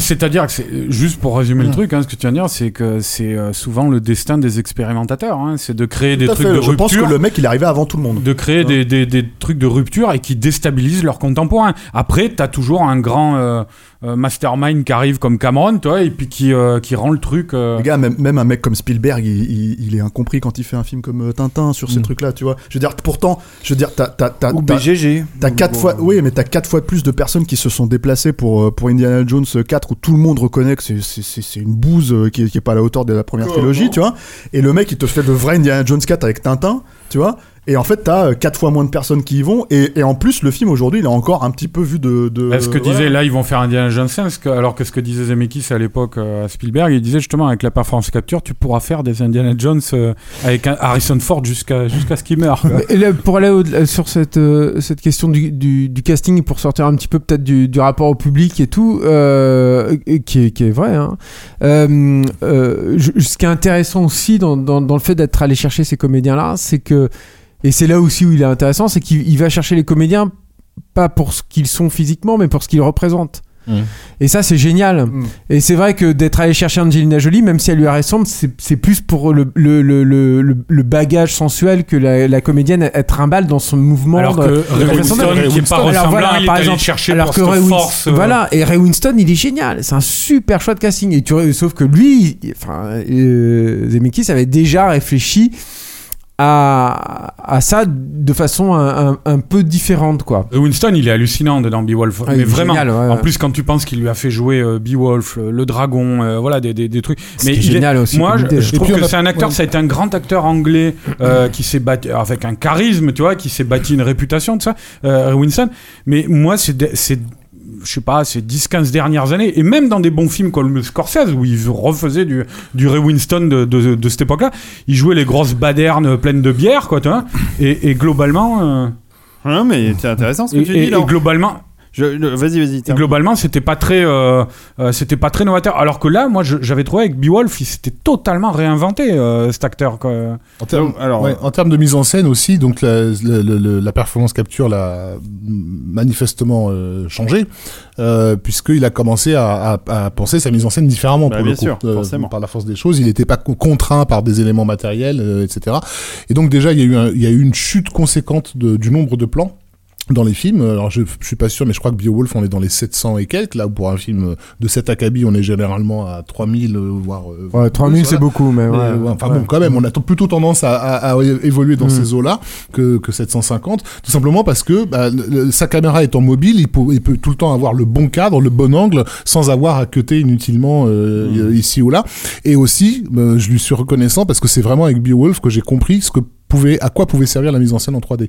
C'est-à-dire, que c'est juste pour résumer le truc, hein, ce que tu viens de dire, c'est que c'est euh, souvent le destin des expérimentateurs, hein, c'est de créer des trucs fait, de je pense que rupture, le mec il est arrivé avant tout le monde. de créer des, des, des trucs de rupture et qui déstabilisent leurs contemporains. Après, t'as toujours un grand euh, euh, mastermind qui arrive comme Cameron, toi, et puis qui euh, qui rend le truc. euh, Les gars, même, même un mec comme Spielberg, il, il- il est incompris quand il fait un film comme euh, Tintin sur ces Mm. trucs-là, tu vois. Je veux dire, pourtant, je veux dire, t'as, t'as, t'as, Ou BGG. t'as quatre fois, oui, mais t'as quatre fois plus de personnes qui se sont déplacées pour, pour Indiana Jones 4 où tout le monde reconnaît que c'est, c'est, c'est, c'est une bouse qui, est, qui est pas à la hauteur de la première trilogie, tu vois. Et le mec, il te fait le vrai Indiana Jones 4 avec Tintin, tu vois. Et en fait, t'as euh, quatre fois moins de personnes qui y vont. Et, et en plus, le film aujourd'hui, il est encore un petit peu vu de. de Bah, que voilà. disait là, ils vont faire Indiana Jones 5, ce que- alors que ce que disait Zemeckis à l'époque euh, à Spielberg, il disait justement avec la performance capture, tu pourras faire des Indiana Jones euh, avec un Harrison Ford jusqu'à jusqu'à ce qu'il meure. Et là, pour aller sur cette, cette question du, du, du casting et pour sortir un petit peu peut-être du, du rapport au public et tout, euh, qui, est, qui est vrai, hein, euh, euh, ce qui est intéressant aussi dans, dans, dans le fait d'être allé chercher ces comédiens-là, c'est que, et c'est là aussi où il est intéressant, c'est qu'il il va chercher les comédiens pas pour ce qu'ils sont physiquement, mais pour ce qu'ils représentent. Mmh. Et ça, c'est génial. Mm. Et c'est vrai que d'être allé chercher Angelina Jolie, même si elle lui ressemble, c'est c'est plus pour le, le, le, le, le- le bagage sensuel que la, la comédienne elle, trimballe dans son mouvement. Alors que Ray. Winston, qui est pas Alors ressemblant, voilà, il est par allé exemple, chercher alors pour que Win- force, euh, Voilà, et Ray Winston, il est génial. C'est un super choix de casting. Et tu, sauf que lui, enfin, euh, Zemeckis avait déjà réfléchi à, à ça de façon un, un- un peu différente, quoi. Winston, il est hallucinant dedans Beowulf. Ah, mais est vraiment. génial, ouais, En plus, quand tu penses qu'il lui a fait jouer euh, Beowulf, le, le dragon, euh, voilà, des, des, des trucs. Mais est il est- génial aussi Moi, je, trouve que a- c'est un acteur, ouais. ça a été un grand acteur anglais euh, qui s'est bâti avec un charisme, tu vois, qui s'est bâti une réputation de ça, euh, Winston. Mais moi, c'est je sais pas, ces 10-15 dernières années, et même dans des bons films comme Scorsese, où il refaisait du, du Ray Winston de, de, de cette époque-là, il jouait les grosses badernes pleines de bière, quoi, tu vois, et, et globalement, euh, Non, mais c'est intéressant ce que et, tu et- dis là. et globalement, le- Vas-y, vas-y. Globalement, c'était pas très, euh, euh, c'était pas très novateur. Alors que là, moi, j'avais trouvé avec Beowulf, il s'était totalement réinventé euh, cet acteur. Quoi. En termes, Donc, alors, ouais, en termes de mise en scène aussi, donc la, la, la- la performance capture l'a manifestement euh, changé, euh, puisqu'il a commencé à, à- à penser sa mise en scène différemment Bah, pour bien le coup, sûr, euh, forcément. par la force des choses. Il n'était pas co- contraint par des éléments matériels, euh, etc. Et donc déjà, il y a eu, un- il y a eu une chute conséquente de- du nombre de plans dans les films. Alors je, je suis pas sûr, mais je crois que Beowulf, on est dans les 700 et quelques. Là, pour un film de cet acabit, on est généralement à 3000, euh, voire... euh, Ouais, 3000 voilà. c'est beaucoup, mais ouais. euh, enfin Ouais. bon, quand même, on a t- plutôt tendance à, à- à évoluer dans Mm. ces eaux-là que, que 750, tout simplement parce que bah, le- sa caméra étant mobile, il peut, il peut tout le temps avoir le bon cadre, le bon angle, sans avoir à cutter inutilement euh, ici ou là. Et aussi, euh, je lui suis reconnaissant parce que c'est vraiment avec Beowulf que j'ai compris ce que pouvait, à quoi pouvait servir la mise en scène en 3D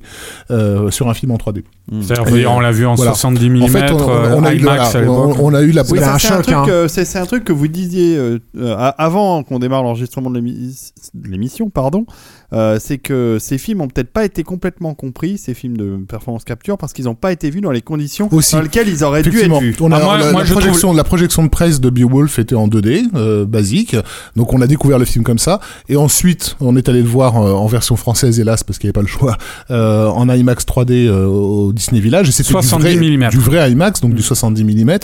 euh, sur un film en 3D. C'est-à-dire, Et, on l'a vu en voilà. 70 mm, En fait, on, on a eu, l'époque. on, on a eu la Oui, ça, un c'est un, choc, truc, hein. euh, c'est c'est un truc que vous disiez euh, euh, avant qu'on démarre l'enregistrement de l'émission, pardon. Euh, c'est que ces films ont peut-être pas été complètement compris, ces films de performance capture, parce qu'ils n'ont pas été vus dans les conditions Aussi. dans lesquelles ils auraient dû être vus. on a, Ah, moi- la, moi, la projection, la projection de presse de Beowulf était en 2D, euh, basique. Donc on a découvert le film comme ça. Et ensuite, on est allé le voir euh, en version française, hélas, parce qu'il n'y avait pas le choix, euh, en IMAX 3D euh, au Disney Village. Et c'était du 70 vrai, mm. du vrai IMAX, donc du 70 mm.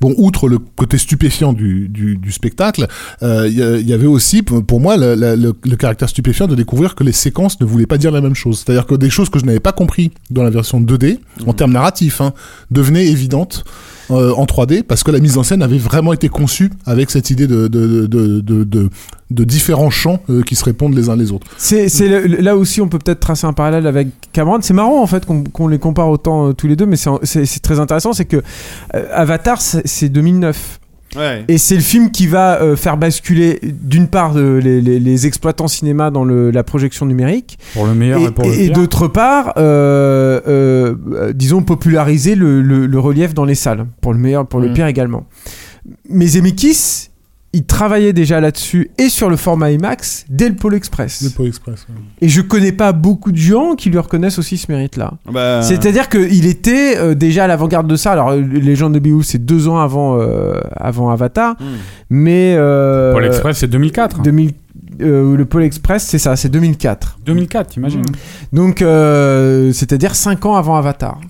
Bon, outre le côté stupéfiant du, du, du spectacle, euh, il y, avait aussi, pour moi, le, le- le- le caractère stupéfiant de découvrir que les séquences ne voulaient pas dire la même chose. C'est-à-dire que des choses que je n'avais pas compris dans la version 2D, en termes narratifs, hein, devenaient évidentes euh, en 3D parce que la mise en scène avait vraiment été conçue avec cette idée de, de, de, de, différents champs euh, qui se répondent les uns les autres. C'est, là aussi, on peut peut-être tracer un parallèle avec Cameron. C'est marrant en fait qu'on, les compare autant euh, tous les deux, mais c'est, très intéressant. C'est que Avatar, c'est 2009. Ouais. Et c'est le film qui va euh, faire basculer, d'une part, euh, les, les- les exploitants cinéma dans le- la projection numérique, Pour le meilleur et, et, pour le et pire. d'autre part, euh, disons, populariser le, le- le relief dans les salles, pour le meilleur, pour le Mm. pire également. Mais Zemeckis, il travaillait déjà là-dessus et sur le format IMAX dès le Pôle Express. Le Pôle Express. ouais. Et je connais pas beaucoup de gens qui lui reconnaissent aussi ce mérite-là. Bah, C'est-à-dire qu'il était euh, déjà à l'avant-garde de ça. Alors, euh, les gens de Beowulf, c'est deux ans avant, euh, avant Avatar. hmm. Mais. euh, Paul Express, c'est 2004. 2000 euh, le Pôle Express, c'est ça, c'est 2004. 2004, t'imagines Donc, euh, c'est-à-dire 5 ans avant Avatar.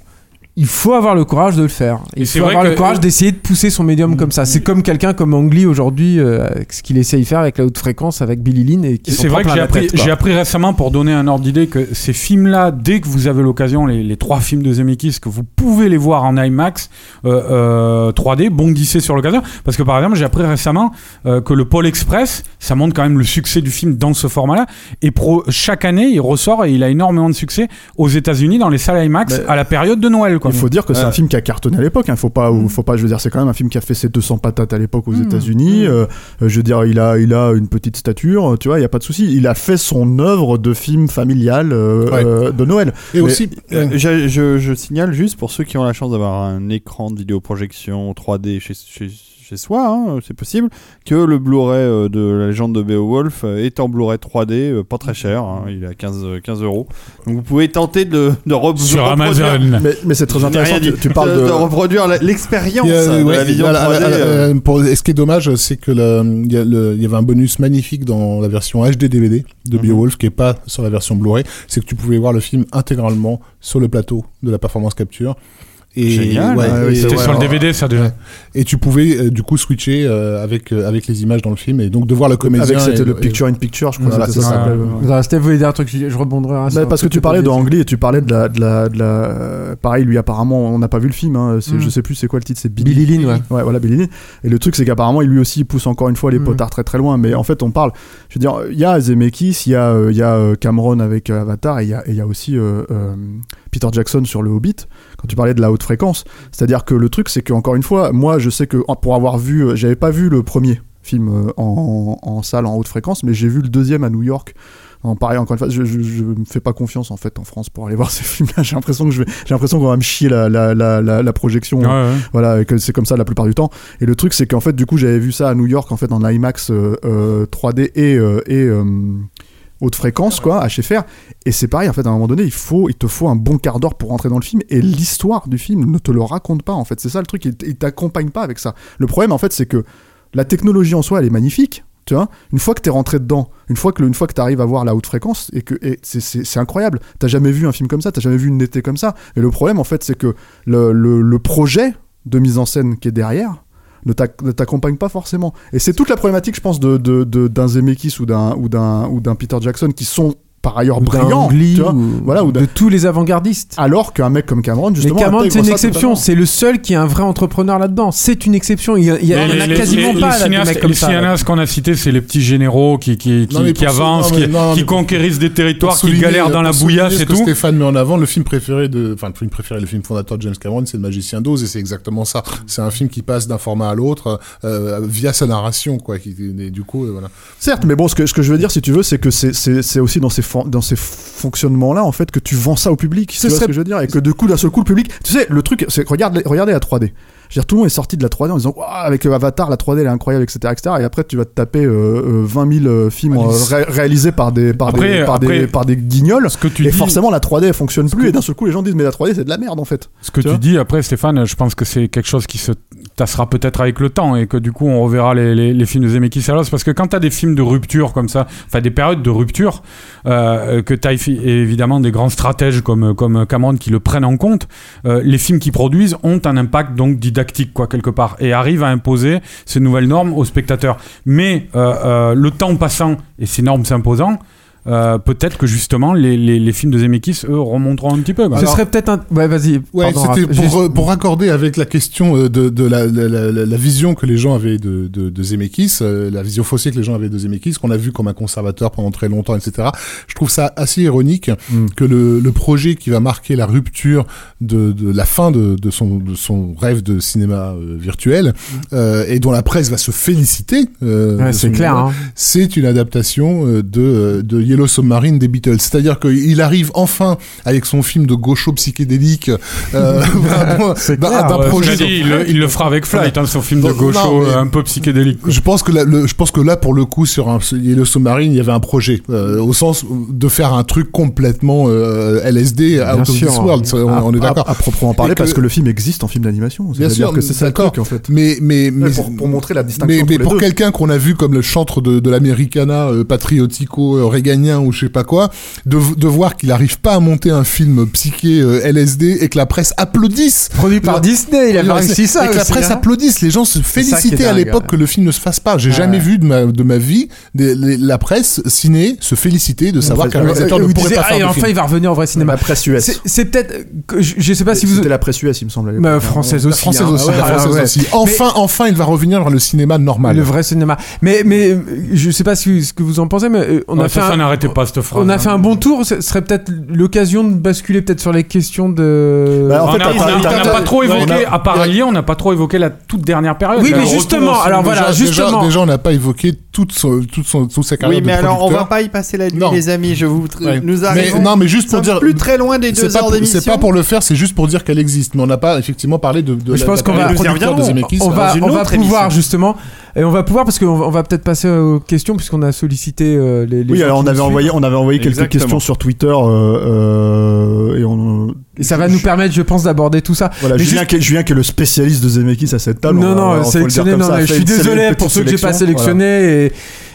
Il faut avoir le courage de le faire. Il faut avoir le courage d'essayer de pousser son médium comme ça. C'est comme quelqu'un comme Ang Lee aujourd'hui, euh, ce qu'il essaye de faire avec la haute fréquence, avec Billy Lynn. Et qui C'est vrai que j'ai appris, j'ai appris récemment pour donner un ordre d'idée que ces films-là, dès que vous avez l'occasion, les, les trois films de Zemeckis, que vous pouvez les voir en IMAX euh, euh, 3D, bondissez sur l'occasion. Parce que par exemple, j'ai appris récemment euh, que le Pôle Express, ça montre quand même le succès du film dans ce format-là. Et pro, chaque année, il ressort et il a énormément de succès aux États-unis dans les salles IMAX à la période de Noël. Quoi. Il faut dire que c'est un film qui a cartonné à l'époque. Hein. Faut pas, ou- faut pas. Je veux dire, c'est quand même un film qui a fait ses 200 patates à l'époque aux Mmh. États-Unis. Mmh. Euh, euh, je veux dire, il a, il a une petite stature. Tu vois, il y a pas de souci. Il a fait son œuvre de film familial euh, Ouais. euh, de Noël. Et Mais- aussi, Euh, je, je- je signale juste pour ceux qui ont la chance d'avoir un écran de vidéoprojection 3D chez, chez, chez soi, hein, c'est possible, que le Blu-ray euh, de la légende de Beowulf euh, est en Blu-ray 3D, euh, pas très cher, hein, il est à 15, euh, 15 euros. Donc vous pouvez tenter de, de, re- Sur de reproduire- Amazon. mais, mais c'est très intéressant. Tu, parles de, reproduire l'expérience de la vision voilà, 3D. la- la- euh, la- pour, et ce qui est dommage, c'est que y, il y avait un bonus magnifique dans la version HD DVD de Mhm. Beowulf qui est pas sur la version Blu-ray. C'est que tu pouvais voir le film intégralement sur le plateau de la performance capture. Et, Génial. ouais, Ah oui, C'était ouais, sur le. DVD, ça déjà. Ouais. Et tu pouvais euh, du coup switcher euh, avec euh, avec les images dans le film et donc de voir le comédien. Avec c'était et- le et- picture in picture, je crois. Voilà, que c'est ça ça. Steph voulait dire un truc, je rebondirai. Bah, un parce que tu parlais de. Angli et tu parlais de la, de la, de la pareil lui apparemment on n'a pas vu le film hein, Mm. je sais plus c'est quoi le titre c'est Billy, Billy Lynn, ouais. ouais voilà Billy Lynn et le truc c'est qu'apparemment il lui aussi il pousse encore une fois les Mm. potards très très loin mais en fait on parle je veux dire il y a Zemeckis il y a il y a Cameron avec Avatar et il y a et il y a aussi Peter Jackson sur le Hobbit quand tu parlais de la haute fréquence c'est à dire que le truc c'est que encore une fois moi je sais que pour avoir vu euh, j'avais pas vu le premier film euh, en, en salle en haute fréquence mais j'ai vu le deuxième à New York en pareil, encore une fois, je, je, je me fais pas confiance en fait en France pour aller [LAUGHS] voir ces films-là. J'ai l'impression que je vais, j'ai l'impression qu'on va me chier la, la, la, projection. Ouais, ouais. Voilà, et que c'est comme ça la plupart du temps. Et le truc, c'est qu'en fait, du coup, j'avais vu ça à New York en fait en IMAX euh, euh, 3D et euh, et euh, haute fréquence, quoi, HFR. Et c'est pareil, en fait, à un moment donné, il, faut, il te faut un bon quart d'heure pour rentrer dans le film. Et l'histoire du film ne te le raconte pas, en fait. C'est ça le truc, il, il t'accompagne pas avec ça. Le problème, en fait, c'est que la technologie en soi, elle est magnifique. Tu vois, une fois que t'es rentré dedans, une fois que, une fois t'arrives à voir la haute fréquence, et que c'est- incroyable. T'as jamais vu un film comme ça, t'as jamais vu une été comme ça. Et le problème, en fait, c'est que le projet de mise en scène qui est derrière ne t'ac- ne t'accompagne pas forcément. Et c'est toute la problématique, je pense, de de- de- d'un Zemeckis d'un ou d'un ou d'un Peter Jackson qui sont par ailleurs Ou d'un brillants. Ang Lee, tu vois. ou- Voilà, ou d'un- de tous les avant-gardistes. alors qu'un mec comme Cameron, Mais justement, Cameron, intègre c'est une exception. C'est le seul qui est un vrai entrepreneur là-dedans. C'est une exception. Il y, a- il y en a les- quasiment les- pas les cinéastes- comme les ça. cinéastes qu'on a cités, c'est les petits généraux qui, qui, qui, Non, mais qui pour sou- avancent, non, mais- qui, non, qui mais pour- conquérissent des territoires, qui galèrent dans la bouillasse ce et que tout. Stéphane met en avant, le film préféré de, enfin, le film préféré, le film fondateur de James Cameron, c'est Le Magicien d'Oz, et c'est exactement ça. C'est un film qui passe d'un format à l'autre, euh, via sa narration, quoi, qui, du coup, euh, voilà. Certes, mais bon, ce que, ce que je veux dire, si tu veux, c'est que c'est- aussi dans ces, dans ces fonctionnements-là, en fait, que tu vends ça au public. Tu Ce que je veux dire? Et que du coup, d'un seul coup, le public. Tu sais, le truc, c'est regarde, regardez la 3D. Je veux dire, tout le monde est sorti de la 3D en disant, avec euh, Avatar, la 3D, elle est incroyable, etc., etc. Et après, tu vas te taper euh, euh, 20 000 euh, films ré- réalisés par des, par Après- des, par des, après- par des guignols. Ce que tu Et dis, forcément, la 3D, elle fonctionne plus. Et d'un seul coup, les gens disent, mais la 3D, c'est de la merde, en fait. ce que tu dis après, Stéphane, je pense que c'est quelque chose qui se tassera peut-être avec le temps et que du coup, on reverra les, les, les films de Zemeckis à l'os. Parce que quand tu as des films de rupture comme ça, enfin des périodes de rupture, euh, que tu as évidemment des grands stratèges comme, comme Cameron qui le prennent en compte, euh, les films qu'ils produisent ont un impact donc didactique, quoi, quelque part, et arrivent à imposer ces nouvelles normes aux spectateurs. Mais euh, euh, le temps passant et ces normes s'imposant, euh, peut-être que justement les, les, les films de Zemeckis, eux, remonteront un petit peu. quoi. Ce serait peut-être un. Ouais, vas-y. Ouais, pardon, c'était Raph. Juste- pour, euh, pour raccorder avec la question euh, de, de la, la, la, la vision que les gens avaient de, de, de Zemeckis, euh, la vision faussée que les gens avaient de Zemeckis, qu'on a vu comme un conservateur pendant très longtemps, etc. Je trouve ça assez ironique Mm. que le, le projet qui va marquer la rupture de, de la fin de, de, son, de son rêve de cinéma euh, virtuel euh, et dont la presse va se féliciter, euh, Ouais, c'est clair. hein. c'est une adaptation de, de Yellow Submarine des Beatles. C'est-à-dire qu'il arrive enfin avec son film de gaucho psychédélique euh, [LAUGHS] d'un clair, d'un projet. dit, il, le- il le fera avec Flight, hein, son film de gaucho non, euh, un peu psychédélique. quoi. Je pense que là, le- je pense que là pour le coup sur un Yellow Submarine, il y avait un projet euh, au sens de faire un truc complètement euh, LSD out of sûr. this world. On, À- on est d'accord. À, proprement parler, que- parce que le film existe en film d'animation. Bien C'est-à-dire sûr, que c'est ça le truc, en fait. Mais mais mais pour, pour montrer la distinction mais, pour quelqu'un qu'on a vu comme le chantre de, de l'Americana euh, euh, ou je sais pas quoi, de, de voir qu'il arrive pas à monter un film psyché euh, LSD et que la presse applaudisse. Produit par La- Disney, il a réussi ça. Et que la presse hein. applaudisse, les gens se félicitaient à l'époque que le film ne se fasse pas. J'ai jamais vu de ma, de ma vie des- les- la presse ciné se féliciter de savoir qu'un euh, réalisateur Euh, ne vous pourrait pas ah, et faire de enfin, film. il va revenir au vrai cinéma. La presse US. C'est peut-être. Je, je sais pas si vous. C'était la presse US, il me semble. l'époque. Bah, française La aussi. française hein. aussi, française aussi. Enfin, enfin, il va revenir vers le cinéma normal. Le vrai cinéma. Mais, mais euh, je sais pas ce que vous en pensez, mais euh, on a fait un, n'arrêtez pas cette phrase. on a hein. fait un bon tour. Ce serait peut-être l'occasion de basculer peut-être sur les questions de. Bah, en On fait, n'a on pas trop évoqué, à part Allier, on n'a pas trop évoqué la toute dernière période. Oui, mais justement, alors voilà, déjà, justement. Déjà, on n'a pas évoqué toute, son, toute, son, toute sa carrière Oui, mais de alors on va pas y passer la nuit, Non. les amis. Je vous, Ouais. nous Mais, arrivons. non, mais juste pour dire. plus très loin des deux heures d'émission. c'est pas pour le faire, c'est juste pour dire qu'elle existe. Mais on n'a pas effectivement parlé de, de Je la, pense qu'on va- on va, on va pouvoir justement, et on va pouvoir parce qu'on va, on va peut-être passer aux questions puisqu'on a sollicité euh, les, les Oui, alors on avait envoyé, on avait envoyé quelques Exactement. questions sur Twitter euh, euh, et on. Et ça va nous permettre, je pense, d'aborder tout ça. Voilà, Mais Julien, juste- qui est, Julien qui est le spécialiste de Zemeckis à cette table. non, on va- on non, sélectionné, non, ça, je suis désolé pour ceux que j'ai pas sélection, sélectionnés et,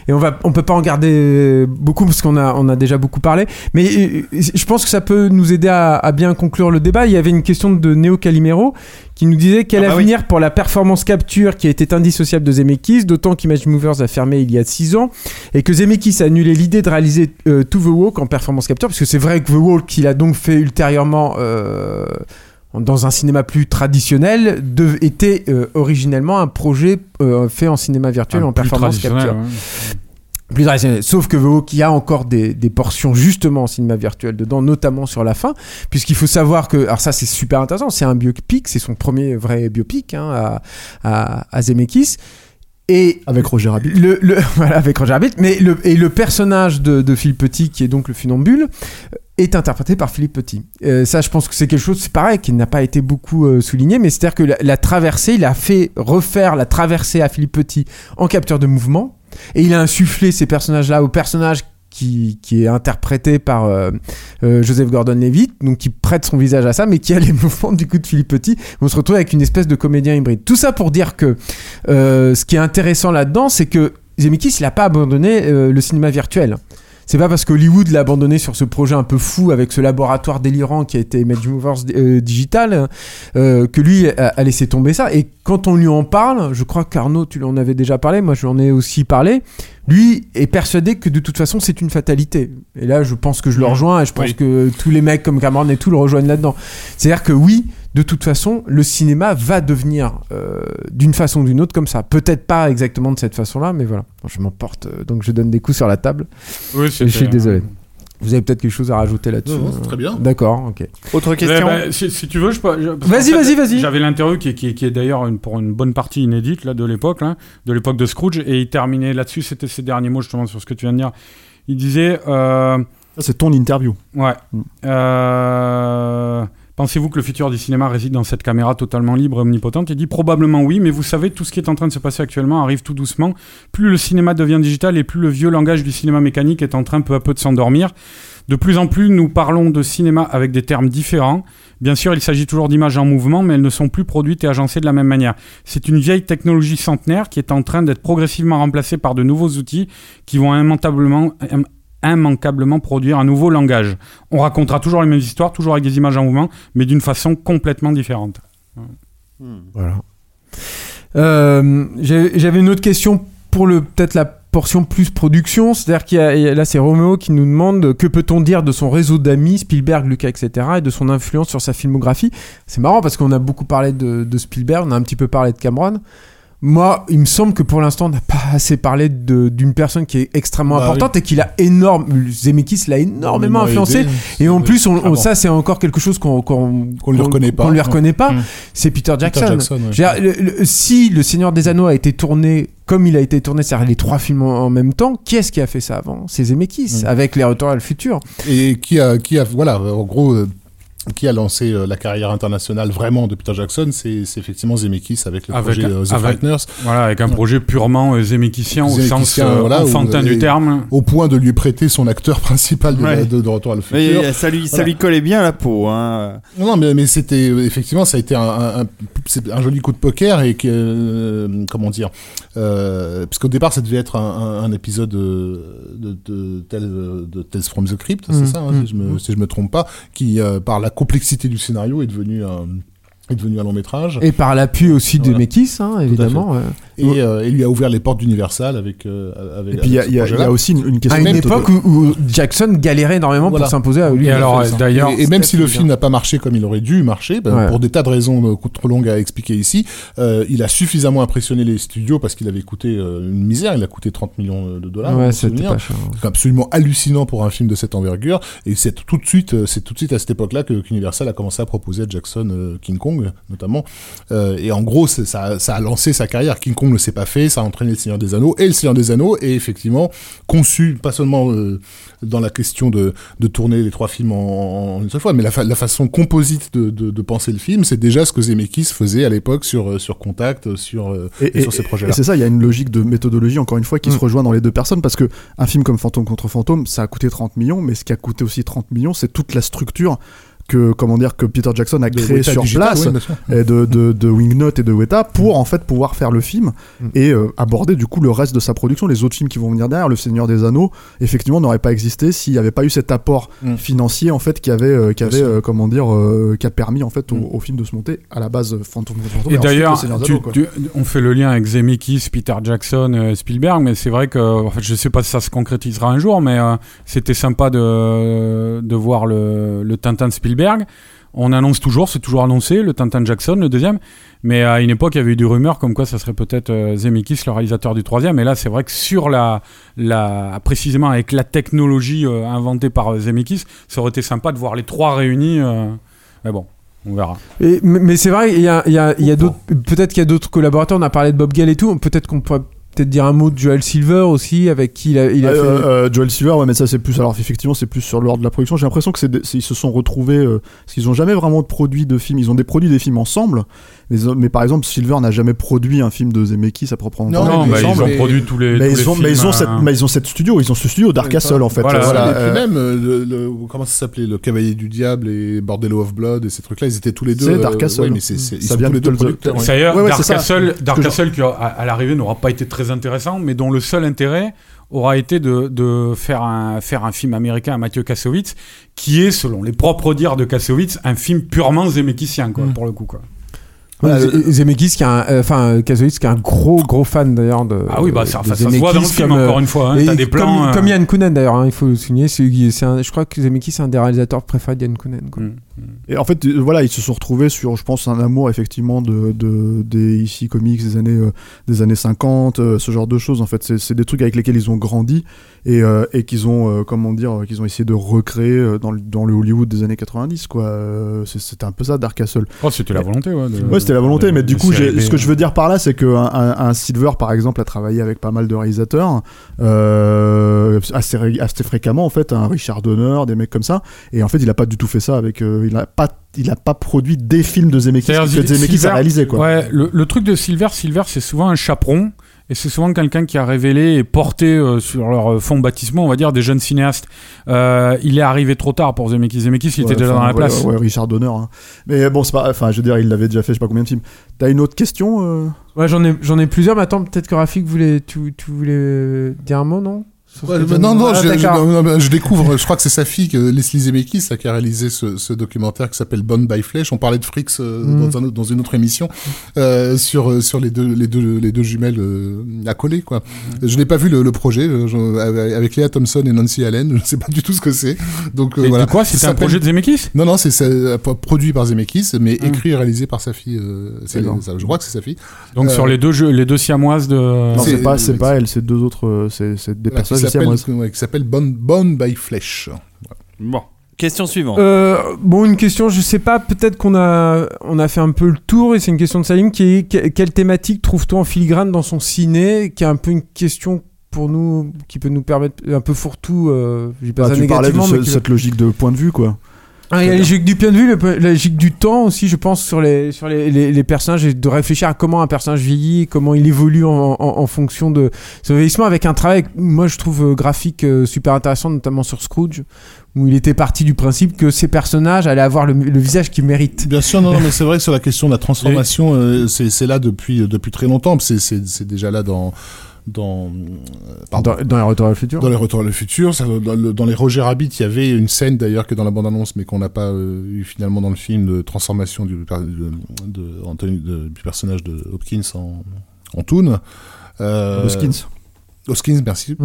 et on va, on peut pas en garder beaucoup parce qu'on a, on a déjà beaucoup parlé. Mais euh, je pense que ça peut nous aider à, à bien conclure le débat. Il y avait une question de Néo Calimero qui nous disait quel Ah bah oui. avenir pour la performance capture qui était indissociable de Zemeckis, d'autant qu'Image Movers a fermé il y a 6 ans et que Zemeckis a annulé l'idée de réaliser euh, To The Walk en performance capture, parce que c'est vrai que The Walk, qu'il a donc fait ultérieurement euh, dans un cinéma plus traditionnel, de- était euh, originellement un projet euh, fait en cinéma virtuel Un en performance capture. ouais. Plus traditionnel. Sauf que il y a encore des, des portions justement en cinéma virtuel dedans, notamment sur la fin, puisqu'il faut savoir que, alors ça c'est super intéressant, c'est un biopic, c'est son premier vrai biopic hein, à, à, à Zemeckis. Et Avec Roger Rabbit. le, le- [LAUGHS] voilà, avec Roger Rabbit. Mais le, et le personnage de, de Philippe Petit, qui est donc le funambule, est interprété par Philippe Petit. Euh, ça, je pense que c'est quelque chose, c'est pareil, qui n'a pas été beaucoup euh, souligné, mais c'est-à-dire que la, traversée, il a fait refaire la traversée à Philippe Petit en capteur de mouvement, et il a insufflé ces personnages-là aux personnages qui, est interprété par euh, Joseph Gordon-Levitt, donc qui prête son visage à ça, mais qui a [LAUGHS] les mouvements du coup de Philippe Petit. On se retrouve avec une espèce de comédien hybride. Tout ça pour dire que ce qui est intéressant là-dedans, c'est que Zemeckis, il n'a pas abandonné le cinéma virtuel. C'est pas parce qu'Hollywood l'a abandonné sur ce projet un peu fou avec ce laboratoire délirant qui a été Image Movers euh, Digital euh, que lui a, laissé tomber ça. Et quand on lui en parle, je crois qu'Arnaud, tu en avais déjà parlé, moi je lui en ai aussi parlé, lui est persuadé que de toute façon c'est une fatalité. Et là je pense que je le rejoins et je pense Oui. que tous les mecs comme Cameron et tout le rejoignent là-dedans. C'est-à-dire que oui, de toute façon, le cinéma va devenir euh, d'une façon ou d'une autre comme ça. Peut-être pas exactement de cette façon-là, mais voilà. Bon, je m'emporte, euh, donc je donne des coups sur la table. Oui, Je suis désolé. Vous avez peut-être quelque chose à rajouter là-dessus Non, non, c'est très bien. D'accord, ok. Autre Eh question ben, si, si tu veux, je peux. Vas-y, vas-y, vas-y. J'avais l'interview qui, est- qui, est- qui est d'ailleurs une- pour une bonne partie inédite là, de l'époque, là, de l'époque de Scrooge, et il terminait là-dessus. C'était ses derniers mots justement sur ce que tu viens de dire. Il disait. euh, Ça, c'est ton interview. Ouais. Mm. Euh, Pensez-vous que le futur du cinéma réside dans cette caméra totalement libre et omnipotente Il dit probablement oui, mais vous savez, tout ce qui est en train de se passer actuellement arrive tout doucement. Plus le cinéma devient digital et plus le vieux langage du cinéma mécanique est en train peu à peu de s'endormir. De plus en plus, nous parlons de cinéma avec des termes différents. Bien sûr, il s'agit toujours d'images en mouvement, mais elles ne sont plus produites et agencées de la même manière. C'est une vieille technologie centenaire qui est en train d'être progressivement remplacée par de nouveaux outils qui vont immanquablement, im- immanquablement produire un nouveau langage. On racontera toujours les mêmes histoires, toujours avec des images en mouvement, mais d'une façon complètement différente. Voilà. Euh, J'avais une autre question pour le peut-être la portion plus production, c'est-à-dire qu'il y a- il y a- là c'est Roméo qui nous demande que peut-on dire de son réseau d'amis, Spielberg, Lucas, etc., et de son influence sur sa filmographie? C'est marrant parce qu'on a beaucoup parlé de, de Spielberg, on a un petit peu parlé de Cameron. Moi, il me semble que pour l'instant, on n'a pas assez parlé de- d'une personne qui est extrêmement Bah importante et qui l'a énorme. Zemeckis l'a énormément influencé. Et en plus, on, Ah bon. ça, c'est encore quelque chose qu'on qu'on Qu'on lui reconnaît pas. qu'on lui reconnaît pas. Mm. C'est Peter Jackson. Peter Jackson, ouais. Je veux dire, le- le- si Le Seigneur des Anneaux a été tourné comme il a été tourné, c'est-à-dire les trois films en, en même temps, qui est-ce qui a fait ça avant? C'est Zemeckis, Mm. avec Les Retours à le futur. Et qui a, qui a, voilà, en gros, euh, qui a lancé euh, la carrière internationale vraiment de Peter Jackson, c'est effectivement Zemeckis avec le Avec- projet euh, The avec- Frighteners, Voilà, avec un projet purement euh, Zemeckisien au sens euh, voilà, enfantin du terme. au point de lui prêter son acteur [LAUGHS] principal de, Ouais. de, de Retour à le Mais, futur. euh, ça, lui, ça lui collait bien à la peau. Hein. Non, non, mais, mais c'était effectivement, ça a été un, un, un- c'est un joli coup de poker et que euh, comment dire, euh, puisqu'au départ, ça devait être un, un, un épisode de, de, de Tales from the Crypt, Mm, c'est ça, hein, mm, si, je me, si je me trompe pas, qui euh, par la complexité du scénario est devenu un est devenu un long métrage Et par l'appui aussi de Voilà. Zemeckis, hein, évidemment. ouais. et, euh, et lui a ouvert les portes d'Universal avec euh, avec Et puis il y, a- il y il y aussi une, une À question. une de- époque où, où Jackson galérait énormément Voilà. pour s'imposer à lui. Et alors, Il euh, d'ailleurs, Et, et même si le film n'a pas marché comme il aurait dû marcher, ben, Ouais. pour des tas de raisons euh, trop longues à expliquer ici, euh, il a suffisamment impressionné les studios parce qu'il avait coûté euh, une misère, il a coûté 30 millions de dollars. ouais. C'est absolument hallucinant pour un film de cette envergure. Et c'est tout de suite, euh, c'est tout de suite à cette époque-là que qu'Universal a commencé à proposer à Jackson euh, King Kong, notamment. Euh, et en gros, ça, ça a lancé sa carrière. King Kong ne s'est pas fait, ça a entraîné le Seigneur des Anneaux. Et le Seigneur des Anneaux est effectivement conçu, pas seulement euh, dans la question de, de tourner les trois films en, en une seule fois, mais la, fa- la façon composite de, de, de penser le film, c'est déjà ce que Zemeckis faisait à l'époque sur, euh, sur Contact, sur, et, sur ces Et projets-là. c'est ça, il y a une logique de méthodologie, encore une fois, qui Mm. se rejoint dans les deux personnes, parce que un film comme Fantôme contre Fantôme, ça a coûté 30 millions, mais ce qui a coûté aussi 30 millions, c'est toute la structure que, comment dire, que Peter Jackson a De Weta sur Digital, place. et de, de, de Wingnut et de Weta pour en fait pouvoir faire le film Mm. et euh, aborder du coup le reste de sa production les autres films qui vont venir derrière Le Seigneur des Anneaux effectivement n'aurait pas existé s'il n'y avait pas eu cet apport Mm. financier en fait qui avait euh, qui avait euh, comment dire qui a permis en fait au, Mm. au film de se monter à la base Fantôme Et ensuite, d'ailleurs, on fait le lien avec Zemeckis, Peter Jackson, Spielberg, mais c'est vrai que, en fait, je sais pas si ça se concrétisera un jour, mais c'était sympa de, de voir le, le Tintin de Spielberg. On annonce toujours, c'est toujours annoncé, le Tintin Jackson, le deuxième. Mais à une époque, il y avait eu des rumeurs comme quoi ça serait peut-être euh, Zemeckis, le réalisateur du troisième. Et là, c'est vrai que sur la, la, précisément avec la technologie euh, inventée par euh, Zemeckis, ça aurait été sympa de voir les trois réunis. Mais bon, on verra. Et- mais c'est vrai, il y a, a- il y a d'autres. Peut-être qu'il y a d'autres collaborateurs. On a parlé de Bob Gale et tout. Peut-être qu'on pourrait peut-être dire un mot de Joel Silver aussi, avec qui il a, il a Euh, fait. euh, Joel Silver, ouais, mais ça c'est plus. Alors effectivement, c'est plus sur l'ordre de la production. J'ai l'impression que c'est- ils se sont retrouvés euh, parce qu'ils ont jamais vraiment produit de films. Ils ont des produits des films ensemble, Mais, mais par exemple, Silver n'a jamais produit un film de Zemeckis à proprement Non, parler. Non, il me bah, ils ont produit tous les. mais tous ils les ont, mais ils films, cette, hein. mais ils ont cette studio, ils ont ce studio Dark Castle en fait. Voilà, Voilà, et puis euh, même, euh, le, le- comment ça s'appelait Le Cavalier du Diable et Bordello of Blood et ces trucs-là, ils étaient tous les deux. C'est Dark Castle. ouais, mais c'est, c'est- ils Ça sont vient tous les de deux producteurs. ouais. D'ailleurs, Ouais, ouais, Dark. Castle, Dark qui à, à l'arrivée n'aura pas été très intéressant, mais dont le seul intérêt aura été de, de faire, un, faire un film américain à Mathieu Kassovitz, qui est, selon les propres dires de Kassovitz, un film purement zemeckisien, quoi, Mm. pour le coup. Quoi. Voilà, Z- le- Zemeckis qui est un, euh, enfin Kazovic qui est un gros gros fan d'ailleurs de. Ah oui, bah, ça, ça se voit dans le film, comme, euh, encore une fois. Hein, et T'as des plans. comme, euh, comme Yann Kounen d'ailleurs, hein, il faut le souligner. C'est, je crois que Zemeckis c'est un des réalisateurs préférés de Yann Kounen. quoi. mm. Et en fait, euh, voilà, ils se sont retrouvés sur, je pense, un amour effectivement de, de des ici comics des années euh, des années 50, euh, ce genre de choses. En fait, c'est des trucs avec lesquels ils ont grandi et, euh, et qu'ils ont, comment dire, qu'ils ont essayé de recréer dans le, dans le Hollywood des années 90. Quoi, c'était un peu ça, Dark Castle. Oh, c'était la volonté, ouais. de- Ouais, c'était la volonté, de- mais du coup, ce que je veux dire par là, c'est qu'un un, un Silver, par exemple, a travaillé avec pas mal de réalisateurs, assez, assez fréquemment, en fait, un Richard Donner, des mecs comme ça, et en fait, il a pas du tout fait ça avec, il a pas, il a pas produit des films de Zemeckis que Zemeckis Silver- a réalisé, quoi. Ouais, le, le truc de Silver, Silver, c'est souvent un chaperon. Et c'est souvent quelqu'un qui a révélé et porté euh, sur leur fond baptismaux, on va dire, des jeunes cinéastes. Euh, il est arrivé trop tard pour Zemeckis. Zemeckis, il Ouais, était déjà enfin, dans la ouais, place. Ouais, Richard Donner. hein. Mais bon, c'est pas, enfin, je veux dire, il l'avait déjà fait, je sais pas combien de films. T'as une autre question euh? Ouais, j'en ai j'en ai plusieurs. Mais attends, peut-être que Rafik voulait tu, tu voulais dire un mot, non? Ouais, t'as non, non, Ah, je, je- d'accord. non, non, je découvre, je crois que c'est sa fille, que Leslie Zemeckis, là, qui a réalisé ce, ce documentaire qui s'appelle Bone by Flesh. On parlait de Fricks euh, Mm. dans, un autre- dans une autre émission euh, sur euh, sur les deux les deux les deux jumelles euh, accolées quoi. Je n'ai pas vu le, le projet euh, je- avec Léa Thompson et Nancy Allen. Je ne sais pas du tout ce que c'est. Donc euh, Et voilà. de quoi C'était un projet de Zemeckis? Non, non, c'est produit par Zemeckis, mais Mm. écrit et réalisé par sa fille. euh, ça, je crois que c'est sa fille. Donc Euh, sur les deux jeux, les deux siamoises de. Non, c'est- pas, c'est pas elle, c'est deux autres, c'est c'est des Voilà, qui s'appelle moi. ouais, qui s'appelle Bone, Bone by Flesh. Bon. Question suivante. Euh, bon, une question, je sais pas, peut-être qu'on a, on a fait un peu le tour, et c'est une question de Salim qui est que- quelle thématique trouves-tu en filigrane dans son ciné Qui est un peu une question pour nous, qui peut nous permettre un peu fourre-tout, euh, Bah, tu parlais de ce- cette logique de point de vue, quoi. Ah, il y a la logique du point de vue, la logique du temps aussi, je pense, sur les, sur les, les, les personnages et de réfléchir à comment un personnage vieillit, comment il évolue en, en, en fonction de son vieillissement avec un travail, moi je trouve euh, graphique euh, super intéressant, notamment sur Scrooge, où il était parti du principe que ces personnages allaient avoir le, le visage qu'ils méritent. Bien sûr, non, non, mais [LAUGHS] c'est vrai que sur la question de la transformation, euh, c'est là depuis depuis très longtemps. C'est c'est c'est déjà là dans dans euh, pardon. Dans, dans les retours à le futur. Dans les Retours à le futur, ça, dans, dans les Roger Rabbit, il y avait une scène d'ailleurs qui est dans la bande-annonce, mais qu'on n'a pas euh, eu finalement dans le film de transformation du, de, de- Anthony- de- du personnage de Hopkins en, en Toon. Euh, Hoskins. Hoskins, merci.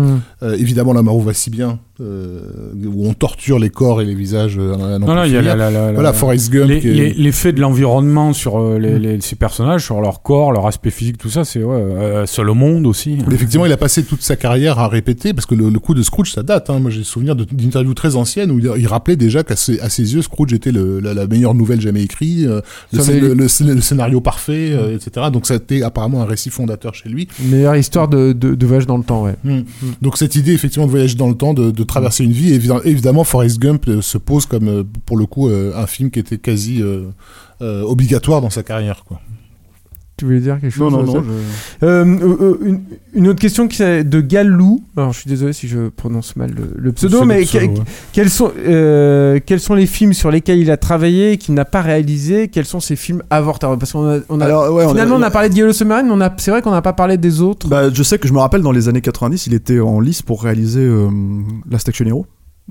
Euh, évidemment, la Marou va si bien, euh, où on torture les corps et les visages. euh, Non, non, il y a la, la, la- Voilà, la- Forrest Gump. les- est- les- l'effet de l'environnement sur euh, les, les- ces personnages, sur leur corps, leur aspect physique, tout ça, c'est ouais, euh, seul au monde aussi. Mais Effectivement, il a passé toute sa carrière à répéter, parce que le, le coup de Scrooge, ça date. Hein. Moi, j'ai souvenir d'interviews très anciennes où il, rappelait déjà qu'à ses, à ses yeux, Scrooge était le- la, la meilleure nouvelle jamais écrite, le, avait- scénario parfait, euh, etc. Donc, ça a été apparemment un récit fondateur chez lui. Meilleure histoire de, de, de voyage dans le temps, ouais. Donc, cette idée, effectivement, de voyager dans le temps, de, de traverser une vie, évidemment, Forrest Gump euh, se pose comme, euh, pour le coup, euh, un film qui était quasi obligatoire dans sa carrière. Quoi. Tu voulais dire quelque Non, chose non, non. je- Euh, euh, euh, une, une autre question qui est de Galou. Alors, je suis désolé si je prononce mal le, le pseudo, mais le pseudo, que- ouais. quels, sont, euh, quels sont les films sur lesquels il a travaillé et qu'il n'a pas réalisé? Quels sont ses films avortés Parce qu'on a, on a- Alors, ouais, on a- finalement, on a parlé de Yellow Submarine, mais c'est vrai qu'on n'a pas parlé des autres. Bah, je sais que je me rappelle dans les années 90, il était en lice pour réaliser euh, Last Action Hero.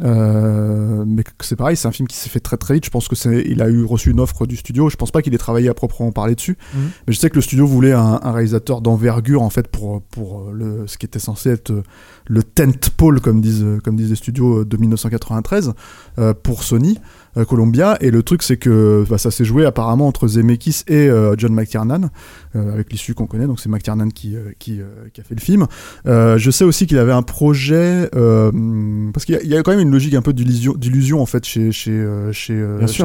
Euh, mais c'est pareil, c'est un film qui s'est fait très très vite. Je pense que c'est, il a eu reçu une offre du studio. Je pense pas qu'il ait travaillé à proprement parler dessus. Mhm. Mais je sais que le studio voulait un, un réalisateur d'envergure en fait pour pour le ce qui était censé être euh, le tent pole comme disent comme disent les studios euh, de 1993 euh, pour Sony euh, Columbia. Et le truc c'est que bah, ça s'est joué apparemment entre Zemeckis et euh, John McTiernan euh, avec l'issue qu'on connaît. Donc c'est McTiernan qui euh, qui, qui a fait le film. Je sais aussi qu'il avait un projet parce qu'il y, a- il y a quand même une logique un peu d'illusion, en fait chez chez.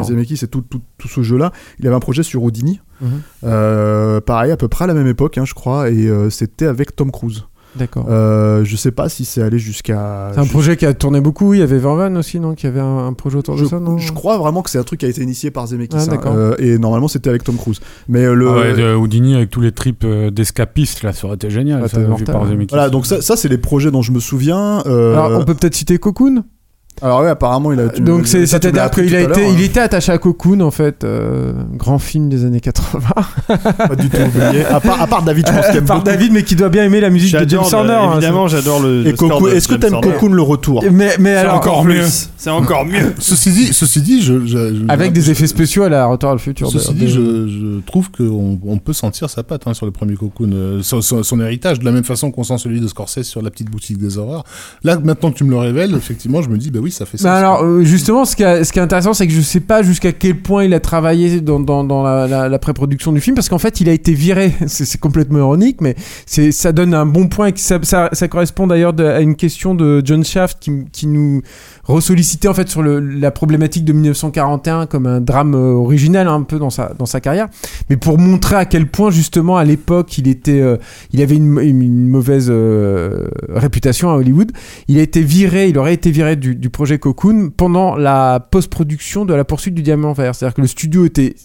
Zemeckis et tout, tout, tout ce jeu-là. Il avait un projet sur Houdini, Mhm. pareil à peu près à la même époque, hein, je crois, et c'était avec Tom Cruise. D'accord. Euh, je sais pas si c'est allé jusqu'à. C'est un projet qui a tourné beaucoup. Il y avait Vervan aussi, non Qui avait un, un projet autour de Je, ça, non je crois vraiment que c'est un truc qui a été initié par Zemeckis. Ah, hein, d'accord. euh, et normalement, c'était avec Tom Cruise. Mais euh, le. Ah ouais, de Houdini avec tous les trips d'escapistes, là, ça aurait été génial. Ouais, ça, vu par ouais. Zemeckis. Voilà, donc ça, ça c'est les projets dont je me souviens. euh, Alors, on peut peut-être citer Cocoon? Alors ouais, apparemment, il a. tu- Donc, c'est- c'est-à-dire qu'il a à été, il hein. était attaché à Cocoon, en fait. euh, grand film des années 80. [LAUGHS] Pas du tout oublié. À part, à part David, je pense qu'il aime [LAUGHS] Par beaucoup. David, mais qui doit bien aimer la musique de James Horner. hein, évidemment, j'adore le. Et le score Cocoon, est-ce que t'aimes. Cocoon le retour? Mais, mais C'est alors, encore mieux. C'est encore mieux. [LAUGHS] Ceci dit, ceci dit, je, je- je- avec je- des effets spéciaux à la Retour à le futur. Ceci dit, je, je trouve qu'on on peut sentir sa patte hein, sur le premier Cocoon, euh, son, son- son héritage, de la même façon qu'on sent celui de Scorsese sur la petite boutique des horreurs. Là, maintenant que tu me le révèles, effectivement, je me dis, bah oui, ça fait ça. alors, euh, justement, ce qui, est- ce qui est intéressant, c'est que je sais pas jusqu'à quel point il a travaillé dans, dans, dans la, la- la pré-production du film, parce qu'en fait, il a été viré. [LAUGHS] C'est complètement ironique, mais ça donne un bon point. Et que ça, ça, ça correspond d'ailleurs à une question de John Shaft qui, qui nous ressollicitait en fait sur le, la problématique de 1941 comme un drame euh, original un peu dans sa, dans sa carrière, mais pour montrer à quel point justement à l'époque il était, euh, il avait une, une- mauvaise euh, réputation à Hollywood. Il a été viré, il aurait été viré du, du projet Cocoon pendant la post-production de la poursuite du diamant vert. C'est-à-dire que le studio était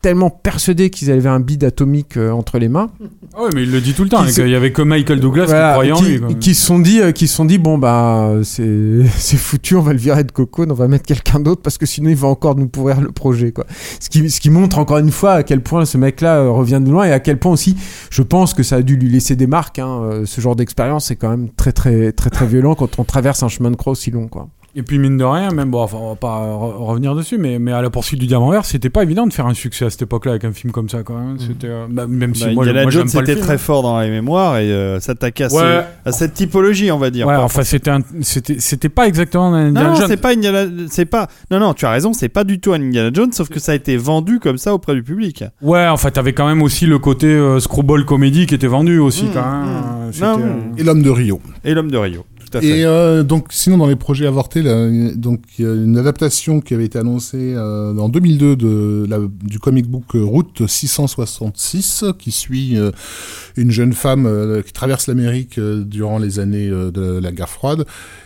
tellement persuadé qu'ils avaient un bid atomique euh, entre les mains Ah ouais, mais il le dit tout le temps. Se- qu'il y avait que Michael Douglas Voilà, qui croyait en lui. quoi. qui se sont dit, euh, qui se sont dit, bon bah c'est [LAUGHS] c'est foutu, on va le virer de Cocoon, on va mettre quelqu'un d'autre parce que sinon il va encore nous pourrir le projet quoi. Ce qui, ce qui montre encore une fois à quel point ce mec-là euh, revient de loin et à quel point aussi, je pense que ça a dû lui laisser des marques. hein. Euh, Ce genre d'expérience c'est quand même très très très très violent quand on traverse un chemin de croix aussi long quoi. Et puis mine de rien, même bon, enfin, on va pas re- revenir dessus, mais, mais à la poursuite du diamant vert, c'était pas évident de faire un succès à cette époque-là avec un film comme ça, quand même. C'était, euh, bah, même si Bah, moi, Indiana moi, j'aime Jones pas le était film, très fort dans les mémoires et euh, s'attaquait à, ce- Ouais. à cette typologie, on va dire. Ouais, enfin, c'était, un- c'était, c'était pas exactement un non, Indiana non, Jones. c'est pas Indiana, c'est pas. Non, non, tu as raison, c'est pas du tout un Indiana Jones, sauf que ça a été vendu comme ça auprès du public. Ouais, en fait, t'avais quand même aussi le côté euh, screwball comédie qui était vendu aussi, Mmh, quand même. mmh. C'était, Non, euh, Et l'homme de Rio. Et l'homme de Rio, Et euh, donc, sinon, dans les projets avortés, là, donc il y a une adaptation qui avait été annoncée euh, en 2002 de la, du comic book Route 666, qui suit euh, une jeune femme euh, qui traverse l'Amérique euh, durant les années euh, de la guerre froide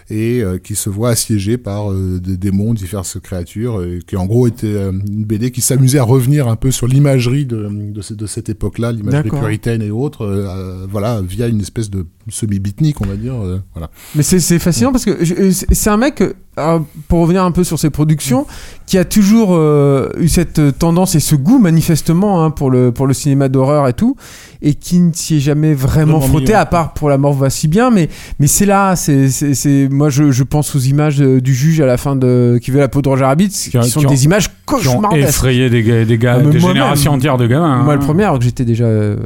et euh, qui se voit assiégée par euh, des démons, diverses créatures, qui en gros était euh, une BD qui s'amusait à revenir un peu sur l'imagerie de, de, ce- de cette époque-là, l'imagerie puritaine et autres, voilà, via une espèce de semi-bitnique, on va dire, voilà. Mais c'est fascinant parce que c'est un mec, euh, pour revenir un peu sur ses productions, qui a toujours euh, eu cette tendance et ce goût manifestement hein, pour, le, pour le cinéma d'horreur et tout, et qui ne s'y est jamais vraiment Vraiment frotté, à part pour La mort va si bien, mais, mais c'est là, c'est c'est- c'est- moi je, je pense aux images euh, du juge à la fin de qui veut la peau de Roger Rabbit, qui, ont- sont qui ont- des images qui ont cauchemardesques. effrayé des, gars, des, Ah, mais des moi-même, générations entières de gamins. Moi hein. le premier, alors que j'étais déjà euh,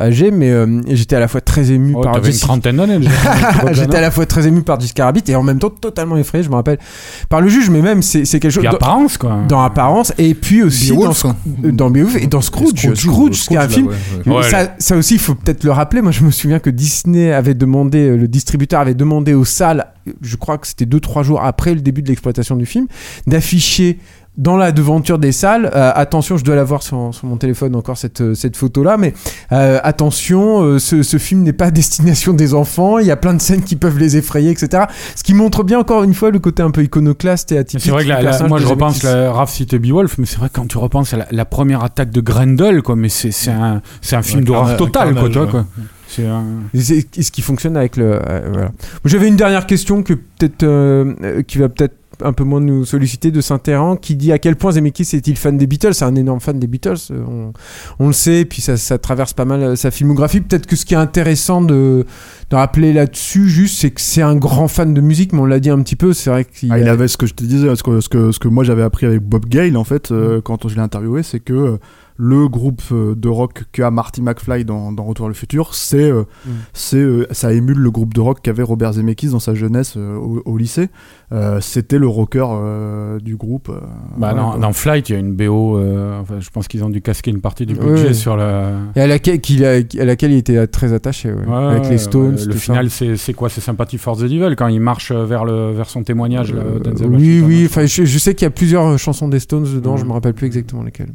âgé, mais euh, j'étais à la fois très ému Oh, par t'avais une Jessica- trentaine d'années déjà. [LAUGHS] J'étais à la fois très ému par Jessica Rabbit et en même temps totalement effrayé, je me rappelle, par le juge, mais même c'est quelque chose. Dans- apparence, quoi. dans apparence et puis aussi dans, Beowulf, euh, dans Beowulf et dans Scrooge Scrooge, Scrooge, ce qui est un là, film ouais, ouais. Ouais, ça, ça aussi il faut peut-être le rappeler moi je me souviens que Disney avait demandé euh, le distributeur avait demandé aux salles je crois que c'était 2-3 jours après le début de l'exploitation du film d'afficher dans la devanture des salles, euh, attention, je dois l'avoir sur, sur mon téléphone encore cette, euh, cette photo-là, mais euh, attention, euh, ce, ce film n'est pas à destination des enfants, il y a plein de scènes qui peuvent les effrayer, etc. Ce qui montre bien encore une fois le côté un peu iconoclaste et atypique. C'est vrai que la- moi je repense, la, Raph citait Beowulf, mais c'est vrai que quand tu repenses à la, la première attaque de Grendel, quoi, mais c'est c'est un, c'est un film Ouais, d'horreur total, quoi, ouais. C'est ce qui fonctionne avec le. euh, voilà. J'avais une dernière question que peut-être euh, qui va peut-être un peu moins nous solliciter de Saint-Héran qui dit à quel point Zemeckis est-il fan des Beatles c'est un énorme fan des Beatles euh, on, on le sait et puis ça, ça traverse pas mal euh, sa filmographie peut-être que ce qui est intéressant de, de rappeler là-dessus juste c'est que c'est un grand fan de musique mais on l'a dit un petit peu c'est vrai qu'il Ah, il a- avait ce que je te disais, ce que, ce que, ce que moi j'avais appris avec Bob Gale en fait, Mm. euh, quand je l'ai interviewé, c'est que le groupe euh, de rock qu'a Marty McFly dans, dans Retour vers le futur, c'est, euh, Mm. c'est, euh, ça émule le groupe de rock qu'avait Robert Zemeckis dans sa jeunesse euh, au, au lycée. Euh, c'était le rocker euh, du groupe. euh, Bah, voilà, dans, Flight, il y a une BO, euh, enfin, je pense qu'ils ont dû casquer une partie du budget ouais. sur la. et à laquelle, qu'il a- à laquelle il était très attaché ouais. Ouais, avec les Stones ouais, le tout final, c'est c'est quoi? C'est Sympathy for the Devil quand il marche vers, le, vers son témoignage. là, Euh, oui, oui. Enfin, je, je sais qu'il y a plusieurs chansons des Stones dedans. Ouais. Je me rappelle plus exactement lesquelles.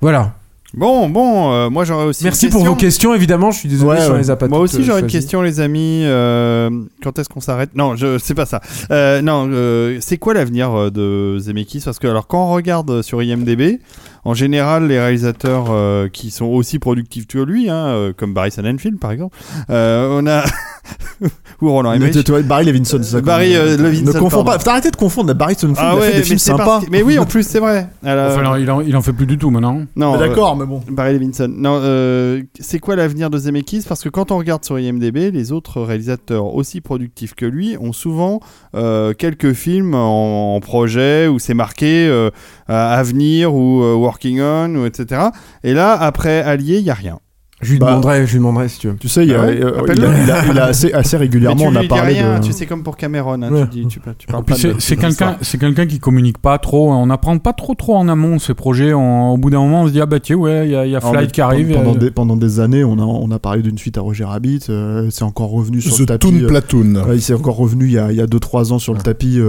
Voilà. Bon, bon, euh, moi j'aurais aussi. Merci une pour question. vos questions, évidemment. Je suis désolé, Ouais, je ouais. les ai pas Moi aussi euh, j'aurais une question les amis. Euh, quand est-ce qu'on s'arrête? Non, je c'est pas ça. Euh, non, euh, c'est quoi l'avenir de Zemeckis? Parce que alors quand on regarde sur IMDb, en général les réalisateurs euh, qui sont aussi productifs que lui, hein, euh, comme Barry Sonnenfeld par exemple, euh, on a [LAUGHS] ou Roland Mais Emmerich. vois, Barry Levinson, c'est ça. Barry, euh, Levinson, Ne confonds pas. Faut arrêter de confondre. Barry Levinson Ah il a fait ouais, des mais films sympas. Mais oui, en plus c'est vrai. Alors, Enfin, alors, il, en, il en fait plus du tout maintenant. non, euh, D'accord, mais bon. Barry Levinson. Non, euh, c'est quoi l'avenir de Zemeckis? Parce que quand on regarde sur IMDb, les autres réalisateurs aussi productifs que lui ont souvent euh, quelques films en, en projet où c'est marqué euh, à venir ou working on ou etc. Et là, après Allié, il y a rien. Je lui Bah, demanderai, je lui demanderai si tu veux. Tu sais, il, a- Ah ouais euh, Appelle-le. il a, il a- il a assez, régulièrement, on a parlé rien. de. Tu sais comme pour Cameron, hein, Ouais. tu, dis, tu, tu parles pas c'est de- c'est de quelqu'un, quelqu'un qui communique pas trop. On n'apprend pas trop trop en amont ces projets. On- au bout d'un moment, on se dit ah bah tiens ouais, il y a, il y a Alors, Flight qui arrive. Pendant, euh, des, pendant des années, on a, on a parlé d'une suite à Roger Rabbit. euh, c'est encore revenu sur le The tapis. Toon euh, Platoon. ouais, il s'est encore revenu il y a 2-3 ans sur le tapis.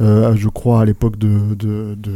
Euh, euh, je crois à l'époque de, de, de...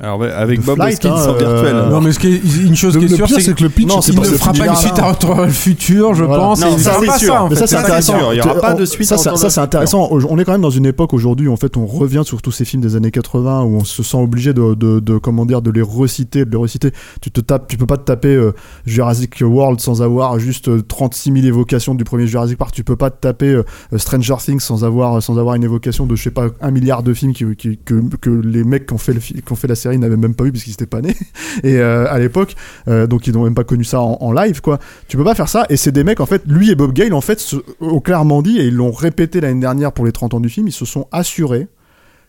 Alors avec de Bob Flight, hein, en virtuel. euh, Non, mais ce qui est- une chose Le, qui est sûre, pire, c'est que le pitch, Non, pas ne fera pas une suite à Retour le futur, je Voilà. pense. Non, il ça, c'est pas sûr. ça, en Mais fait. ça, c'est intéressant. il y aura Tu- pas on- de suite Ça, ça, c'est intéressant. On est quand même dans une époque aujourd'hui où en fait on revient sur tous ces films des années 80 où on se sent obligé de, de, de comment dire de les reciter, de les reciter. Tu te tapes, tu peux pas te taper euh, Jurassic World sans avoir juste euh, 36 000 évocations du premier Jurassic Park. Tu peux pas te taper euh, Stranger Things sans avoir sans avoir une évocation de je sais pas un milliard de films qui, qui- que, que les mecs qui ont fait le fi- qui ont fait la série n'avaient même pas vu puisqu'ils étaient pas nés. [LAUGHS] Et euh, à l'époque, euh, donc ils n'ont même pas connu ça en, en live quoi. Tu peux pas faire ça. Et c'est des mecs en fait, lui et Bob Gale en fait se- ont clairement dit et ils l'ont répété l'année dernière pour les 30 ans du film, ils se sont assurés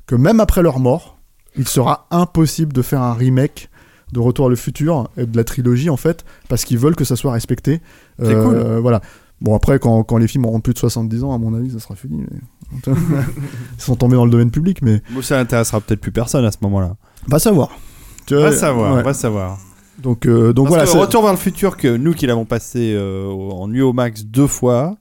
que même après leur mort, il sera impossible de faire un remake de Retour à le futur et de la trilogie en fait parce qu'ils veulent que ça soit respecté. C'est cool. Voilà. Bon après quand, quand les films auront plus de 70 ans à mon avis ça sera fini. mais- Ils sont tombés dans le domaine public mais Bon, ça intéressera peut-être plus personne à ce moment-là. va savoir. Tu Va savoir, ouais. va savoir. Donc euh, donc Parce voilà. que Retour vers le futur, que nous qui l'avons passé euh, en au max deux fois,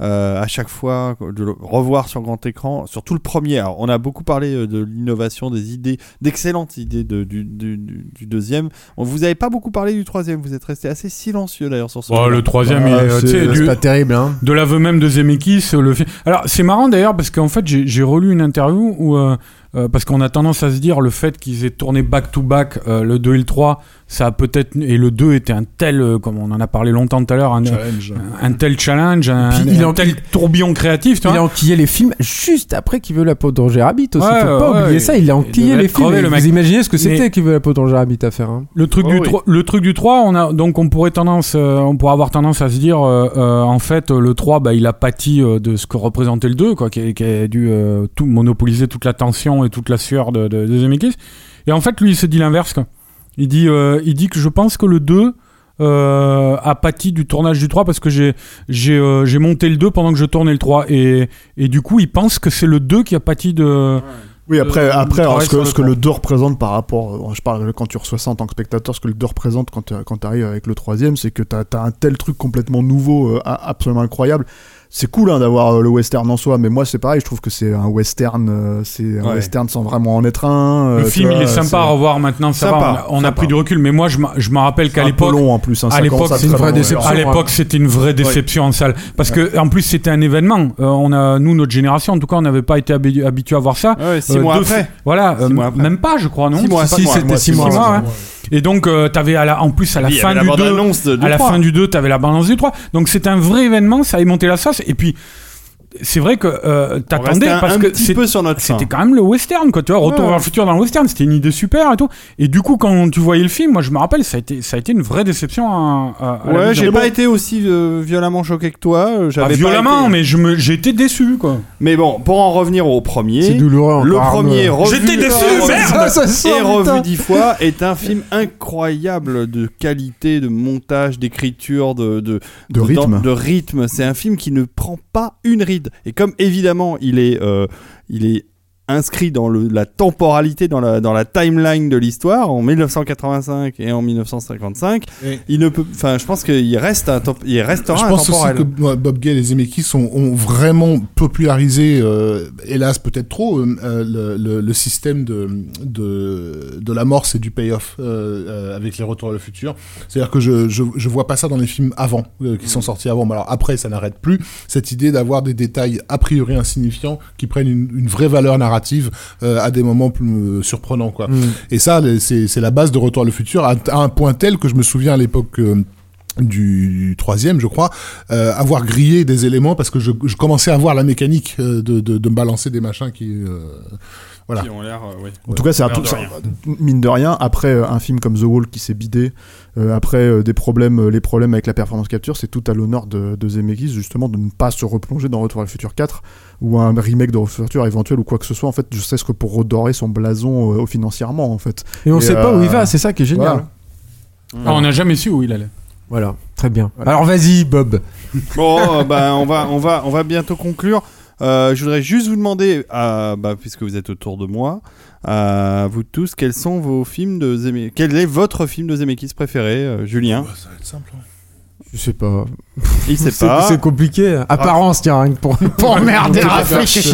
à chaque fois de le revoir sur grand écran, surtout le premier. Alors, on a beaucoup parlé euh, de l'innovation, des idées, d'excellentes idées de- du, du- deuxième. On vous avez pas beaucoup parlé du troisième. Vous êtes resté assez silencieux d'ailleurs sur ce. oh, le troisième, Ah, il est, euh, c'est- pas terrible, hein. de l'aveu même de Zemeckis, euh, le. Alors c'est marrant d'ailleurs parce qu'en fait j'ai j'ai relu une interview où euh, parce qu'on a tendance à se dire le fait qu'ils aient tourné back to back euh, le 2 et le 3, ça a peut-être et le 2 était un tel euh, comme on en a parlé longtemps tout à l'heure un, un tel challenge, un, il un en- tel tourbillon créatif, tu Il vois. a enquillé les films juste après qu'il veut la peau de Roger Rabbit aussi. Ouais, Faut pas ouais, oublier il- ça. Il a il enquillé les films. crevé, Et le Vous imaginez ce que c'était Mais- qu'il veut la peau de Roger Rabbit à faire. hein. Le truc, Oh du oui. le truc du 3, on a, donc on pourrait, tendance, euh, on pourrait avoir tendance à se dire, euh, euh, en fait, le 3, bah, il a pâti euh, de ce que représentait le 2, quoi, qui, qui a dû euh, tout monopoliser toute l'attention et toute la sueur de, de, de Zemeckis. Et en fait, lui, il se dit l'inverse. Il, dit, euh, il dit que je pense que le 2 euh, a pâti du tournage du 3 parce que j'ai j'ai euh, monté le 2 pendant que je tournais le 3. Et, et du coup, il pense que c'est le 2 qui a pâti de... Oui, après, Euh, après alors, ce que, le ce que plan. le 2 représente par rapport, je parle quand tu reçois ça en tant que spectateur, ce que le 2 représente quand tu arrives avec le troisième, c'est que tu as, un tel truc complètement nouveau, euh, absolument incroyable. C'est cool hein, d'avoir euh, le western en soi, mais moi c'est pareil, je trouve que c'est un western, euh, c'est un Ouais. western sans vraiment en être un. Le euh, tu film, vois, il est sympa c'est à revoir maintenant, ça Sympa, va, on a, on a pris du recul, mais moi, je me je me rappelle qu'à un peu l'époque, long en plus. hein, à l'époque, c'est une vraie déception. À ouais. l'époque, c'était une vraie déception en salle. Parce que, en plus, c'était un événement. Euh, on a, nous, notre génération, en tout cas, on n'avait pas été habi- habitué à voir ça. Ouais, six Euh, mois deux après. Voilà, Six euh, mois après. même pas, je crois, non Six mois, Si, de c'était six mois. ouais. Et donc, euh, t'avais à la, en plus, à la fin du la 2, bande-annonce de- du à la 3. fin du 2, t'avais la bande-annonce du 3. Donc, c'était un vrai événement, ça avait monté la sauce. Et puis, c'est vrai que euh, t'attendais parce un que petit c'est- peu sur notre fin. c'était quand même le western, quoi. Tu vois, Retour Ouais. vers le futur dans le western, c'était une idée super et tout. Et du coup, quand tu voyais le film, moi, je me rappelle, ça a été, ça a été une vraie déception à, à- Ouais, j'ai pas été aussi euh, violemment choqué que toi. euh, J'avais violemment, été- mais je me, j'ai été déçu, quoi. Mais bon, pour en revenir au premier, C'est douloureux. le encore, premier J'étais déçu, merde ça et revu dix fois est un film incroyable de qualité, de montage, d'écriture, de, de, De rythme. dans- de rythme. C'est un film qui ne prend pas une Et comme évidemment il est, euh, il est inscrit dans le, la temporalité, dans la, dans la timeline de l'histoire, en 1985 et en 1955, Et- il ne peut, enfin, je pense qu'il reste un, temp- il restera Je pense aussi que Bob Gale et Zemeckis ont, ont vraiment popularisé, euh, hélas peut-être trop, euh, le, le- le système de, de, de l'amorce et du payoff euh, euh, avec les retours à le futur. C'est-à-dire que je, je, je vois pas ça dans les films avant, qui sont sortis avant. Mais alors après, ça n'arrête plus. Cette idée d'avoir des détails a priori insignifiants qui prennent une, une vraie valeur narrative euh, à des moments plus euh, surprenants. Quoi. Et ça, c'est la base de Retour à le futur, à, à un point tel que je me souviens à l'époque. euh, du troisième, je crois, euh, avoir grillé des éléments parce que je, je commençais à voir la mécanique de, de, de me balancer des machins qui, euh, voilà. Qui ont l'air, euh. En tout cas, c'est un tout, de ça- rien. mine de rien. Après euh, un film comme The Wall qui s'est bidé, euh, après euh, des problèmes, euh, les problèmes avec la performance capture, c'est tout à l'honneur de, de Zemeckis justement de ne pas se replonger dans Retour à le futur 4 ou un remake de Retour à le futur éventuel ou quoi que ce soit. En fait, je sais ce que pour redorer son blason euh, financièrement en fait. Et on Et, sait pas où il va, c'est ça qui est génial. voilà. Ah, on n'a jamais su où il allait. Voilà, très bien. Alors vas-y, Bob. Bon, [LAUGHS] bah, on va, on va, on va bientôt conclure. Euh, je voudrais juste vous demander, euh, bah, puisque vous êtes autour de moi, à vous tous, quels sont vos films de Zemeckis Quel est votre film de Zemeckis préféré, euh, Julien? Ça va être simple. hein. Je sais pas. Il sait [LAUGHS] C'est pas. c'est compliqué. Apparence, tiens, rien que pour, [LAUGHS] pour emmerder Rafik.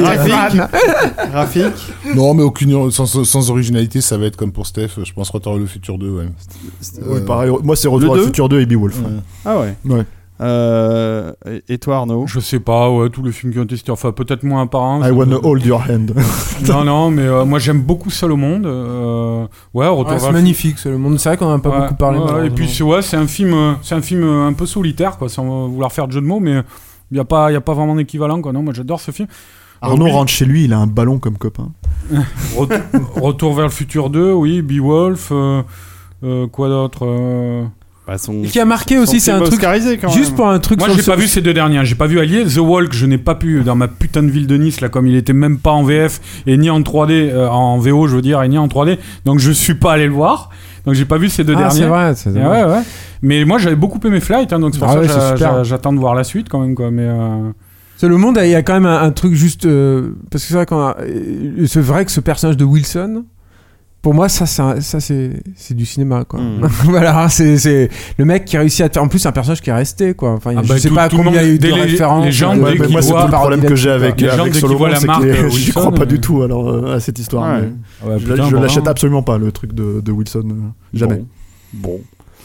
Rafik Non, mais aucune sans, sans originalité, ça va être comme pour Steph. Je pense Retour à le futur 2. Ouais. Ouais, Euh, pareil, moi c'est Retour le à le deux futur 2 et Beowulf. ouais. Ah ouais. Ouais. Euh, et- toi, Arnaud Je sais pas, ouais, tous les films qui ont été cités, enfin peut-être moins apparents. I wanna hold your hand. [LAUGHS] Non, non, mais euh, moi j'aime beaucoup Seul au monde. euh, ouais, Retour Ouais, vers c'est magnifique, c'est le monde. C'est vrai qu'on en a pas Ouais, beaucoup parlé. ouais, et puis c'est ouais, c'est un film, euh, c'est un film un peu solitaire, quoi, sans vouloir faire de jeu de mots, mais il y a pas, y a pas vraiment d'équivalent, quoi. Non, moi j'adore ce film. Arnaud rentre chez lui, il a un ballon comme copain. [LAUGHS] Retour, Retour vers le futur 2, oui, Beowulf, euh, euh, quoi d'autre euh, Bah, son- Et qui a marqué son aussi, c'est un truc. quand Juste même. pour un truc Moi j'ai pas vu ces deux derniers, hein. j'ai pas vu Allier, The Walk, je n'ai pas pu dans ma putain de ville de Nice là, comme il était même pas en VF et ni en 3D, euh, en VO je veux dire, et ni en 3D, donc je suis pas allé le voir, donc j'ai pas vu ces deux Ah, derniers. c'est vrai. c'est ouais, ouais. Mais moi j'avais beaucoup aimé Flight, hein, donc c'est pour Ah ça que j'attends de voir la suite quand même, quoi. Mais euh, C'est le monde, il y a quand même un, un truc juste. euh, parce que c'est vrai qu'on euh, C'est vrai que ce personnage de Wilson. Pour moi, ça, c'est un- ça c'est c'est du cinéma, quoi. Mm. [LAUGHS] voilà, c'est c'est le mec qui réussit à faire. En plus, c'est un personnage qui est resté, quoi. Enfin, Ah je bah, sais tout- pas tout combien il y a eu de les- références. les gens, euh, moi, c'est voient tout le problème que j'ai avec, Les gens, avec la c'est marque, que euh, j'y Wilson, crois pas euh, du tout alors euh, à cette histoire. Ouais. mais ouais, je putain, je l'achète absolument pas le truc de, de Wilson, euh, jamais. Bon.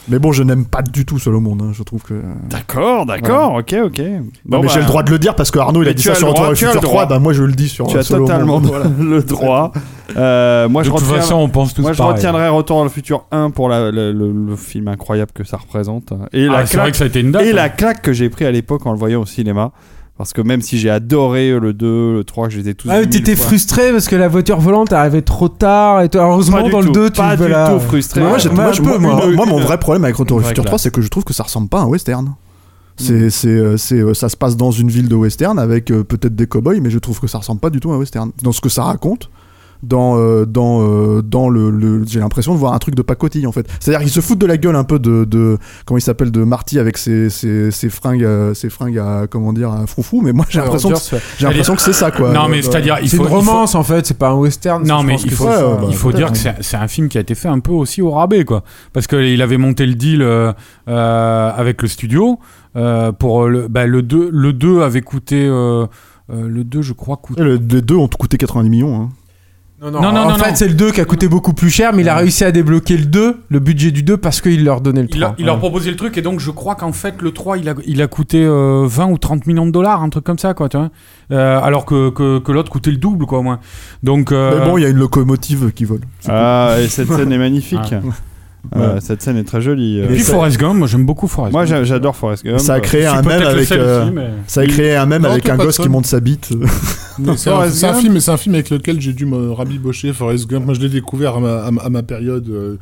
Mais bon, je n'aime pas du tout Solomon. Hein, je trouve que. euh, D'accord, d'accord, ok, ok. Non, Bon, mais bah, j'ai le droit de le dire parce que Arnaud il a Mais dit tu ça as sur le Retour droit, le tu as futur le 3, droit. bah moi je le dis sur Tu as totalement Voilà. le [LAUGHS] droit. Euh, moi, De je toute retiens- façon, on pense tous Moi, je pareil. retiendrai Retour à le futur 1 pour la- le, le- le film incroyable que ça représente. Et, Ah, la, c'est vrai claque, que ça a été une date. et hein. la claque que j'ai pris à l'époque en le voyant au cinéma. Parce que même si j'ai adoré le 2, le 3, je les ai tous Ah, t'étais frustré parce que la voiture volante arrivait trop tard et toi, heureusement dans tout, le 2 tu pas veux du la- tout frustré. moi, je- mon vrai problème avec Retour au futur 3, claque. c'est que je trouve que ça ressemble pas à un western. C'est, c'est, euh, c'est, euh, ça se passe dans une ville de western avec euh, peut-être des cowboys, mais je trouve que ça ressemble pas du tout à un western. Dans ce que ça raconte, dans, euh, dans, euh, dans le, le- j'ai l'impression de voir un truc de pacotille en fait. C'est-à-dire qu'ils se foutent de la gueule un peu de, de comment il s'appelle, de Marty avec ses, ses, ses fringues, euh, ses fringues à, comment dire, à froufrou, mais moi j'ai l'impression, que, j'ai l'impression que c'est ça quoi. Non, mais Euh, c'est-à-dire, il C'est faut. une romance en fait, c'est pas un western. Non, mais il que faut, c'est bah, il faut dire que c'est c'est un film qui a été fait un peu aussi au rabais, quoi. Parce qu'il avait monté le deal euh, euh, avec le studio. euh, pour le, bah, le 2, le 2 avait coûté. euh, euh, le 2, je crois, coûte. Le- les deux ont coûté 90 millions. Hein. Non, non, Non, non, en non, fait, non. c'est le 2 qui a coûté beaucoup plus cher, mais il a réussi à débloquer le 2, le budget du 2, parce qu'il leur donnait le Il, 3. a- il leur proposait le truc et donc je crois qu'en fait le 3 il a, il a coûté euh, 20 ou 30 millions de dollars, un truc comme ça quoi, tu vois. Euh, alors que, que, que l'autre coûtait le double quoi au moins. Donc euh, Mais bon, il y a une locomotive qui vole. Ah, et cette scène est [LAUGHS] magnifique. Ah. Euh, Ouais. Cette scène est très jolie. et euh. puis ça- Forrest Gump, moi j'aime beaucoup Forrest Moi, Gump. j'a- j'adore Forrest Gump. Ça a créé un même avec. euh, aussi, mais- Ça a créé un même Non, avec un gosse qui monte sa bite. [LAUGHS] C'est un, film, c'est un film avec lequel j'ai dû me rabibocher. Forrest Gump, moi je l'ai découvert à ma, à ma- à ma période. Euh,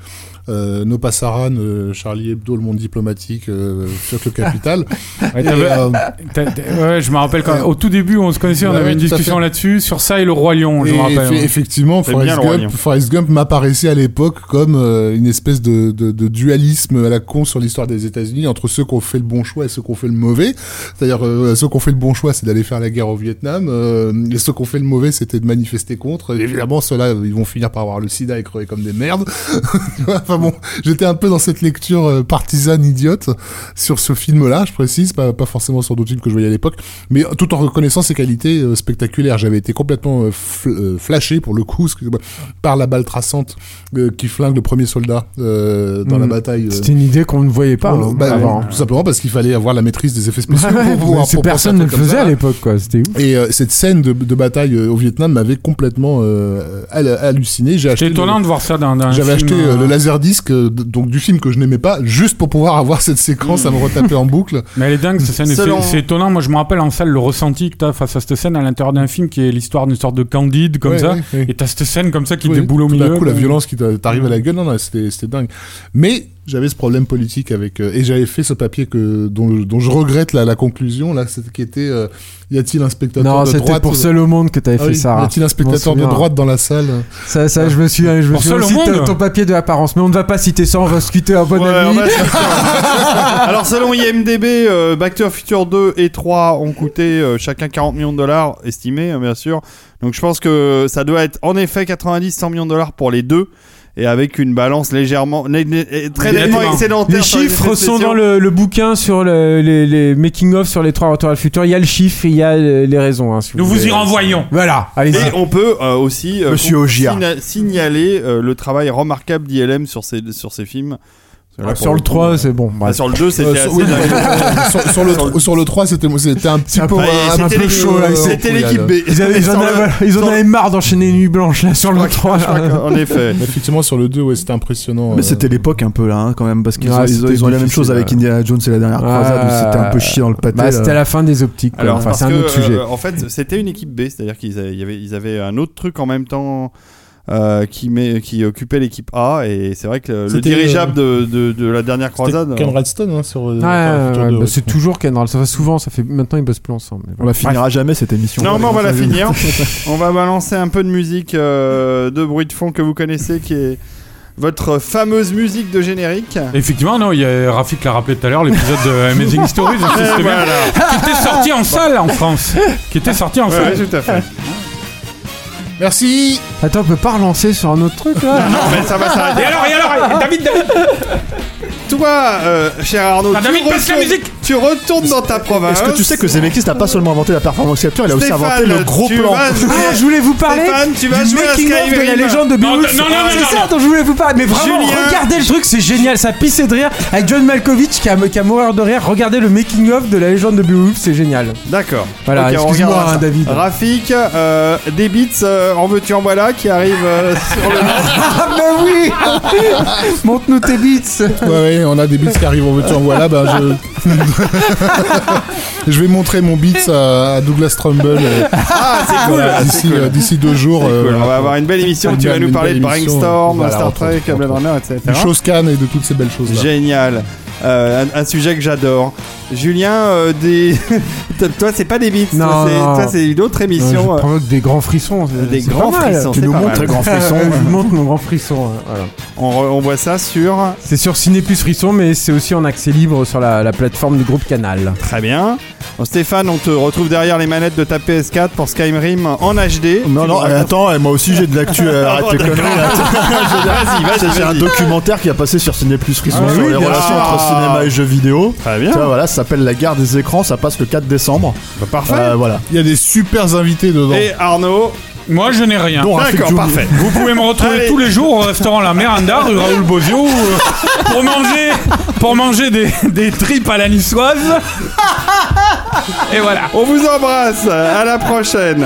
euh, No Passaran, euh, Charlie Hebdo, le monde diplomatique, euh, le capital. [LAUGHS] Ouais, Et, t'avais- euh, t'as- t'as- ouais, je me rappelle quand au tout début on se connaissait, on Ouais, avait une discussion là-dessus sur ça et le roi lion, je me rappelle. ouais. effectivement, Forrest. Gump, Forrest Gump m'apparaissait à l'époque comme euh, une espèce de, de, de dualisme à la con sur l'histoire des États-Unis entre ceux qui ont fait le bon choix et ceux qui ont fait le mauvais. C'est-à-dire euh, ceux qui ont fait le bon choix, c'est d'aller faire la guerre au Vietnam, euh, et ceux qui ont fait le mauvais, c'était de manifester contre. Et évidemment, ceux-là, ils vont finir par avoir le sida et crever comme des merdes. [LAUGHS] Enfin [LAUGHS] bon, j'étais un peu dans cette lecture euh, partisane idiote sur ce film-là, je précise, pas, pas forcément sur d'autres films que je voyais à l'époque, mais tout en reconnaissant ses qualités euh, spectaculaires. J'avais été complètement euh, fl- euh, flashé, pour le coup, excusez-moi, par la balle traçante euh, qui flingue le premier soldat euh, dans la Mm. bataille. euh, C'était une idée qu'on ne voyait pas hein, bah, avant. Tout simplement parce qu'il fallait avoir la maîtrise des effets spéciaux [LAUGHS] Ouais, pour pour personne ne le faisait ça. à l'époque, quoi. C'était ouf. Et euh, cette scène de, de bataille euh, au Vietnam m'avait complètement euh, hal- halluciné. J'ai acheté. C'est étonnant le- de voir ça dans, dans un J'avais acheté euh, euh, le laserdisc donc du film que je n'aimais pas juste pour pouvoir avoir cette séquence à me retaper en boucle. [LAUGHS] Mais elle est dingue cette scène, c'est Selon- c'est étonnant. Moi je me rappelle en salle le ressenti que t'as face à cette scène à l'intérieur d'un film qui est l'histoire d'une sorte de candide comme Ouais, ça. ouais, ouais. Et t'as cette scène comme ça qui Oui, déboule au tout milieu. d'un coup, la violence qui t'a- t'arrive à la gueule, non, non, c'était c'était dingue. Mais j'avais ce problème politique avec euh, et j'avais fait ce papier que dont, dont je regrette la, la conclusion là, qui était euh, y a-t-il un spectateur Non, de c'était droite pour Seul au monde que t'avais Ah fait oui, ça. Y a-t-il un spectateur de droite dans la salle Ça, ça, je me suis, je me Pour suis aussi monde ton, ton papier de apparence, mais on ne va pas citer ça, on va se quitter un bon Ouais, ami. [LAUGHS] Alors selon IMDB, euh, Back to the Future 2 et 3 ont coûté euh, chacun 40 millions de dollars, estimés hein, bien sûr. Donc je pense que ça doit être en effet 90-100 millions de dollars pour les deux. Et avec une balance légèrement, très nettement excédentaire. Les chiffres sont dans le, le bouquin sur le- les, les making-of sur les trois retours à le futur. Il y a le chiffre et il y a les, raisons. hein, si Nous vous y renvoyons. Voilà, allez-y. Et on peut euh, aussi euh, Monsieur signa- signaler euh, le travail remarquable d'ILM sur ces, sur ces films. Pour sur le coup, 3, euh, c'est bon. ah, sur le 2, c'était Euh, assez oui, sur, sur le, sur le 3, c'était c'était un petit un peu, peu- un peu chaud là. C'était l'équipe B. Ils, avaient- ils en, avaient, voilà, ils en sur- avaient marre d'enchaîner Nuit Blanche là sur le 3. Je crois qu'en- En effet. [LAUGHS] Mais Effectivement, sur le 2, ouais, c'était impressionnant. Mais euh, c'était l'époque un peu là, hein, quand même, parce qu'ils ont, ont la même chose avec. Indiana Jones et la dernière croisade, où c'était un peu chier dans le pâté. Bah, c'était la fin des optiques. Alors, c'est un autre sujet. euh, en fait, c'était une équipe B, c'est-à-dire qu'ils avaient un autre truc en même temps euh, qui, met, qui occupait l'équipe A, et c'est vrai que le, dirigeable de, de, de la dernière croisade. Ken euh, Redstone hein, sur. euh, Ouais, Retour à le ouais, futur ouais, 2, bah, c'est toujours Kendall. Ça va souvent, ça fait maintenant ils bossent plus ensemble. mais On la finira jamais cette émission. Non, mais on va la finir. [LAUGHS] on va balancer un peu de musique euh, de bruit de fond que vous connaissez, qui est votre fameuse musique de générique. Effectivement, non, il y a Rafik l'a rappelé tout à l'heure, l'épisode de [LAUGHS] Amazing Stories. [LAUGHS] Voilà. qui était sorti en salle en France. Qui était sorti en Ouais, salle. tout à fait. Merci. Attends, on peut pas relancer sur un autre truc là Non, mais ça va s'arrêter. Et alors, et alors, David, David, Toi, euh, cher Arnaud, Ah, tu, David, baisse la musique tu retournes dans ta province. Est-ce que tu sais que Zemeckis n'a pas seulement inventé la performance capture, il a aussi inventé le gros plan. Ah, je voulais vous parler Stéphane, tu vas du jouer à making of de la légende de Non, Beowulf. non, non, non, c'est non, ça dont je voulais vous parler. Mais vraiment, Julien. regardez le truc, c'est génial. Ça pissait de rire avec John Malkovich qui a, qui a mourir de rire. Regardez le making of de la légende de Beowulf, c'est génial. D'accord. Voilà, Ok, on excuse-moi, hein. David. Rafik, euh, des beats euh, en veux-tu en voilà qui arrivent euh, [LAUGHS] sur le Ah bah oui [LAUGHS] Montre-nous tes beats. Ouais, ouais, on a des beats qui arrivent en voiture. Voilà, ben je. [LAUGHS] [LAUGHS] je vais montrer mon beats à, Douglas Trumbull Ah, voilà, d'ici cool. deux jours. Euh, cool. On va avoir une belle émission. Une Tu vas nous parler de Brainstorm, voilà, Star Trek, Blade Runner, etc. Cannes et de toutes ces belles choses là. Génial. Euh, un, un sujet que j'adore. Julien, euh, des... [LAUGHS] toi, c'est pas des beats. Non, toi, c'est- non. toi, c'est une autre émission. je euh, provoque des grands frissons. c'est- Des c'est grands pas mal. frissons, Tu c'est nous pas montres mal. les [LAUGHS] grands frissons. Euh, je vous montre mon grand frisson. euh, voilà. on, re- on voit ça sur. C'est sur Ciné Plus Frisson, mais c'est aussi en accès libre sur la, la plateforme du groupe Canal. Très bien. Bon, Stéphane, on te retrouve derrière les manettes de ta PS4 pour Skyrim en HD. Non, Tu non, nous attends, euh, moi aussi j'ai de l'actu, euh, arrête tes conneries là. [LAUGHS] Vas-y, vas-y, C'est un vas-y. documentaire qui a passé sur Ciné Plus Frisson Ah sur oui, les bien relations sûr. entre cinéma et jeux vidéo. Très bien. Voilà, s'appelle La guerre des écrans, ça passe le 4 décembre. Bah, parfait. Euh, voilà. Il y a des super invités dedans. Et Arnaud. Moi, je n'ai rien. D'accord, parfait. Vous pouvez me retrouver Allez. tous les jours au restaurant La Méranda, rue Raoul Bozio, euh, pour manger, pour manger des, des tripes à la niçoise. Et voilà. On vous embrasse. À la prochaine.